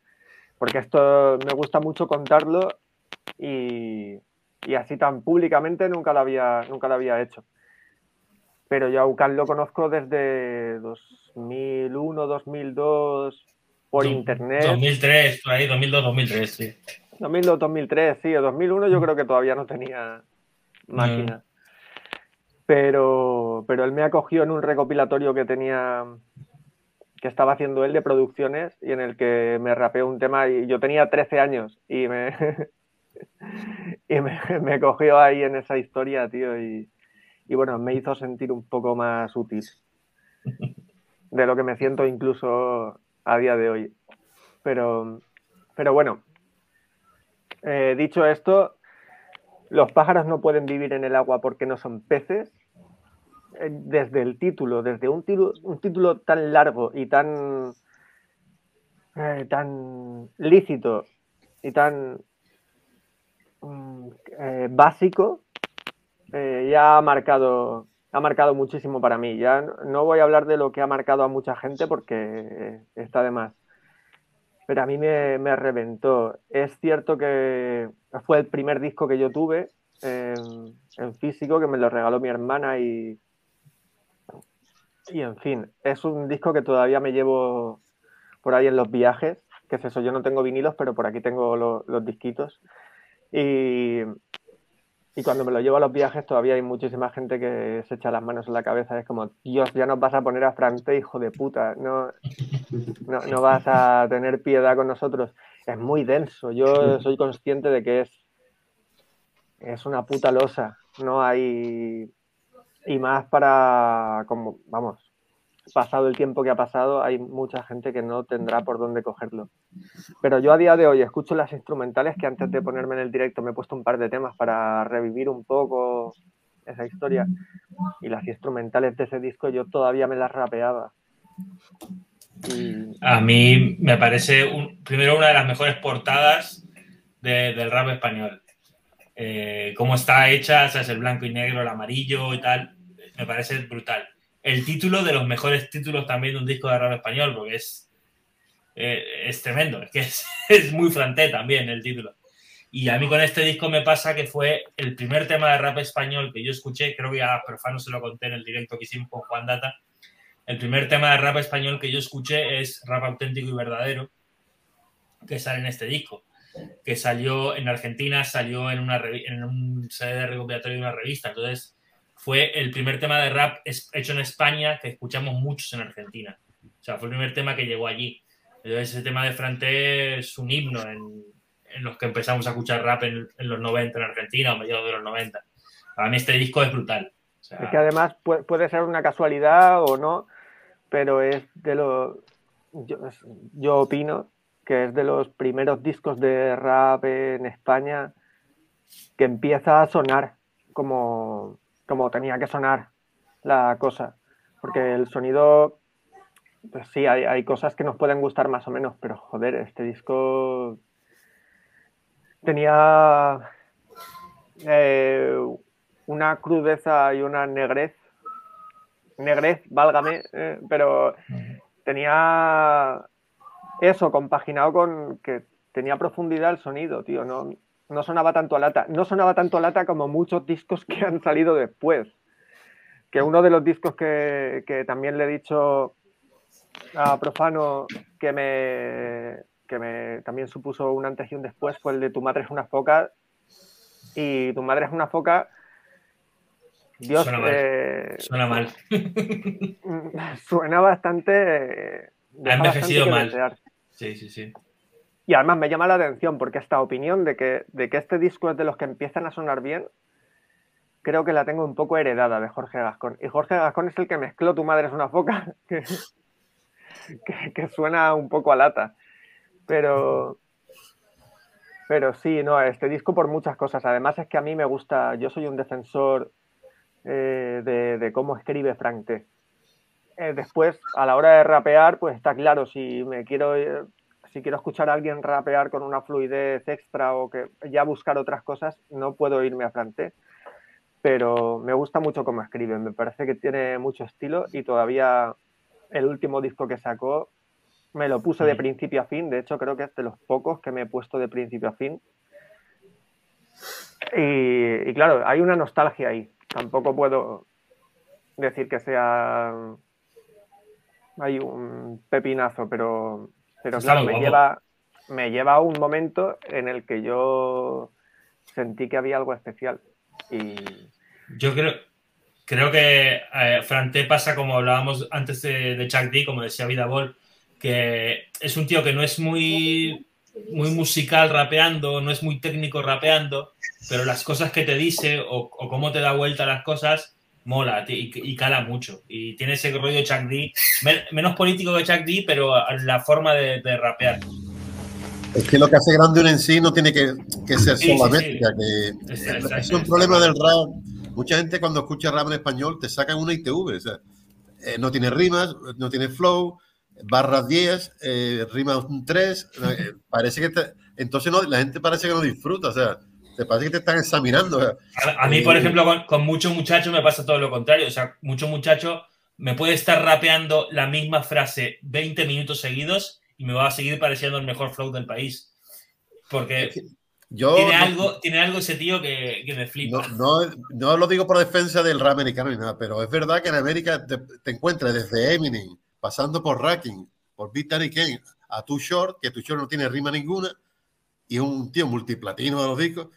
Speaker 3: porque esto me gusta mucho contarlo y, y así tan públicamente nunca lo había, nunca lo había hecho. Pero yo a Aucan lo conozco desde 2001, 2002, por internet.
Speaker 2: 2003, por ahí, 2002, 2003, sí.
Speaker 3: 2002, 2003, sí, o 2001 yo creo que todavía no tenía máquina. Pero, pero él me acogió en un recopilatorio que tenía, que estaba haciendo él de producciones y en el que me rapeó un tema y yo tenía 13 años y me, y me, cogió ahí en esa historia, tío, y, y bueno, me hizo sentir un poco más útil de lo que me siento incluso a día de hoy. Pero, pero bueno, eh, dicho esto, los pájaros no pueden vivir en el agua porque no son peces. Eh, desde el título, desde un, un título tan largo y tan, eh, tan lícito y tan mm, básico, ya ha marcado, ha marcado muchísimo para mí. Ya no voy a hablar de lo que ha marcado a mucha gente porque está de más pero a mí me, reventó. Es cierto que fue el primer disco que yo tuve en, físico, que me lo regaló mi hermana y, y en fin, es un disco que todavía me llevo por ahí en los viajes, que es eso, yo no tengo vinilos, pero por aquí tengo los disquitos. Y, y cuando me lo llevo a los viajes todavía hay muchísima gente que se echa las manos en la cabeza. Es como, Dios, ya nos vas a poner a Frante, hijo de puta. No, no, vas a tener piedad con nosotros. Es muy denso. Yo soy consciente de que es, es una puta losa. No hay... Y más para, como, vamos, pasado el tiempo que ha pasado, hay mucha gente que no tendrá por dónde cogerlo. Pero yo a día de hoy escucho las instrumentales que antes de ponerme en el directo me he puesto un par de temas para revivir un poco esa historia. Y las instrumentales de ese disco yo todavía me las rapeaba.
Speaker 2: A mí me parece primero una de las mejores portadas del rap español. Eh, cómo está hecha, es el blanco y negro, el amarillo y tal, me parece brutal el título de los mejores títulos también de un disco de rap español, porque es, eh, es tremendo, es que es, muy franté también el título. Y a mí con este disco me pasa que fue el primer tema de rap español que yo escuché, creo que a Profano se lo conté en el directo que hicimos con Juan Data. El primer tema de rap español que yo escuché es Rap Auténtico y Verdadero, que sale en este disco, que salió en Argentina, salió en, una en un CD de recopilatorio de una revista. Entonces, fue el primer tema de rap hecho en España que escuchamos muchos en Argentina. O sea, fue el primer tema que llegó allí. Ese tema de Frante es un himno en, los que empezamos a escuchar rap en, los 90 en Argentina o mediados de los 90. Para mí este disco es brutal.
Speaker 3: es que además puede, ser una casualidad o no, pero es de los... Yo opino que es de los primeros discos de rap en España que empieza a sonar como, como tenía que sonar la cosa. Porque el sonido, pues sí, hay, cosas que nos pueden gustar más o menos, pero joder, este disco tenía eh, una crudeza y una negrez. Negrez, válgame, eh, pero tenía eso compaginado con que tenía profundidad el sonido, tío. No, no sonaba tanto a lata. No sonaba tanto a lata como muchos discos que han salido después. Que uno de los discos que, también le he dicho a Profano que me, que me también supuso un antes y un después fue el de Tu madre es una foca. Y Tu madre es una foca. Dios.
Speaker 2: Suena mal. Eh, suena, mal.
Speaker 3: suena bastante.
Speaker 2: ha envejecido mal. Sí, sí, sí.
Speaker 3: Y además me llama la atención porque esta opinión de que, de que este disco es de los que empiezan a sonar bien, creo que la tengo un poco heredada de Jorge Gascón. Y Jorge Gascón es el que mezcló Tu madre es una foca, que, suena un poco a lata. Pero, Pero sí, no, este disco por muchas cosas. Además es que a mí me gusta, yo soy un defensor eh, de, cómo escribe Frank T. Eh, después, a la hora de rapear, pues está claro, si me quiero, eh, si quiero escuchar a alguien rapear con una fluidez extra o que ya buscar otras cosas, no puedo irme a Frank T. Pero me gusta mucho cómo escribe, me parece que tiene mucho estilo y todavía el último disco que sacó me lo puse de principio a fin, de hecho creo que es de los pocos que me he puesto de principio a fin. Y, claro, hay una nostalgia ahí. Tampoco puedo decir que sea hay un pepinazo, pero, pero claro, me lleva, me lleva a un momento en el que yo sentí que había algo especial. Y...
Speaker 2: Yo creo, creo que eh, Frante pasa como hablábamos antes de, de Chuck D, como decía Vida Ball, que es un tío que no es muy, muy musical rapeando, no es muy técnico rapeando, pero las cosas que te dice o, cómo te da vuelta las cosas, mola y, cala mucho. Y tiene ese rollo Chuck D, menos político que Chuck D, pero la forma de, rapear.
Speaker 7: Es que lo que hace grande un en sí no tiene que, ser solamente que es, un problema del rap. Mucha gente cuando escucha rap en español te sacan una ITV, o sea, eh, no tiene rimas, no tiene flow, barra 10, eh, rima un 3, eh, parece que entonces no, la gente parece que no disfruta, o sea, te parece que te están examinando.
Speaker 2: a, mí, por ejemplo, con, muchos muchachos me pasa todo lo contrario, o sea, muchos muchachos me puede estar rapeando la misma frase 20 minutos seguidos y me va a seguir pareciendo el mejor flow del país. Porque yo tiene, algo, tiene algo ese tío que, que me flipa.
Speaker 7: No, no, lo digo por defensa del rap americano ni nada, pero es verdad que en América te, te encuentras desde Eminem pasando por Racking, por Big Daddy Kane, a Too Short, que Too Short no tiene rima ninguna, y es un tío multiplatino de los discos,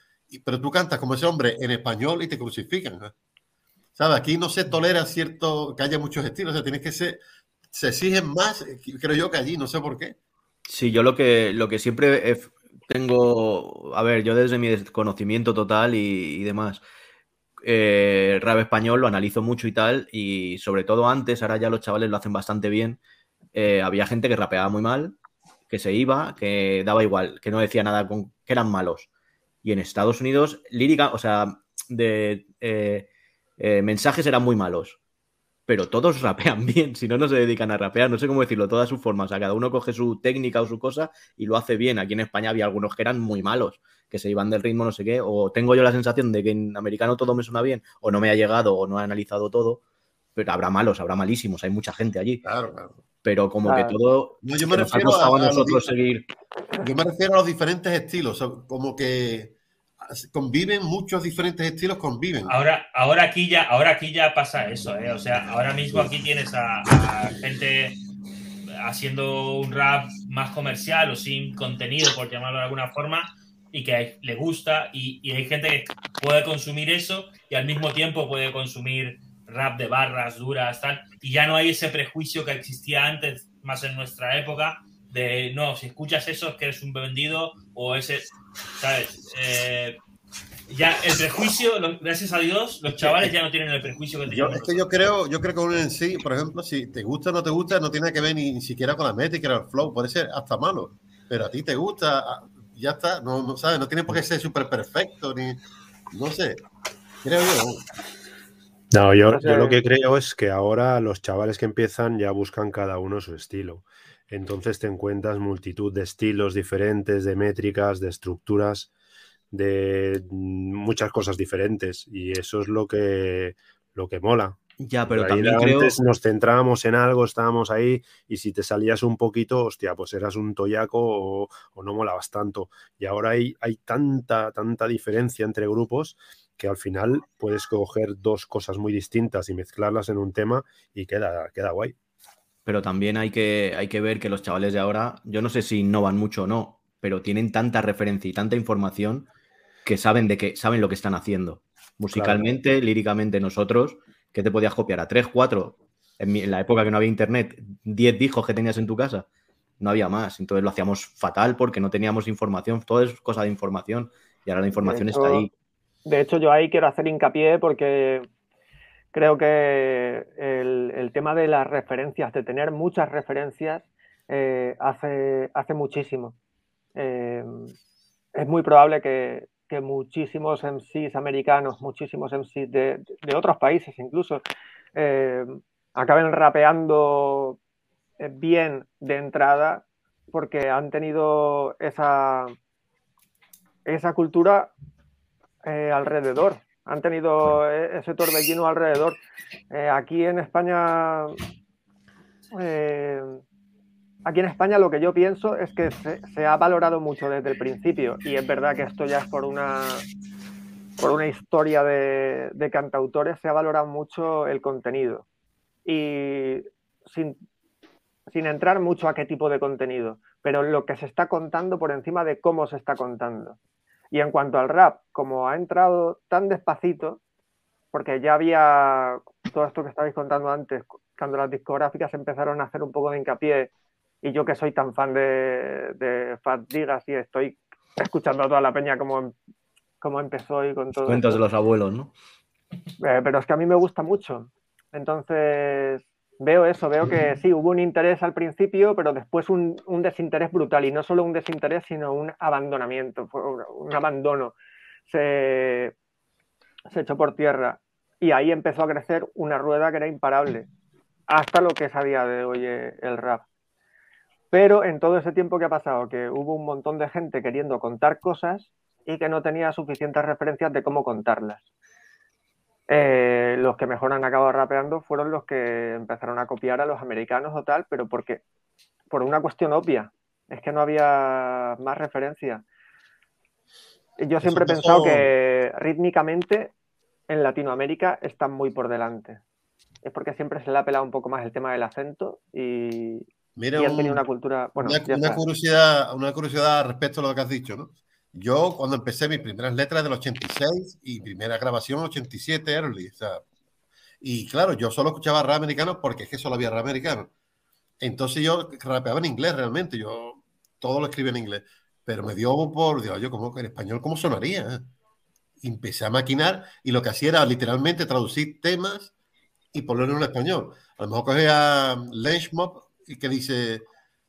Speaker 7: pero tú cantas como ese hombre en español y te crucifican. ¿Sabes? Aquí no se tolera cierto, que haya muchos estilos, o sea, tienes que ser, se exigen más, creo yo que allí, no sé por qué.
Speaker 1: Sí, yo lo que, lo que siempre tengo, a ver, yo desde mi desconocimiento total y demás, eh, rap español lo analizo mucho y tal, y sobre todo antes, ahora ya los chavales lo hacen bastante bien, eh, había gente que rapeaba muy mal, que se iba, que daba igual, que no decía nada, que eran malos. Y en Estados Unidos, lírica, o sea, de eh, mensajes eran muy malos pero todos rapean bien, si no, no se dedican a rapear, no sé cómo decirlo, todas sus formas, o sea, cada uno coge su técnica o su cosa y lo hace bien. Aquí en España había algunos que eran muy malos, que se iban del ritmo, no sé qué, o tengo yo la sensación de que en americano todo me suena bien, o no me ha llegado, o no he analizado todo, pero habrá malos, habrá malísimos, hay mucha gente allí.
Speaker 7: Claro, claro.
Speaker 1: Pero como que todo.
Speaker 7: No, yo me refiero a, nosotros seguir. Yo me refiero a los diferentes estilos, como que conviven muchos diferentes estilos conviven
Speaker 2: ahora ahora aquí ya ahora aquí ya pasa eso ¿eh? o sea ahora mismo aquí tienes a, gente haciendo un rap más comercial o sin contenido por llamarlo de alguna forma y que le gusta y, y hay gente que puede consumir eso y al mismo tiempo puede consumir rap de barras duras tal y ya no hay ese prejuicio que existía antes más en nuestra época de no, si escuchas eso es que eres un vendido o ese, ¿sabes? Eh, ya el prejuicio, gracias a Dios, los chavales ya no tienen el prejuicio que
Speaker 7: tenían. Es que yo creo, yo creo que uno en sí, por ejemplo, si te gusta o no te gusta, no tiene que ver ni, siquiera con la métrica, el flow, puede ser hasta malo, pero a ti te gusta, ya está, no, no sabes, no tiene por qué ser súper perfecto, ni, no sé, creo yo.
Speaker 8: No, yo, yo lo que creo es que ahora los chavales que empiezan ya buscan cada uno su estilo. Entonces te encuentras multitud de estilos diferentes, de métricas, de estructuras, de muchas cosas diferentes. Y eso es lo que, lo que mola.
Speaker 1: Ya, pero también
Speaker 8: antes nos centrábamos en algo, estábamos ahí, y si te salías un poquito, hostia, pues eras un toyaco o, no molabas tanto. Y ahora hay, hay tanta, tanta diferencia entre grupos que al final puedes coger dos cosas muy distintas y mezclarlas en un tema y queda, queda guay
Speaker 1: pero también hay que, hay que ver que los chavales de ahora, yo no sé si innovan mucho o no, pero tienen tanta referencia y tanta información que saben de que saben lo que están haciendo. Musicalmente, líricamente, nosotros, ¿qué te podías copiar? ¿A tres, cuatro? En, la época que no había internet, diez discos que tenías en tu casa, no había más. Entonces lo hacíamos fatal porque no teníamos información, todo es cosa de información y ahora la información está ahí.
Speaker 3: De hecho, yo ahí quiero hacer hincapié porque creo que el, tema de las referencias, de tener muchas referencias, eh, hace, hace muchísimo. Eh, es muy probable que, muchísimos MCs americanos, muchísimos MCs de, otros países incluso, eh, acaben rapeando bien de entrada porque han tenido esa, esa cultura eh, alrededor, han tenido ese torbellino alrededor. aquí en España aquí en España lo que yo pienso es que se, ha valorado mucho desde el principio y es verdad que esto ya es por una, por una historia de, cantautores, se ha valorado mucho el contenido y sin, entrar mucho a qué tipo de contenido, pero lo que se está contando por encima de cómo se está contando. Y en cuanto al rap, como ha entrado tan despacito, porque ya había todo esto que estabais contando antes, cuando las discográficas empezaron a hacer un poco de hincapié y yo que soy tan fan de, de Fat Digas y estoy escuchando a toda la peña como, como empezó y con todo.
Speaker 1: Cuentos de los abuelos, ¿no?
Speaker 3: Eh, pero es que a mí me gusta mucho. Entonces, veo eso, veo que sí, hubo un interés al principio, pero después un, un desinterés brutal. Y no solo un desinterés, sino un abandonamiento, un abandono. Se, se echó por tierra. Y ahí empezó a crecer una rueda que era imparable. Hasta lo que es a día de hoy eh, el rap. Pero en todo ese tiempo que ha pasado, que hubo un montón de gente queriendo contar cosas y que no tenía suficientes referencias de cómo contarlas. Eh, los que mejor han acabado rapeando fueron los que empezaron a copiar a los americanos o tal, pero porque por una cuestión obvia, es que no había más referencia. Yo siempre he pensado que rítmicamente en Latinoamérica están muy por delante. Es porque siempre se le ha pelado un poco más el tema del acento y,
Speaker 7: Mira, una cultura. una, curiosidad, una curiosidad respecto a lo que has dicho, ¿no? Yo, cuando empecé mis primeras letras del 86 y primera grabación 87 early, o y claro, yo solo escuchaba rap americano porque es que solo había rap americano. Entonces yo rapeaba en inglés realmente, yo todo lo escribía en inglés, pero me dio por, Dios, yo como en español, ¿cómo sonaría? empecé a maquinar y lo que hacía era literalmente traducir temas y ponerlo en español. A lo mejor cogía Lynch Mob y que dice,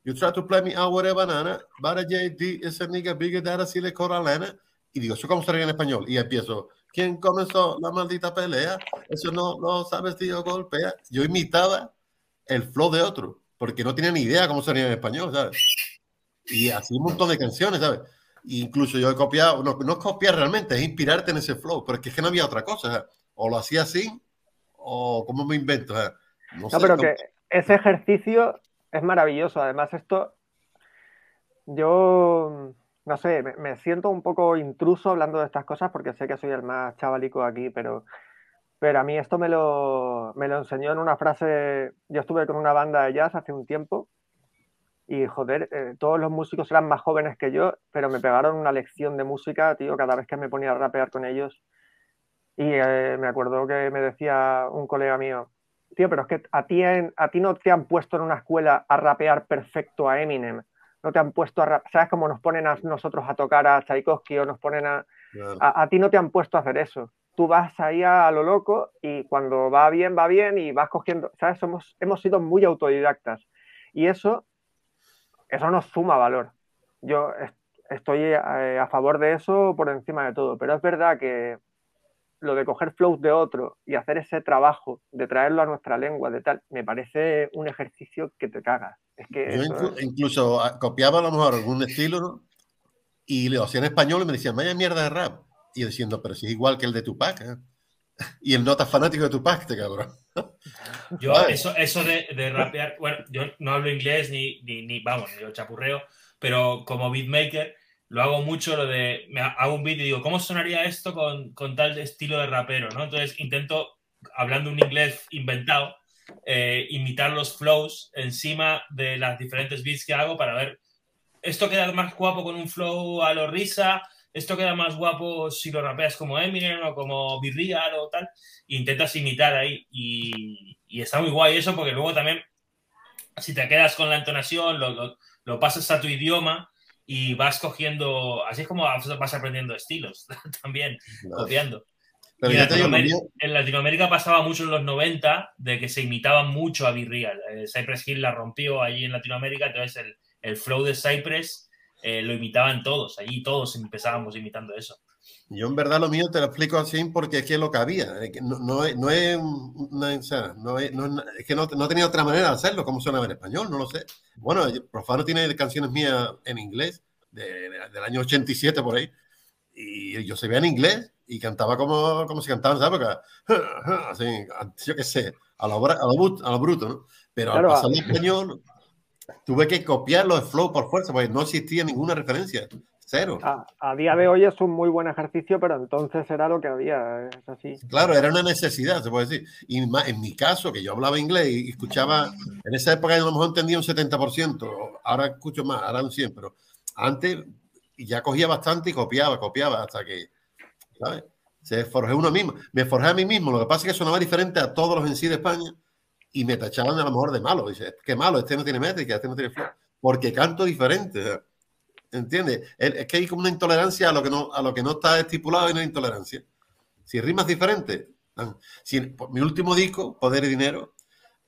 Speaker 7: You try to play me out with a banana, but a JD is a nigga bigger than a silly coralena. Y digo, ¿eso cómo sería en español? Y empiezo, ¿quién comenzó la maldita pelea? Eso no lo sabes, tío, golpea. Yo imitaba el flow de otro, porque no tenía ni idea cómo sería en español, ¿sabes? Y así un montón de canciones, ¿sabes? incluso yo he copiado, no, no es copiar realmente, es inspirarte en ese flow, pero es que no había otra cosa, o lo hacía así, o cómo me invento,
Speaker 3: no, pero que ese ejercicio es maravilloso. Además, esto, yo, no sé, me, siento un poco intruso hablando de estas cosas porque sé que soy el más chavalico aquí, pero, pero a mí esto me lo, me lo enseñó en una frase, yo estuve con una banda de jazz hace un tiempo y joder, eh, todos los músicos eran más jóvenes que yo, pero me pegaron una lección de música, tío, cada vez que me ponía a rapear con ellos. Y eh, me acuerdo que me decía un colega mío, tío, pero es que a ti, a ti no te han puesto en una escuela a rapear perfecto a Eminem. No te han puesto a ¿sabes cómo nos ponen a nosotros a tocar a Tchaikovsky o nos ponen a, a, ti no te han puesto a hacer eso. Tú vas ahí a, lo loco y cuando va bien, va bien y vas cogiendo, ¿sabes? Somos, hemos sido muy autodidactas y eso, eso nos suma valor. Yo estoy eh, a favor de eso por encima de todo, pero es verdad que lo de coger flows de otro y hacer ese trabajo de traerlo a nuestra lengua, de tal, me parece un ejercicio que te cagas. Es que
Speaker 7: Yo incluso ah, copiaba a lo mejor algún estilo, ¿no? Y lo hacía en español y me decían, vaya mierda de rap. Y yo diciendo, pero si es igual que el de Tupac, ¿eh? Y el nota fanático de Tupac, te cabrón.
Speaker 2: Yo, eso, eso de, de, rapear, bueno, yo no hablo inglés ni, ni, ni, vamos, yo chapurreo, pero como beatmaker, lo hago mucho, lo de, me hago un beat y digo, ¿cómo sonaría esto con, con tal estilo de rapero? ¿no? Entonces intento, hablando un inglés inventado, eh, imitar los flows encima de las diferentes beats que hago para ver, esto queda más guapo con un flow a lo risa, esto queda más guapo si lo rapeas como Eminem o como Virreal o tal, e intentas imitar ahí y, y, está muy guay eso porque luego también, si te quedas con la entonación, lo, lo, lo pasas a tu idioma, y vas cogiendo, así es como vas aprendiendo estilos también, copiando. en, Latinoamérica, pasaba mucho en los 90 de que se imitaban mucho a Virreal. Eh, Cypress Hill la rompió allí en Latinoamérica, entonces el, el flow de Cypress eh, lo imitaban todos, allí todos empezábamos imitando eso.
Speaker 7: Yo en verdad lo mío te lo explico así porque es que es lo que había. No, no, es, no, es, no, es, es que no, no, tenía otra manera de hacerlo, como sonaba en español, no lo sé. Bueno, Profano tiene canciones mías en inglés de, del año 87 por ahí, y yo se veía en inglés y cantaba como, como se cantaba en esa época. Así, yo qué sé, a lo, a lo, a lo bruto, ¿no? Pero al pasar en español tuve que copiar los flow por fuerza, porque no existía ninguna referencia. Cero.
Speaker 3: A, día de hoy es un muy buen ejercicio, pero entonces era lo que había, es así.
Speaker 7: Claro, era una necesidad, se puede decir. Y en mi caso, que yo hablaba inglés y escuchaba, en esa época a lo mejor entendía un 70%, ahora escucho más, ahora un 100%, pero antes ya cogía bastante y copiaba, copiaba, hasta que, ¿sabes? Se forjé uno mismo. Me forjé a mí mismo, lo que pasa es que sonaba diferente a todos los en sí de España y me tachaban a lo mejor de malo. Dice, qué malo, este no tiene métrica, este no tiene flow, porque canto diferente. ¿Entiendes? Es que hay como una intolerancia a lo que no, a lo que no está estipulado hay intolerancia. Si rimas diferentes. Si, mi último disco, Poder y Dinero,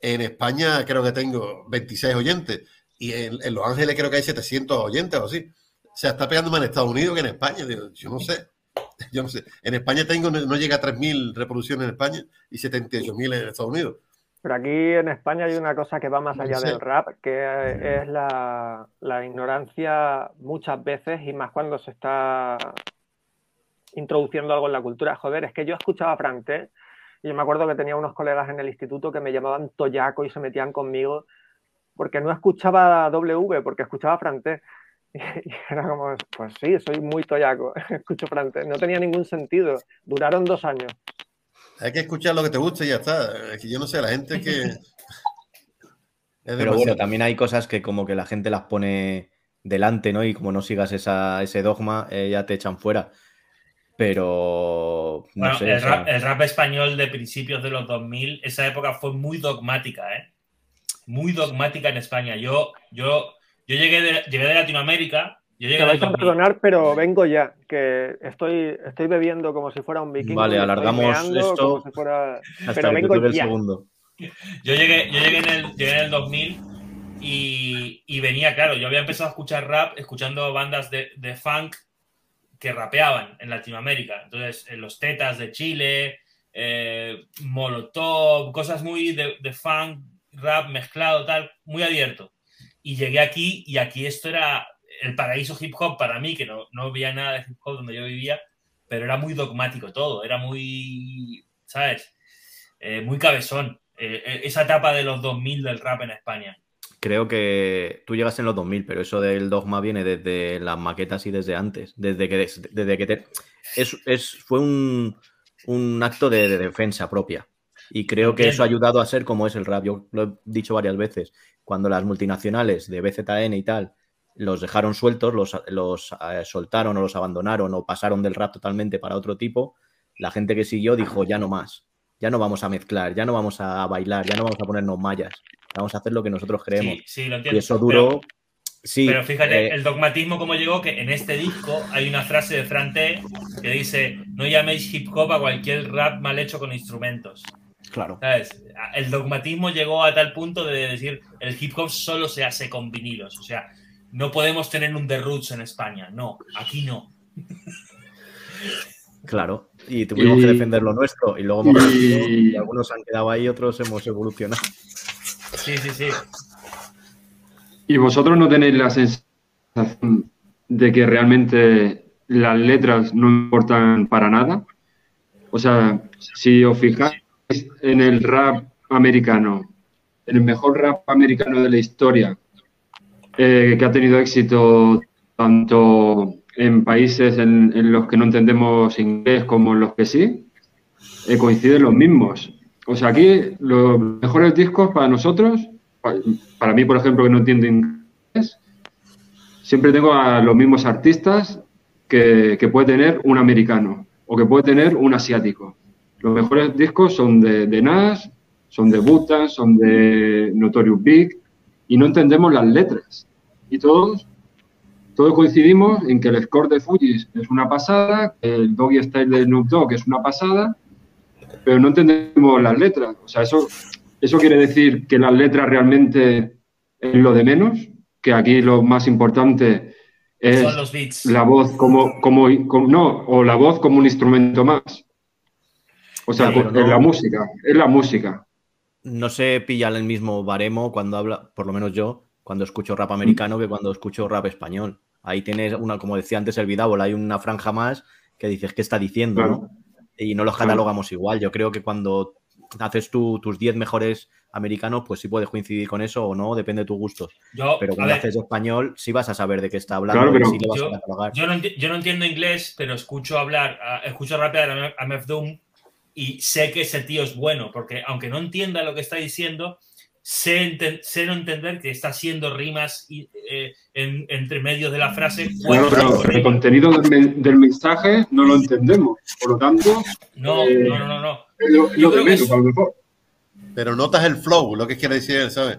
Speaker 7: en España creo que tengo 26 oyentes y en, Los Ángeles creo que hay 700 oyentes o así. O sea, está pegando más en Estados Unidos que en España. Yo no sé. Yo no sé. En España tengo, no llega a 3.000 reproducciones en España y 78.000 en Estados Unidos.
Speaker 3: Pero aquí en España hay una cosa que va más allá del rap, que es la, ignorancia muchas veces y más cuando se está introduciendo algo en la cultura. Joder, es que yo escuchaba francés y yo me acuerdo que tenía unos colegas en el instituto que me llamaban Toyaco y se metían conmigo porque no escuchaba W, porque escuchaba francés. Y era como, pues sí, soy muy toyaco, escucho francés. No tenía ningún sentido. Duraron dos años.
Speaker 7: Hay que escuchar lo que te guste y ya está. Es que yo no sé, la gente que.
Speaker 1: Pero bueno, también hay cosas que como que la gente las pone delante, ¿no? Y como no sigas ese dogma, eh, ya te echan fuera. Pero.
Speaker 2: bueno, el, rap, español de principios de los 2000, esa época fue muy dogmática, ¿eh? Muy dogmática en España. Yo, yo, yo llegué, de, llegué de Latinoamérica
Speaker 3: te vais a perdonar, pero vengo ya, que estoy, estoy bebiendo como si fuera un vikingo.
Speaker 1: Vale, alargamos esto.
Speaker 3: pero vengo ya.
Speaker 2: Yo llegué, yo llegué, en el, llegué en el 2000 y, y, venía, claro, yo había empezado a escuchar rap escuchando bandas de, de funk que rapeaban en Latinoamérica. Entonces, en los Tetas de Chile, eh, Molotov, cosas muy de, de funk, rap mezclado, tal, muy abierto. Y llegué aquí y aquí esto era el paraíso hip hop para mí, que no, no veía nada de hip hop donde yo vivía, pero era muy dogmático todo, era muy, ¿sabes? Eh, muy cabezón. Eh, eh, esa etapa de los 2000 del rap en España.
Speaker 1: Creo que tú llegas en los 2000, pero eso del dogma viene desde las maquetas y desde antes. Desde que, desde que te... es, es, fue un, un acto de, de, defensa propia. Y creo que eso ha ayudado a ser como es el rap. Yo lo he dicho varias veces. Cuando las multinacionales de BZN y tal los dejaron sueltos, los, los eh, soltaron o los abandonaron o pasaron del rap totalmente para otro tipo, la gente que siguió dijo, ya no más, ya no vamos a mezclar, ya no vamos a bailar, ya no vamos a ponernos mallas, vamos a hacer lo que nosotros creemos.
Speaker 2: Sí, lo entiendo.
Speaker 1: Y eso duró...
Speaker 2: sí, pero fíjate, eh, el dogmatismo como llegó, que en este disco hay una frase de Frante que dice, no llaméis hip hop a cualquier rap mal hecho con instrumentos.
Speaker 1: Claro.
Speaker 2: El dogmatismo llegó a tal punto de decir, el hip hop solo se hace con vinilos. O sea, no podemos tener un The Roots en España. No, aquí no.
Speaker 1: Claro, y tuvimos que defender lo nuestro y luego hemos y... algunos han quedado ahí, otros hemos evolucionado.
Speaker 2: Sí, sí, sí.
Speaker 6: ¿Y vosotros no tenéis la sensación de que realmente las letras no importan para nada? O sea, si os fijáis en el rap americano, en el mejor rap americano de la historia, eh, que ha tenido éxito tanto en países en, los que no entendemos inglés como en los que sí, eh, coinciden los mismos. O sea, aquí los mejores discos para nosotros, para mí, por ejemplo, que no entiendo inglés, siempre tengo a los mismos artistas que, puede tener un americano o que puede tener un asiático. Los mejores discos son de, de Nas, son de Butan, son de Notorious Big, y no entendemos las letras. Y todos, todos coincidimos en que el score de Fuji es una pasada, que el Doggy Style de Snoop Dogg es una pasada, pero no entendemos las letras. O sea, eso, eso quiere decir que las letras realmente es lo de menos, que aquí lo más importante es
Speaker 2: Son los beats.
Speaker 6: la voz como, como, como- no, o la voz como un instrumento más. O sea, es la música, es la música.
Speaker 1: No se pilla el mismo baremo cuando habla, por lo menos yo, cuando escucho rap americano que cuando escucho rap español. Ahí tienes una, como decía antes el Vidábol, hay una franja más que dices, ¿qué está diciendo?
Speaker 6: Claro.
Speaker 1: ¿no? Y no los
Speaker 6: Claro.
Speaker 1: catalogamos igual. Yo creo que cuando haces tú, tus 10 mejores americanos, pues sí puedes coincidir con eso o no, depende de tus gustos.
Speaker 2: Yo,
Speaker 1: Pero cuando haces español, sí vas a saber de qué está hablando
Speaker 6: Claro, pero
Speaker 1: sí le vas
Speaker 2: yo-
Speaker 1: a catalogar.
Speaker 2: yo no, yo no entiendo inglés, pero escucho hablar, escucho rapear a a MF Doom y sé que ese tío es bueno, porque aunque no entienda lo que está diciendo, sé, enten- sé no entender que está haciendo rimas y, eh, en- entre medios de la frase.
Speaker 6: Claro, pero el contenido del, men- del mensaje no lo entendemos. Por lo tanto,
Speaker 2: No,
Speaker 6: eh,
Speaker 2: no, no, no, no.
Speaker 6: lo, lo de menos,
Speaker 2: es-
Speaker 6: a lo mejor.
Speaker 7: Pero notas el flow, lo que quiere decir él, ¿sabes?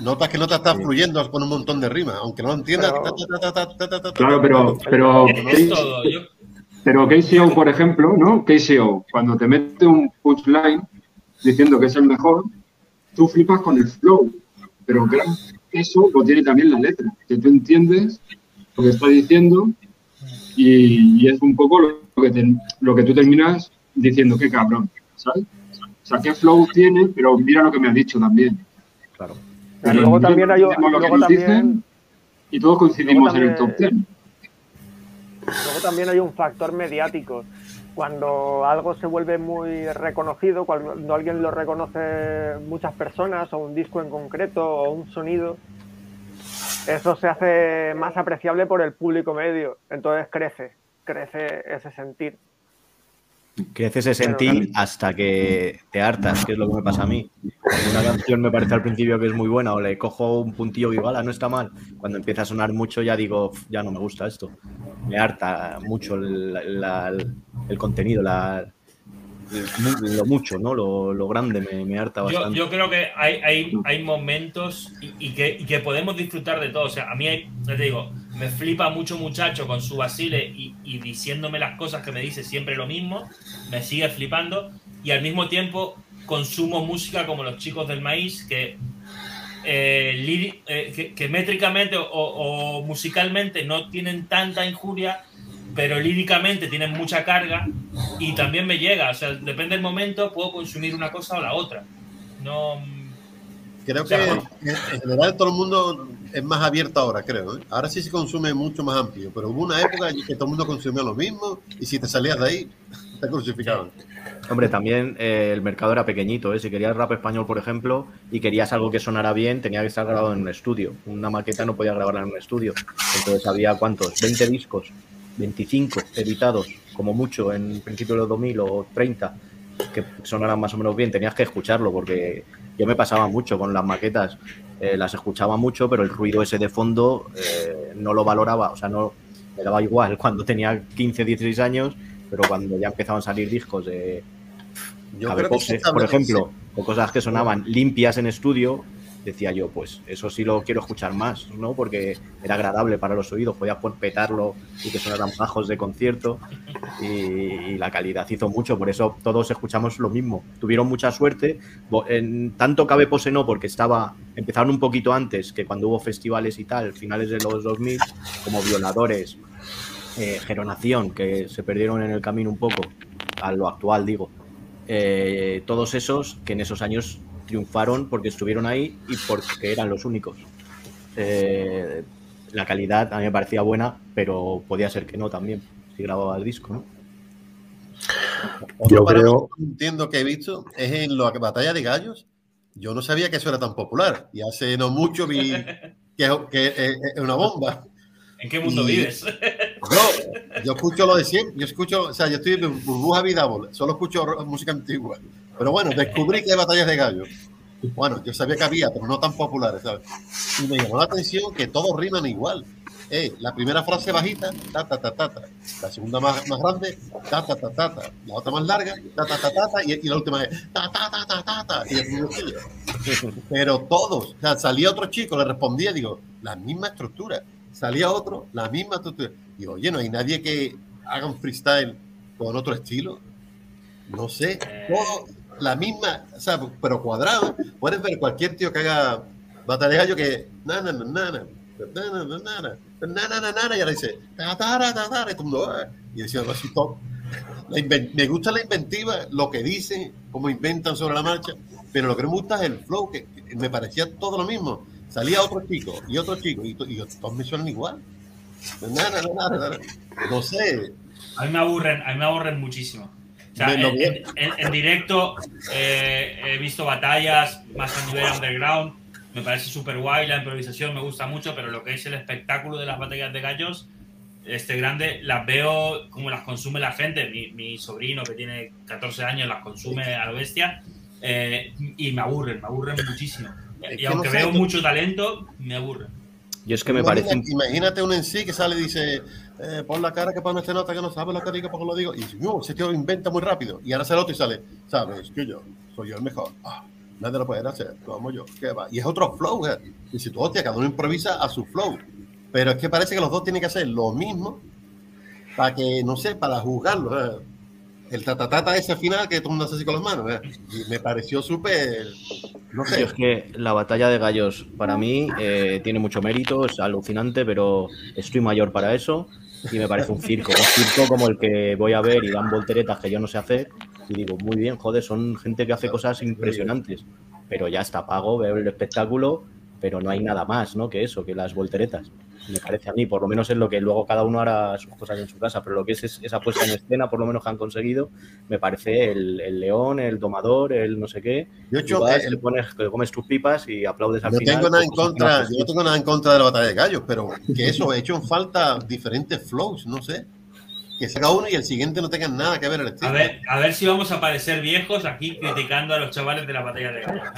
Speaker 7: Notas que no te está fluyendo con un montón de rimas, aunque no lo entiendas.
Speaker 3: Pero-
Speaker 6: Claro, pero, pero,
Speaker 2: Es todo. Yo,
Speaker 6: pero KCO, por ejemplo, ¿no? KCO, cuando te mete un punchline diciendo que es el mejor, tú flipas con el flow. Pero claro, eso lo tiene también la letra, que tú entiendes lo que está diciendo y, y es un poco lo que, te- lo que tú terminas diciendo, qué cabrón, ¿sabes? O sea, qué flow tiene, pero mira lo que me ha dicho también.
Speaker 1: Claro.
Speaker 3: Pero luego también hay,
Speaker 6: entendemos lo que
Speaker 3: luego
Speaker 6: nos
Speaker 3: también,
Speaker 6: dicen y todos coincidimos en el top
Speaker 3: también-
Speaker 6: 10.
Speaker 3: luego también hay un factor mediático. Cuando algo se vuelve muy reconocido, cuando alguien lo reconoce muchas personas, o un disco en concreto, o un sonido, eso se hace más apreciable por el público medio. Entonces crece, crece ese sentir.
Speaker 1: Creces ese
Speaker 3: Pero
Speaker 1: sentir
Speaker 3: también-
Speaker 1: hasta que te hartas, que es lo que me pasa a mí. Una canción me parece al principio que es muy buena o le cojo un puntillo y igual, no está mal. Cuando empieza a sonar mucho ya digo, "Uf, ya no me gusta esto. Me harta mucho el, la- el- el contenido, la, el- lo mucho, ¿no? Lo, lo grande me, me harta bastante.
Speaker 2: yo creo que hay, hay, hay momentos y, y que, y que podemos disfrutar de todo. O sea, a mí, hay- ya te digo, me flipa mucho muchacho con su vacile y, diciéndome las cosas que me dice siempre lo mismo. Me sigue flipando. Y al mismo tiempo consumo música como los chicos del maíz que, eh, eh, que métricamente o, o musicalmente no tienen tanta injuria, pero líricamente tienen mucha carga y también me llega. O sea, depende del momento, puedo consumir una cosa o la otra. No.
Speaker 7: Creo que en general todo el mundo es más abierto ahora, creo. ¿eh? Ahora sí se consume mucho más amplio, pero hubo una época en que todo el mundo consumía lo mismo y si te salías de ahí, te crucificaban.
Speaker 1: Hombre, también eh, el mercado era pequeñito, ¿eh? Si querías rap español, por ejemplo, y querías algo que sonara bien, tenía que estar grabado en un estudio. Una maqueta no podía grabarla en un estudio. Entonces había, ¿cuántos? 20 discos, 25 editados, como mucho, en principio de los 2000 o 30, que sonaran más o menos bien. Tenías que escucharlo, porque yo me pasaba mucho con las maquetas. eh, las escuchaba mucho, pero el ruido ese de fondo eh, no lo valoraba, o sea, no me daba igual cuando tenía 15, 16 años, pero cuando ya empezaban a salir discos de
Speaker 7: Yo creo que
Speaker 1: por ejemplo, o cosas que sonaban limpias en estudio, decía yo, pues eso sí lo quiero escuchar más, ¿no? Porque era agradable para los oídos, podías petarlo y que sonaran bajos de concierto y, la calidad hizo mucho, por eso todos escuchamos lo mismo. Tuvieron mucha suerte, en, tanto Cabe Pose no, porque estaba, empezaron un poquito antes que cuando hubo festivales y tal, finales de los 2000, como Violadores, eh, Geronación, que se perdieron en el camino un poco, a lo actual digo. Eh, todos esos que en esos años triunfaron porque estuvieron ahí y porque eran los únicos. Eh, la calidad a mí me parecía buena, pero podía ser que no también, si grababa el disco, ¿no?
Speaker 7: Otro
Speaker 8: Yo creo-
Speaker 7: que entiendo que he visto es en la batalla de gallos. Yo no sabía que eso era tan popular y hace no mucho vi que, que es es una bomba.
Speaker 2: ¿En qué mundo
Speaker 7: Y-
Speaker 2: vives?
Speaker 7: Yo, yo escucho lo de siempre. Yo escucho, o sea, yo estoy en burbuja vida, solo escucho música antigua. Pero bueno, descubrí que hay batallas de gallos. Bueno, yo sabía que había, pero no tan populares, ¿sabes? Y me llamó la atención que todos riman igual. Eh, la primera frase bajita, ta, ta, ta, ta, ta. La segunda más, más grande, ta, ta, ta, ta, ta. La otra más larga, ta, ta, ta, ta, ta. Y, y la última es, ta, ta, ta, ta, ta, ta. Y. Pero todos, o sea, salía otro chico, le respondía, digo, la misma estructura. Salía otro, la misma estructura. Digo, oye, no hay nadie que haga un freestyle con otro estilo. No sé, todo la misma, o sea, pero cuadrado. Puedes ver cualquier tío que haga batalla gallo que, na, na, na, na, na, y ahora dice, y decía, me gusta la inventiva, lo que dicen, cómo inventan sobre la marcha, pero lo que me gusta es el flow, que, me parecía todo lo mismo. Salía otro chico y otro chico, y, todos me suenan igual. No sé.
Speaker 2: A mí me aburren, a mí me aburren muchísimo. En, directo eh, he visto batallas más a nivel underground. Me parece súper guay, la improvisación me gusta mucho, pero lo que es el espectáculo de las batallas de gallos, este grande, las veo como las consume la gente. Mi, sobrino, que tiene 14 años, las consume a la bestia eh, y me aburren, me aburren muchísimo. y aunque veo mucho talento, me aburren.
Speaker 1: Yo es que me parece.
Speaker 7: Imagínate un en sí que sale y dice: eh, Pon la cara que pone este nota que no sabe lo que diga, porque lo digo. Y No, ese tío inventa muy rápido. Y ahora sale otro y sale: Sabes que yo soy yo el mejor. Ah, nadie lo puede hacer, como yo. ¿Qué va? Y es otro flow. ¿eh? Y si tú, hostia, cada uno improvisa a su flow. Pero es que parece que los dos tienen que hacer lo mismo para que, no sé, para juzgarlo. ¿eh? el tatatata ese final que todo el mundo hace así con las manos. ¿eh? Y me pareció súper. No sé.
Speaker 1: es que la batalla de gallos para mí eh, tiene mucho mérito, es alucinante, pero estoy mayor para eso y me parece un circo. Un circo como el que voy a ver y dan volteretas que yo no sé hacer. Y digo, muy bien, joder, son gente que hace cosas impresionantes. Pero ya está pago, veo el espectáculo, pero no hay nada más, ¿no? Que eso, que las volteretas me parece a mí, por lo menos es lo que luego cada uno hará sus cosas en su casa, pero lo que es, esa puesta en escena, por lo menos que han conseguido, me parece el, león, el domador, el no sé qué.
Speaker 7: Yo hecho,
Speaker 1: el, pones, comes tus pipas y aplaudes al final.
Speaker 7: Tengo nada en contra, yo no tengo nada en contra de la batalla de gallos, pero que eso, he hecho en falta diferentes flows, no sé. Que salga uno y el siguiente no tenga nada que ver el estilo.
Speaker 2: A ver, a ver si vamos a parecer viejos aquí criticando a los chavales de la batalla de gallos.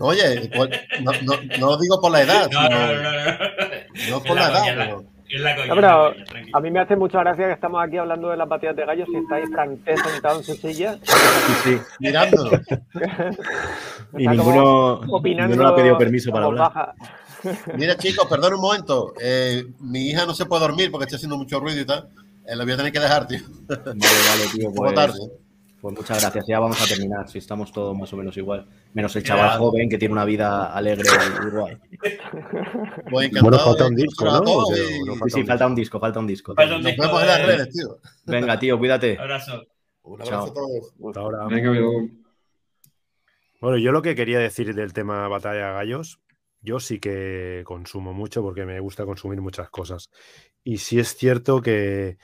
Speaker 7: Oye, pues, no, no, no, digo por la edad, no, sino, no, no, por la, edad.
Speaker 3: Pero... a mí me hace mucha gracia que estamos aquí hablando de las batidas de gallos y estáis francés sentado en su silla.
Speaker 7: Sí, sí, mirándonos.
Speaker 1: y ninguno, ninguno ha pedido permiso para hablar.
Speaker 7: Mira, chicos, perdón un momento. Eh, mi hija no se puede dormir porque está haciendo mucho ruido y tal. Eh, la voy a tener que dejar, tío.
Speaker 1: Vale, vale, tío. Pues... tarde. Pues muchas gracias, ya vamos a terminar, si estamos todos más o menos igual. Menos el chaval joven que tiene una vida alegre y igual.
Speaker 8: Bueno, falta un disco, ¿no?
Speaker 1: sí, sí, falta un disco, falta un disco.
Speaker 2: Falta un disco.
Speaker 7: Nos vemos en las redes, tío.
Speaker 1: Venga, tío, cuídate.
Speaker 2: Abrazo.
Speaker 7: Un abrazo a todos.
Speaker 8: Hasta ahora.
Speaker 6: Venga,
Speaker 8: bueno, yo lo que quería decir del tema Batalla Gallos yo sí que consumo mucho porque me gusta consumir muchas cosas. Y sí es cierto que,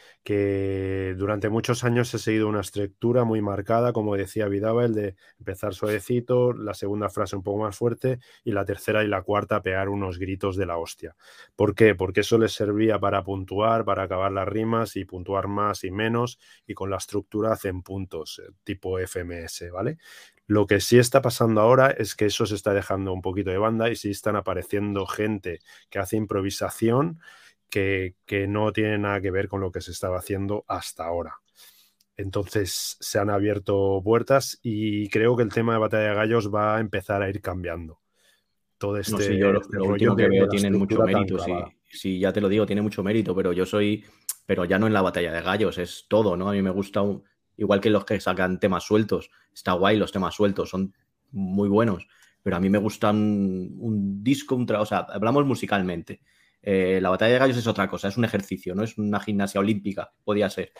Speaker 8: durante muchos años he seguido una estructura muy marcada, como decía Vidaba, el de empezar suavecito, la segunda frase un poco más fuerte y la tercera y la cuarta pegar unos gritos de la hostia. ¿Por qué? Porque eso les servía para puntuar, para acabar las rimas y puntuar más y menos y con la estructura hacen puntos, eh, tipo FMS, ¿vale? Lo que sí está pasando ahora es que eso se está dejando un poquito de banda y sí están apareciendo gente que hace improvisación que, no tiene nada que ver con lo que se estaba haciendo hasta ahora. Entonces se han abierto puertas y creo que el tema de Batalla de Gallos va a empezar a ir cambiando. Todo este,
Speaker 1: sí, yo lo, último que veo tiene mucho mérito. Sí, sí, ya te lo digo, tiene mucho mérito, pero yo soy, pero ya no en la Batalla de Gallos, es todo, ¿no? A mí me gusta un, igual que los que sacan temas sueltos. Está guay los temas sueltos, son muy buenos, pero a mí me gustan un, disco, un o sea, hablamos musicalmente. Eh, la batalla de gallos es otra cosa, es un ejercicio, no es una gimnasia olímpica, podía ser.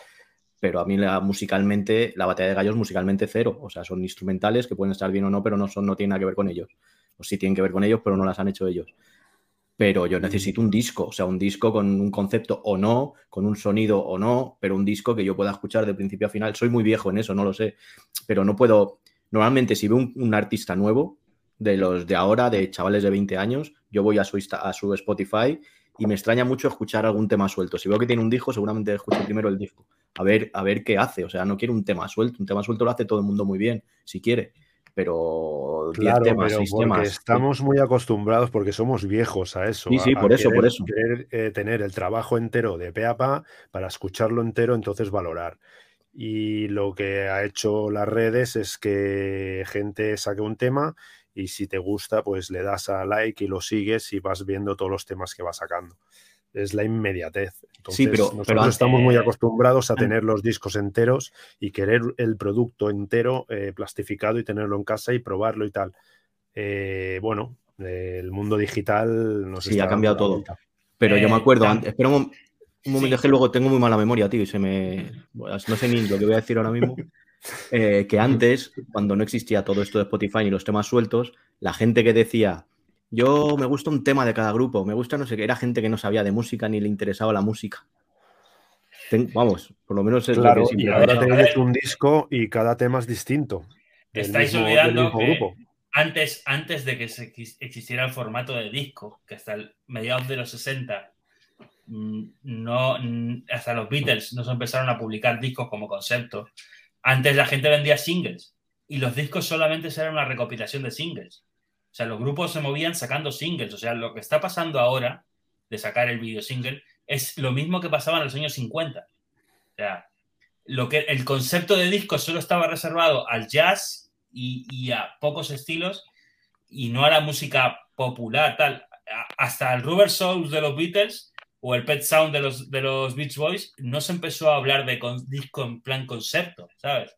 Speaker 1: Pero a mí la, musicalmente, la batalla de gallos musicalmente cero. O sea, son instrumentales que pueden estar bien o no, pero no, son, no tienen nada que ver con ellos. O sí tienen que ver con ellos, pero no las han hecho ellos pero yo necesito un disco, o sea, un disco con un concepto o no, con un sonido o no, pero un disco que yo pueda escuchar de principio a final. Soy muy viejo en eso, no lo sé, pero no puedo. Normalmente, si veo un, artista nuevo, de los de ahora, de chavales de 20 años, yo voy a su, a su Spotify y me extraña mucho escuchar algún tema suelto. Si veo que tiene un disco, seguramente escucho primero el disco, a ver, a ver qué hace. O sea, no quiero un tema suelto, un tema suelto lo hace todo el mundo muy bien, si quiere pero
Speaker 8: claro, temas, pero estamos muy acostumbrados porque somos viejos a eso.
Speaker 1: Sí, sí, por eso, por eso.
Speaker 8: Querer eh, tener el trabajo entero de pe a pa para escucharlo entero, entonces valorar. Y lo que ha hecho las redes es que gente saque un tema y si te gusta, pues le das a like y lo sigues y vas viendo todos los temas que va sacando es la inmediatez. sí, pero, nosotros estamos muy acostumbrados a tener los discos enteros y querer el producto entero eh, plastificado y tenerlo en casa y probarlo y tal. Eh, bueno, El mundo digital
Speaker 1: nos Sí, ha cambiado todo. Pero yo me acuerdo, antes, espera un, momento, que luego tengo muy mala memoria, tío, y se me. No sé ni lo que voy a decir ahora mismo. Eh, que antes, cuando no existía todo esto de Spotify ni los temas sueltos, la gente que decía, yo me gusta un tema de cada grupo, me gusta no sé qué, era gente que no sabía de música ni le interesaba la música. vamos, por lo menos es
Speaker 8: claro, y ahora tenéis un disco y cada tema es distinto.
Speaker 2: Estáis olvidando que Antes, antes de que existiera el formato de disco, que hasta el mediados de los 60 mm, no, hasta los Beatles no se empezaron a publicar discos como concepto. Antes la gente vendía singles y los discos solamente eran una recopilación de singles. O sea, los grupos se movían sacando singles. O sea, lo que está pasando ahora de sacar el video single es lo mismo que pasaba en los años 50. O sea, lo que, el concepto de disco solo estaba reservado al jazz y, a pocos estilos y no a la música popular, tal. Hasta el Rubber Souls de los Beatles o el Pet Sound de los, de los Beach Boys no se empezó a hablar de disco en plan concepto, ¿sabes?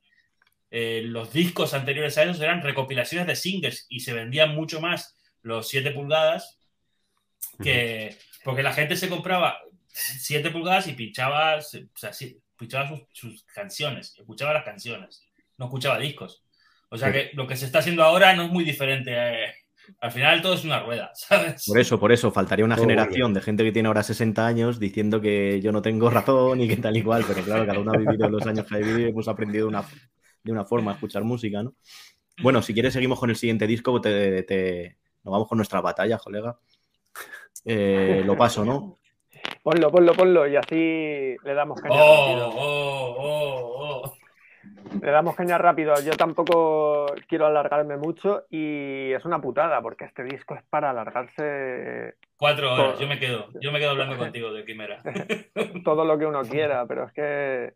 Speaker 2: Eh, los discos anteriores a esos eran recopilaciones de singles y se vendían mucho más los 7 pulgadas que porque la gente se compraba 7 pulgadas y pinchaba, pinchaba sus, canciones, escuchaba las canciones, no escuchaba discos. O sea que lo que se está haciendo ahora no es muy diferente. Al final todo es una rueda, ¿sabes?
Speaker 1: Por eso, por eso, faltaría una generación de gente que tiene ahora 60 años diciendo que yo no tengo razón y que tal y cual, pero claro, cada uno ha vivido los años que ha vivido y hemos aprendido una, de una forma escuchar música, ¿no? Bueno, si quieres seguimos con el siguiente disco, te, nos vamos con nuestra batalla, colega. Eh, lo paso, ¿no?
Speaker 3: Ponlo, ponlo, ponlo y así le damos caña
Speaker 2: oh. Oh, oh, oh,
Speaker 3: le damos caña rápido. Yo tampoco quiero alargarme mucho y es una putada porque este disco es para alargarse.
Speaker 2: Cuatro horas, yo me quedo. Yo me quedo hablando contigo de Quimera.
Speaker 3: Todo lo que uno quiera, pero es que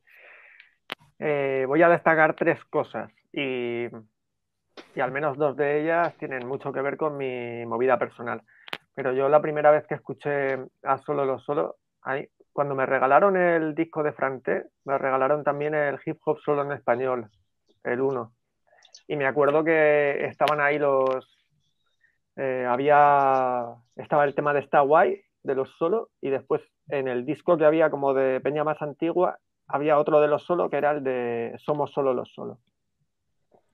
Speaker 3: eh, voy a destacar tres cosas y, al menos dos de ellas tienen mucho que ver con mi movida personal. Pero yo la primera vez que escuché a Solo lo Solo, ahí, cuando me regalaron el disco de Franté, me regalaron también el hip hop solo en español, el 1. Y me acuerdo que estaban ahí los... Eh, había... Estaba el tema de Está Guay, de los solo, y después en el disco que había como de Peña más antigua, había otro de los solo que era el de Somos solo los solos.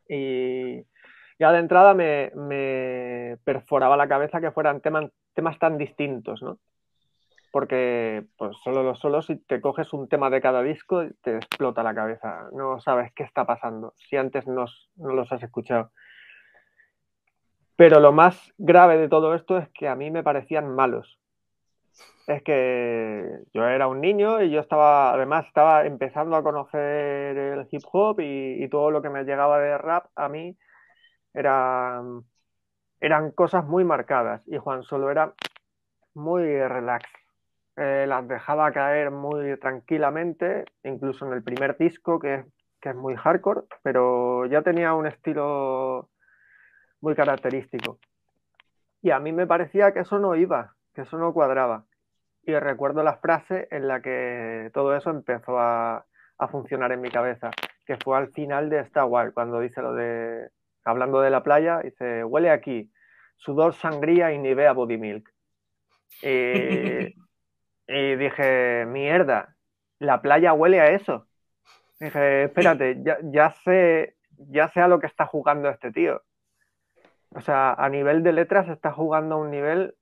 Speaker 3: Y ya de entrada me, perforaba la cabeza que fueran temas tan distintos, ¿no? Porque pues solo los solos, si te coges un tema de cada disco, te explota la cabeza. No sabes qué está pasando, si antes no los has escuchado. Pero lo más grave de todo esto es que a mí me parecían malos es que yo era un niño y yo estaba, además, estaba empezando a conocer el hip hop y, todo lo que me llegaba de rap a mí era, eran cosas muy marcadas y Juan Solo era muy relax. Eh, las dejaba caer muy tranquilamente, incluso en el primer disco, que, que es muy hardcore, pero ya tenía un estilo muy característico. Y a mí me parecía que eso no iba, que eso no cuadraba y recuerdo la frase en la que todo eso empezó a, funcionar en mi cabeza, que fue al final de Star Wars, cuando dice lo de, hablando de la playa, dice, huele aquí, sudor, sangría y nivea body milk. Y, dije, mierda, la playa huele a eso. Dije, espérate, ya, ya, sé, ya sé a lo que está jugando este tío. O sea, a nivel de letras está jugando a un nivel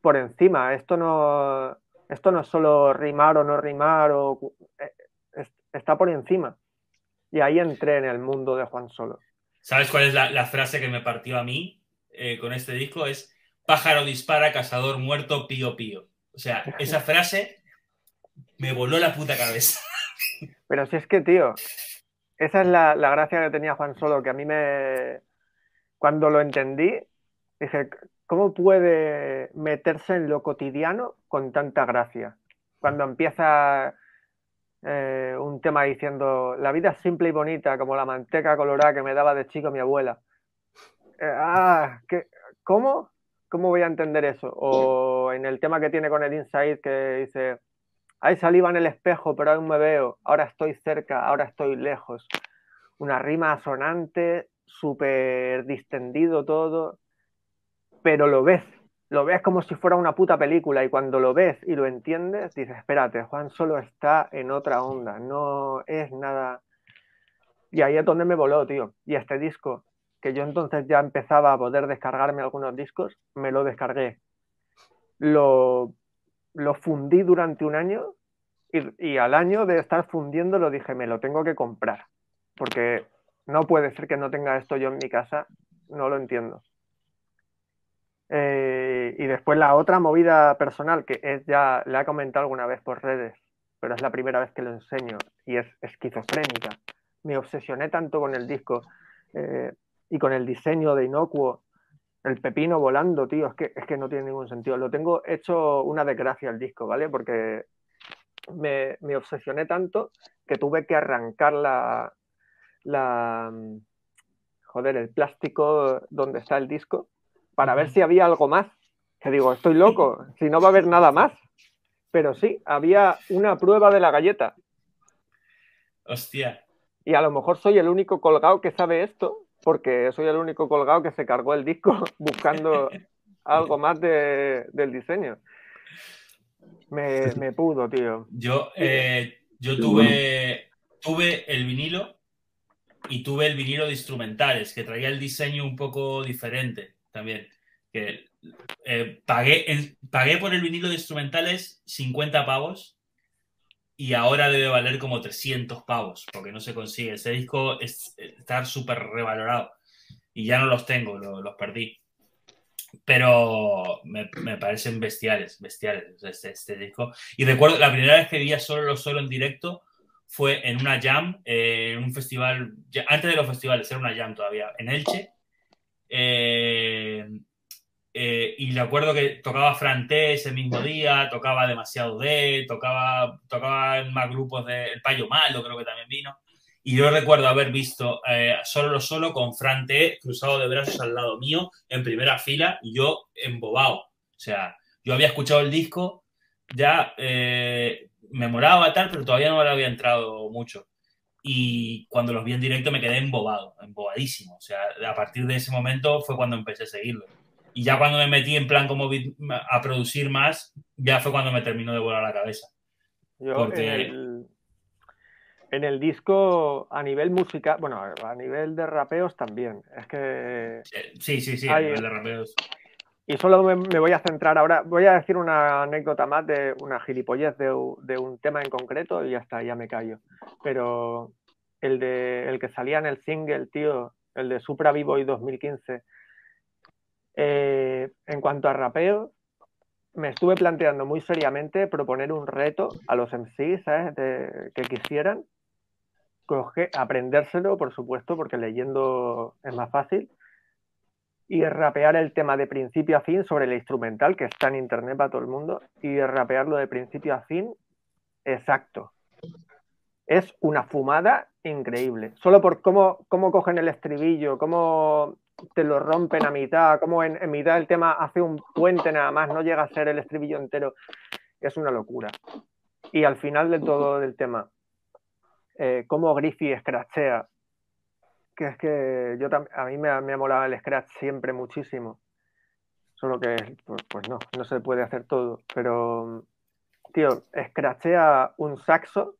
Speaker 3: por encima. Esto no, esto no es solo rimar o no rimar, o, eh, está por encima. Y ahí entré en el mundo de Juan Solo.
Speaker 2: ¿Sabes cuál es la, frase que me partió a mí eh, con este disco? Es pájaro dispara, cazador muerto, pío pío. O sea, esa frase me voló la puta cabeza.
Speaker 3: Pero si es que, tío, esa es la, la gracia que tenía Juan Solo, que a mí me... Cuando lo entendí, dije, ¿Cómo puede meterse en lo cotidiano con tanta gracia? Cuando empieza eh, un tema diciendo, la vida es simple y bonita como la manteca colorada que me daba de chico mi abuela. Eh, ah, ¿cómo? ¿Cómo voy a entender eso? O en el tema que tiene con el Inside que dice, hay saliva en el espejo, pero aún me veo, ahora estoy cerca, ahora estoy lejos. Una rima sonante, súper distendido todo pero lo ves, lo ves como si fuera una puta película y cuando lo ves y lo entiendes, dices, espérate, Juan solo está en otra onda, no es nada... Y ahí es donde me voló, tío. Y este disco, que yo entonces ya empezaba a poder descargarme algunos discos, me lo descargué. Lo, lo fundí durante un año y, al año de estar fundiendo lo dije, me lo tengo que comprar, porque no puede ser que no tenga esto yo en mi casa, no lo entiendo. Eh, y después la otra movida personal, que es ya, la he comentado alguna vez por redes, pero es la primera vez que lo enseño, y es esquizofrénica. Me obsesioné tanto con el disco eh, y con el diseño de Inocuo, el pepino volando, tío, es que, es que no tiene ningún sentido. Lo tengo hecho una desgracia el disco, ¿vale? Porque me, me obsesioné tanto que tuve que arrancar la, la, joder, el plástico donde está el disco para ver si había algo más. Que digo, estoy loco, si no va a haber nada más. Pero sí, había una prueba de la galleta.
Speaker 2: Hostia.
Speaker 3: Y a lo mejor soy el único colgado que sabe esto, porque soy el único colgado que se cargó el disco buscando algo más del diseño. Me, pudo, tío.
Speaker 2: Yo, eh, yo tuve, tuve el vinilo y tuve el vinilo de instrumentales, que traía el diseño un poco diferente también. Que eh, pagué, pagué por el vinilo de instrumentales 50 pavos y ahora debe valer como 300 pavos, porque no se consigue. Ese disco es, está súper revalorado y ya no los tengo, los perdí. Pero me, me, parecen bestiales, bestiales este, este, disco. Y recuerdo, la primera vez que vi solo solo en directo fue en una jam, eh, en un festival, antes de los festivales, era una jam todavía, en Elche. Eh, eh, y recuerdo que tocaba Franté ese mismo día, tocaba Demasiado D, tocaba, tocaba más grupos de El Payo Malo, creo que también vino. Y yo recuerdo haber visto eh, solo lo solo con Fran T cruzado de brazos al lado mío en primera fila y yo embobado. O sea, yo había escuchado el disco, ya eh, me moraba tal, pero todavía no le había entrado mucho. Y cuando los vi en directo me quedé embobado, embobadísimo. O sea, a partir de ese momento fue cuando empecé a seguirlo. Y ya cuando me metí en plan como a producir más, ya fue cuando me terminó de volar la cabeza.
Speaker 3: Yo Porque en el disco, a nivel música, bueno, a nivel de rapeos también. Es que.
Speaker 2: Sí, sí, sí, a nivel de rapeos.
Speaker 3: Y solo me, voy a centrar ahora. Voy a decir una anécdota más de una gilipollez de, un tema en concreto y ya está, ya me callo. Pero el, de, el que salía en el single, tío, el de Supra Vivo y 2015. Eh, en cuanto a rapeo, me estuve planteando muy seriamente proponer un reto a los MCs que quisieran aprendérselo, por supuesto, porque leyendo es más fácil, y rapear el tema de principio a fin sobre el instrumental, que está en internet para todo el mundo, y rapearlo de principio a fin exacto. Es una fumada increíble. Solo por cómo, cómo cogen el estribillo, cómo te lo rompen a mitad, cómo en, mitad del tema hace un puente nada más, no llega a ser el estribillo entero. Es una locura. Y al final de todo del tema, eh, cómo Griffey scratchea. Que es que yo a mí me, me ha molado el scratch siempre muchísimo. Solo que, pues, pues, no, no se puede hacer todo. Pero, tío, scratchea un saxo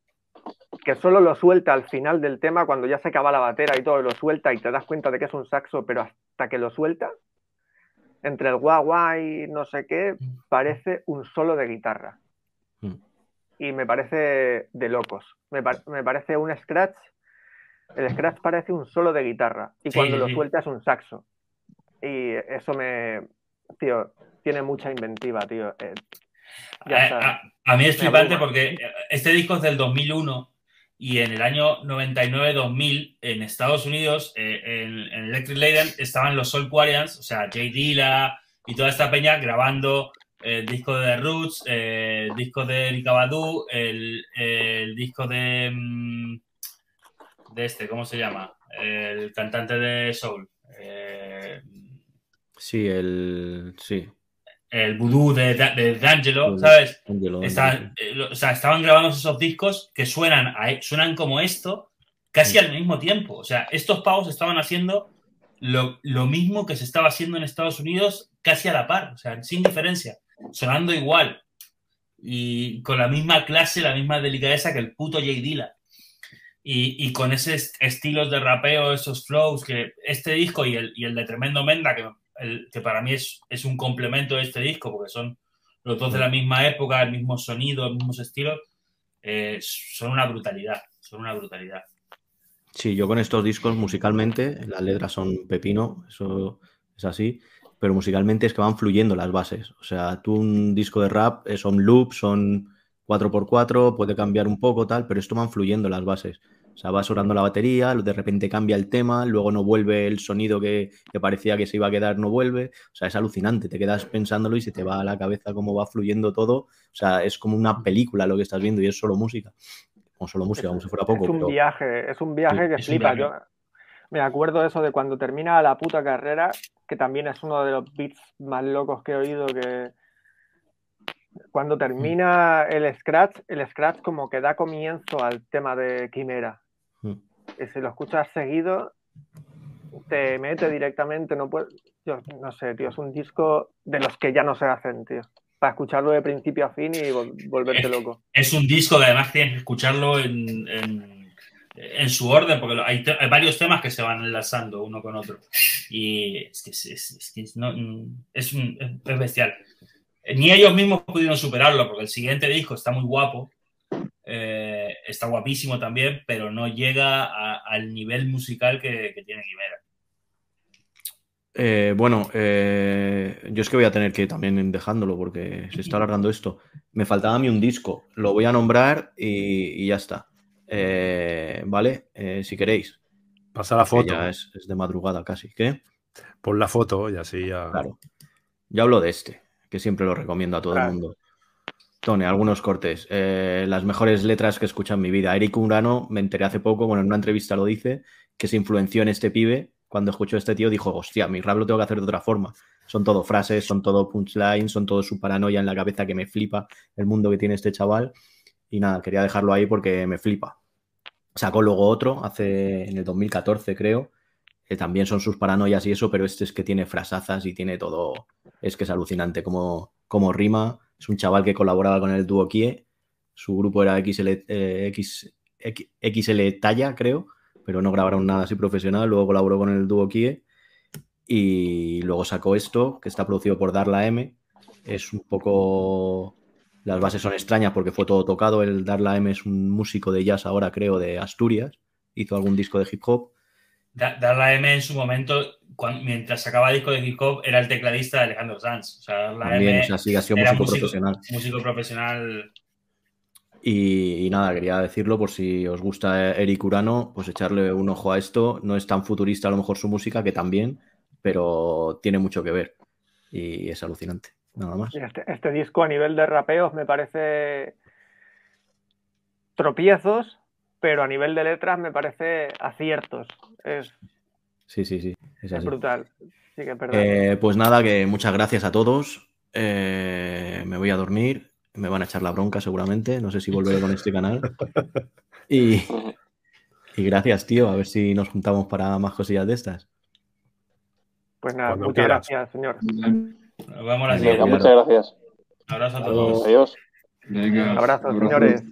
Speaker 3: que solo lo suelta al final del tema cuando ya se acaba la batera y todo lo suelta y te das cuenta de que es un saxo, pero hasta que lo suelta, entre el guau y no sé qué, parece un solo de guitarra y me parece de locos. Me, parece un scratch. El scratch parece un solo de guitarra y cuando lo suelta es un saxo. Y eso me. Tío, tiene mucha inventiva, tío. Eh,
Speaker 2: a, mí es flipante porque este disco es del 2001 y en el año 99-2000 en Estados Unidos, eh, en, Electric Lady estaban los Soul Quarians, o sea, Jay Dilla y toda esta peña grabando el disco de The Roots, el disco de Erika Badu, el, disco de, mm, de este, ¿cómo se llama? El cantante de Soul. Eh,
Speaker 1: sí, el. Sí.
Speaker 2: El Voodoo de, de, D'Angelo, ¿sabes? Eh, o sea, estaban grabando esos discos que suenan, suenan como esto casi al mismo tiempo. O sea, estos pavos estaban haciendo lo, lo, mismo que se estaba haciendo en Estados Unidos casi a la par, o sea, sin diferencia, sonando igual y con la misma clase, la misma delicadeza que el puto Jay Dilla. Y, y, con esos estilos de rapeo, esos flows, que este disco y el, y el de Tremendo Menda, que, el, que para mí es, es, un complemento de este disco, porque son los dos de la misma época, el mismo sonido, los mismos estilos, eh, son una brutalidad, son una brutalidad.
Speaker 1: Sí, yo con estos discos musicalmente, las letras son pepino, eso es así, pero musicalmente es que van fluyendo las bases. O sea, tú un disco de rap eh, son loops, son 4x4, puede cambiar un poco, tal, pero esto van fluyendo las bases. O sea, va sonando la batería, de repente cambia el tema, luego no vuelve el sonido que, que, parecía que se iba a quedar, no vuelve. O sea, es alucinante, te quedas pensándolo y se te va a la cabeza cómo va fluyendo todo. O sea, es como una película lo que estás viendo y es solo música. O solo música, como si fuera poco.
Speaker 3: Es un viaje, es un viaje que flipa. Yo me acuerdo eso de cuando termina la puta carrera, que también es uno de los beats más locos que he oído que, cuando termina el scratch, el scratch como que da comienzo al tema de Quimera. Y si lo escuchas seguido, te mete directamente, no puede, yo no sé, tío, es un disco de los que ya no se hacen, tío. Para escucharlo de principio a fin y volverte
Speaker 2: es,
Speaker 3: loco.
Speaker 2: Es un disco que además tienes que escucharlo en, en, en su orden, porque hay, hay, varios temas que se van enlazando uno con otro. Y es que es, es, es, no, es, un, es bestial. Ni ellos mismos pudieron superarlo, porque el siguiente disco está muy guapo, eh, está guapísimo también, pero no llega a, al nivel musical que, que tiene Quimera.
Speaker 1: Eh, bueno, eh, yo es que voy a tener que también dejándolo porque se está alargando esto. Me faltaba a mí un disco, lo voy a nombrar y, y ya está. Eh, vale, eh, si queréis.
Speaker 8: Pasa la foto.
Speaker 1: Ya es, es, de madrugada casi. ¿Qué?
Speaker 8: Pon la foto y así ya.
Speaker 1: Claro. Yo hablo de este, que siempre lo recomiendo a todo claro. el mundo. Tone, algunos cortes. Eh, las mejores letras que he en mi vida. Eric Urano, me enteré hace poco, bueno, en una entrevista lo dice, que se influenció en este pibe. Cuando escuchó este tío, dijo, hostia, mi rap lo tengo que hacer de otra forma. Son todo frases, son todo punchlines, son todo su paranoia en la cabeza que me flipa el mundo que tiene este chaval. Y nada, quería dejarlo ahí porque me flipa. Sacó luego otro, hace en el 2014, creo, que también son sus paranoias y eso, pero este es que tiene frasazas y tiene todo. Es que es alucinante como, como rima es un chaval que colaboraba con el dúo Kie. Su grupo era XL, eh, X, X, Talla, creo, pero no grabaron nada así profesional. Luego colaboró con el dúo Kie y luego sacó esto, que está producido por Darla M. Es un poco. Las bases son extrañas porque fue todo tocado. El Darla M es un músico de jazz ahora, creo, de Asturias. Hizo algún disco de hip hop.
Speaker 2: Darla M en su momento, cuando, mientras sacaba disco de hip hop, era el tecladista de Alejandro Sanz. O sea, Darla
Speaker 1: También,
Speaker 2: M
Speaker 1: o sea, sí, ha sido músico, músico, profesional.
Speaker 2: Músico profesional.
Speaker 1: Y, y, nada, quería decirlo por si os gusta Eric Urano, pues echarle un ojo a esto. No es tan futurista a lo mejor su música, que también, pero tiene mucho que ver. Y es alucinante. Nada más.
Speaker 3: Este, este disco a nivel de rapeos me parece tropiezos, pero a nivel de letras me parece aciertos. Es,
Speaker 1: sí, sí, sí.
Speaker 3: Es, es brutal. Sí que
Speaker 1: eh, pues nada, que muchas gracias a todos. Eh, me voy a dormir. Me van a echar la bronca seguramente. No sé si volveré con este canal. Y, y, gracias, tío. A ver si nos juntamos para más cosillas de estas.
Speaker 3: Pues nada, Cuando muchas quieras. gracias, señor.
Speaker 2: Nos vemos la
Speaker 10: Venga, muchas gracias.
Speaker 2: Abrazo a todos.
Speaker 10: Adiós.
Speaker 3: Venga, abrazo, señores.